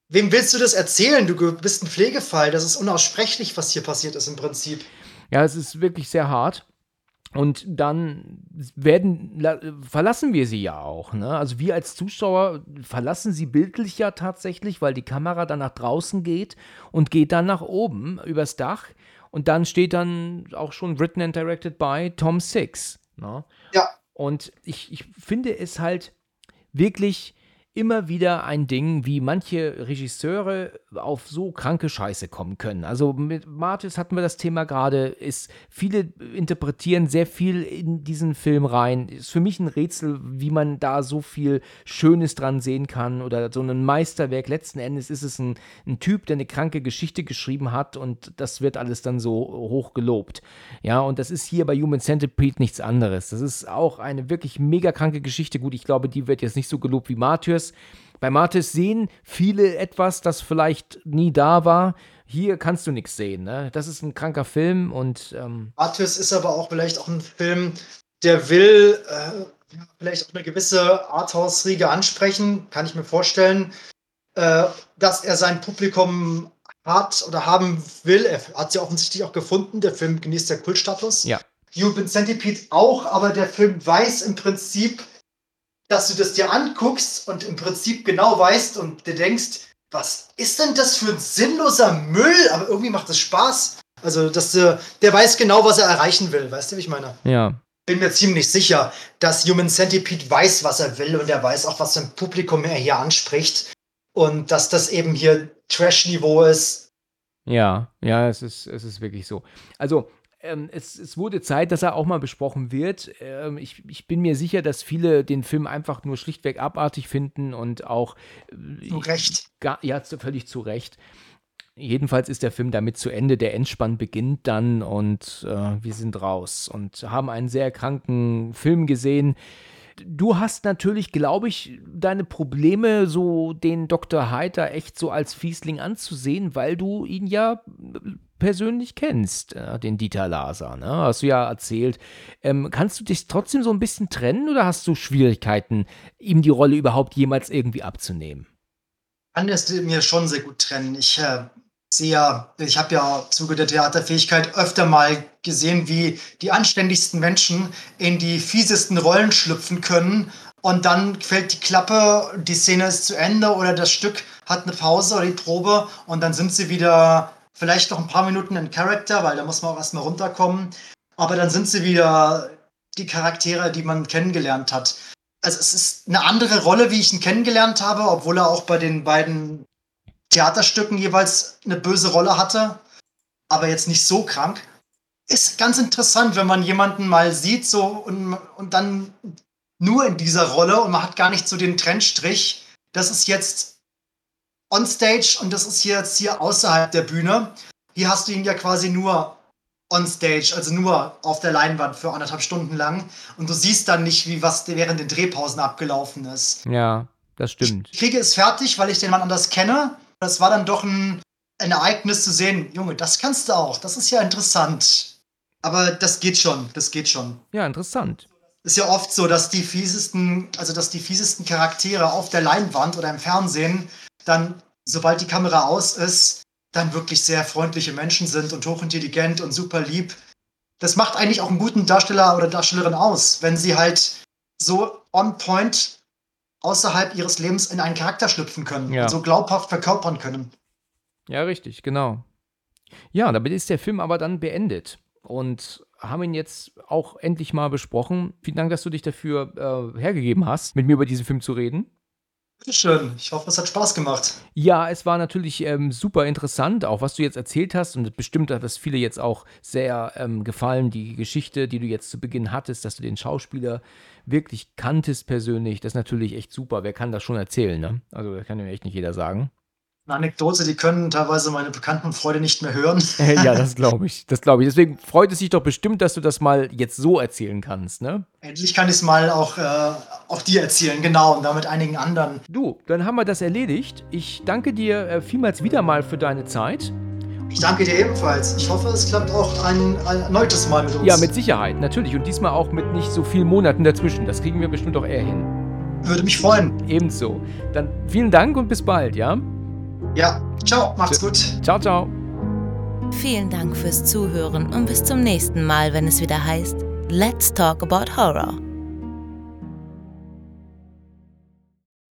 wem willst du das erzählen? Du bist ein Pflegefall. Das ist unaussprechlich, was hier passiert ist im Prinzip. ja, es ist wirklich sehr hart. Und dann werden, la- verlassen wir sie ja auch. Ne? Also wir als Zuschauer verlassen sie bildlich ja tatsächlich, weil die Kamera dann nach draußen geht und geht dann nach oben übers Dach. Und dann steht dann auch schon written and directed by Tom Six. Ne? Ja. Und ich, ich finde es halt wirklich immer wieder ein Ding, wie manche Regisseure auf so kranke Scheiße kommen können. Also mit Martis hatten wir das Thema gerade, ist viele interpretieren sehr viel in diesen Film rein. Ist für mich ein Rätsel, wie man da so viel Schönes dran sehen kann oder so ein Meisterwerk. Letzten Endes ist es ein, ein Typ, der eine kranke Geschichte geschrieben hat und das wird alles dann so hoch gelobt. Ja, und das ist hier bei Human Centipede nichts anderes. Das ist auch eine wirklich mega kranke Geschichte. Gut, ich glaube, die wird jetzt nicht so gelobt wie Martyrs, bei Martis sehen viele etwas, das vielleicht nie da war. Hier kannst du nichts sehen. Ne? Das ist ein kranker Film und. Ähm Martis ist aber auch vielleicht auch ein Film, der will äh, vielleicht auch eine gewisse Arthouse-Riege ansprechen, kann ich mir vorstellen, äh, dass er sein Publikum hat oder haben will. Er hat sie offensichtlich auch gefunden. Der Film genießt der Kultstatus. Ja. Human Centipede auch, aber der Film weiß im Prinzip, dass du das dir anguckst und im Prinzip genau weißt und dir denkst, was ist denn das für ein sinnloser Müll? Aber irgendwie macht es Spaß. Also, dass der, der weiß genau, was er erreichen will. Weißt du, wie ich meine? Ja. Bin mir ziemlich sicher, dass Human Centipede weiß, was er will und er weiß auch, was sein Publikum er hier anspricht. Und dass das eben hier Trash-Niveau ist. Ja, ja, es ist, es ist wirklich so. Also, ähm, es, es, wurde Zeit, dass er auch mal besprochen wird. Ähm, ich, ich, bin mir sicher, dass viele den Film einfach nur schlichtweg abartig finden und auch. Äh, zu Recht. Gar, ja, völlig zu Recht. Jedenfalls ist der Film damit zu Ende. Der Endspann beginnt dann und äh, wir sind raus und haben einen sehr kranken Film gesehen. Du hast natürlich, glaube ich, deine Probleme, so den Dr. Heiter echt so als Fiesling anzusehen, weil du ihn ja persönlich kennst, äh, den Dieter Laser, ne? hast du ja erzählt. Ähm, kannst du dich trotzdem so ein bisschen trennen oder hast du Schwierigkeiten, ihm die Rolle überhaupt jemals irgendwie abzunehmen? Kann es mir schon sehr gut trennen. Ich äh, sehe ja, ich habe ja im Zuge der Theaterfähigkeit öfter mal gesehen, wie die anständigsten Menschen in die fiesesten Rollen schlüpfen können und dann fällt die Klappe, die Szene ist zu Ende oder das Stück hat eine Pause oder die Probe und dann sind sie wieder vielleicht noch ein paar Minuten in Charakter, weil da muss man auch erstmal runterkommen. Aber dann sind sie wieder die Charaktere, die man kennengelernt hat. Also es ist eine andere Rolle, wie ich ihn kennengelernt habe, obwohl er auch bei den beiden Theaterstücken jeweils eine böse Rolle hatte, aber jetzt nicht so krank. Ist ganz interessant, wenn man jemanden mal sieht so und, und dann nur in dieser Rolle und man hat gar nicht so den Trendstrich. Das ist jetzt on stage und das ist hier jetzt hier außerhalb der Bühne. Hier hast du ihn ja quasi nur on stage, also nur auf der Leinwand für anderthalb Stunden lang. Und du siehst dann nicht, wie was während den Drehpausen abgelaufen ist. Ja, das stimmt. Ich kriege es fertig, weil ich den Mann anders kenne. Das war dann doch ein, ein Ereignis zu sehen. Junge, das kannst du auch. Das ist ja interessant. Aber das geht schon. Das geht schon. Ja, interessant. Ist ja oft so, dass die fiesesten, also dass die fiesesten Charaktere auf der Leinwand oder im Fernsehen dann, sobald die Kamera aus ist, dann wirklich sehr freundliche Menschen sind und hochintelligent und super lieb. Das macht eigentlich auch einen guten Darsteller oder Darstellerin aus, wenn sie halt so on point außerhalb ihres Lebens in einen Charakter schlüpfen können ja. und so glaubhaft verkörpern können. Ja, richtig, genau. Ja, damit ist der Film aber dann beendet und haben ihn jetzt auch endlich mal besprochen. Vielen Dank, dass du dich dafür äh, hergegeben hast, mit mir über diesen Film zu reden. Schön. Ich hoffe, es hat Spaß gemacht. Ja, es war natürlich ähm, super interessant, auch was du jetzt erzählt hast. Und bestimmt hat das viele jetzt auch sehr ähm, gefallen, die Geschichte, die du jetzt zu Beginn hattest, dass du den Schauspieler wirklich kanntest persönlich. Das ist natürlich echt super. Wer kann das schon erzählen, ne? Also, das kann ja echt nicht jeder sagen eine Anekdote, die können teilweise meine Bekannten und Freunde nicht mehr hören. <laughs> ja, das glaube ich. Das glaube ich. Deswegen freut es sich doch bestimmt, dass du das mal jetzt so erzählen kannst, ne? Endlich kann ich es mal auch, äh, auch dir erzählen, genau, und damit einigen anderen. Du, dann haben wir das erledigt. Ich danke dir äh, vielmals wieder mal für deine Zeit. Ich danke dir ebenfalls. Ich hoffe, es klappt auch ein, ein erneutes Mal mit uns. Ja, mit Sicherheit, natürlich. Und diesmal auch mit nicht so vielen Monaten dazwischen. Das kriegen wir bestimmt auch eher hin. Würde mich freuen. Ebenso. Dann vielen Dank und bis bald, ja? Ja, ciao, macht's gut. Ciao, ciao. Vielen Dank fürs Zuhören und bis zum nächsten Mal, wenn es wieder heißt Let's Talk About Horror.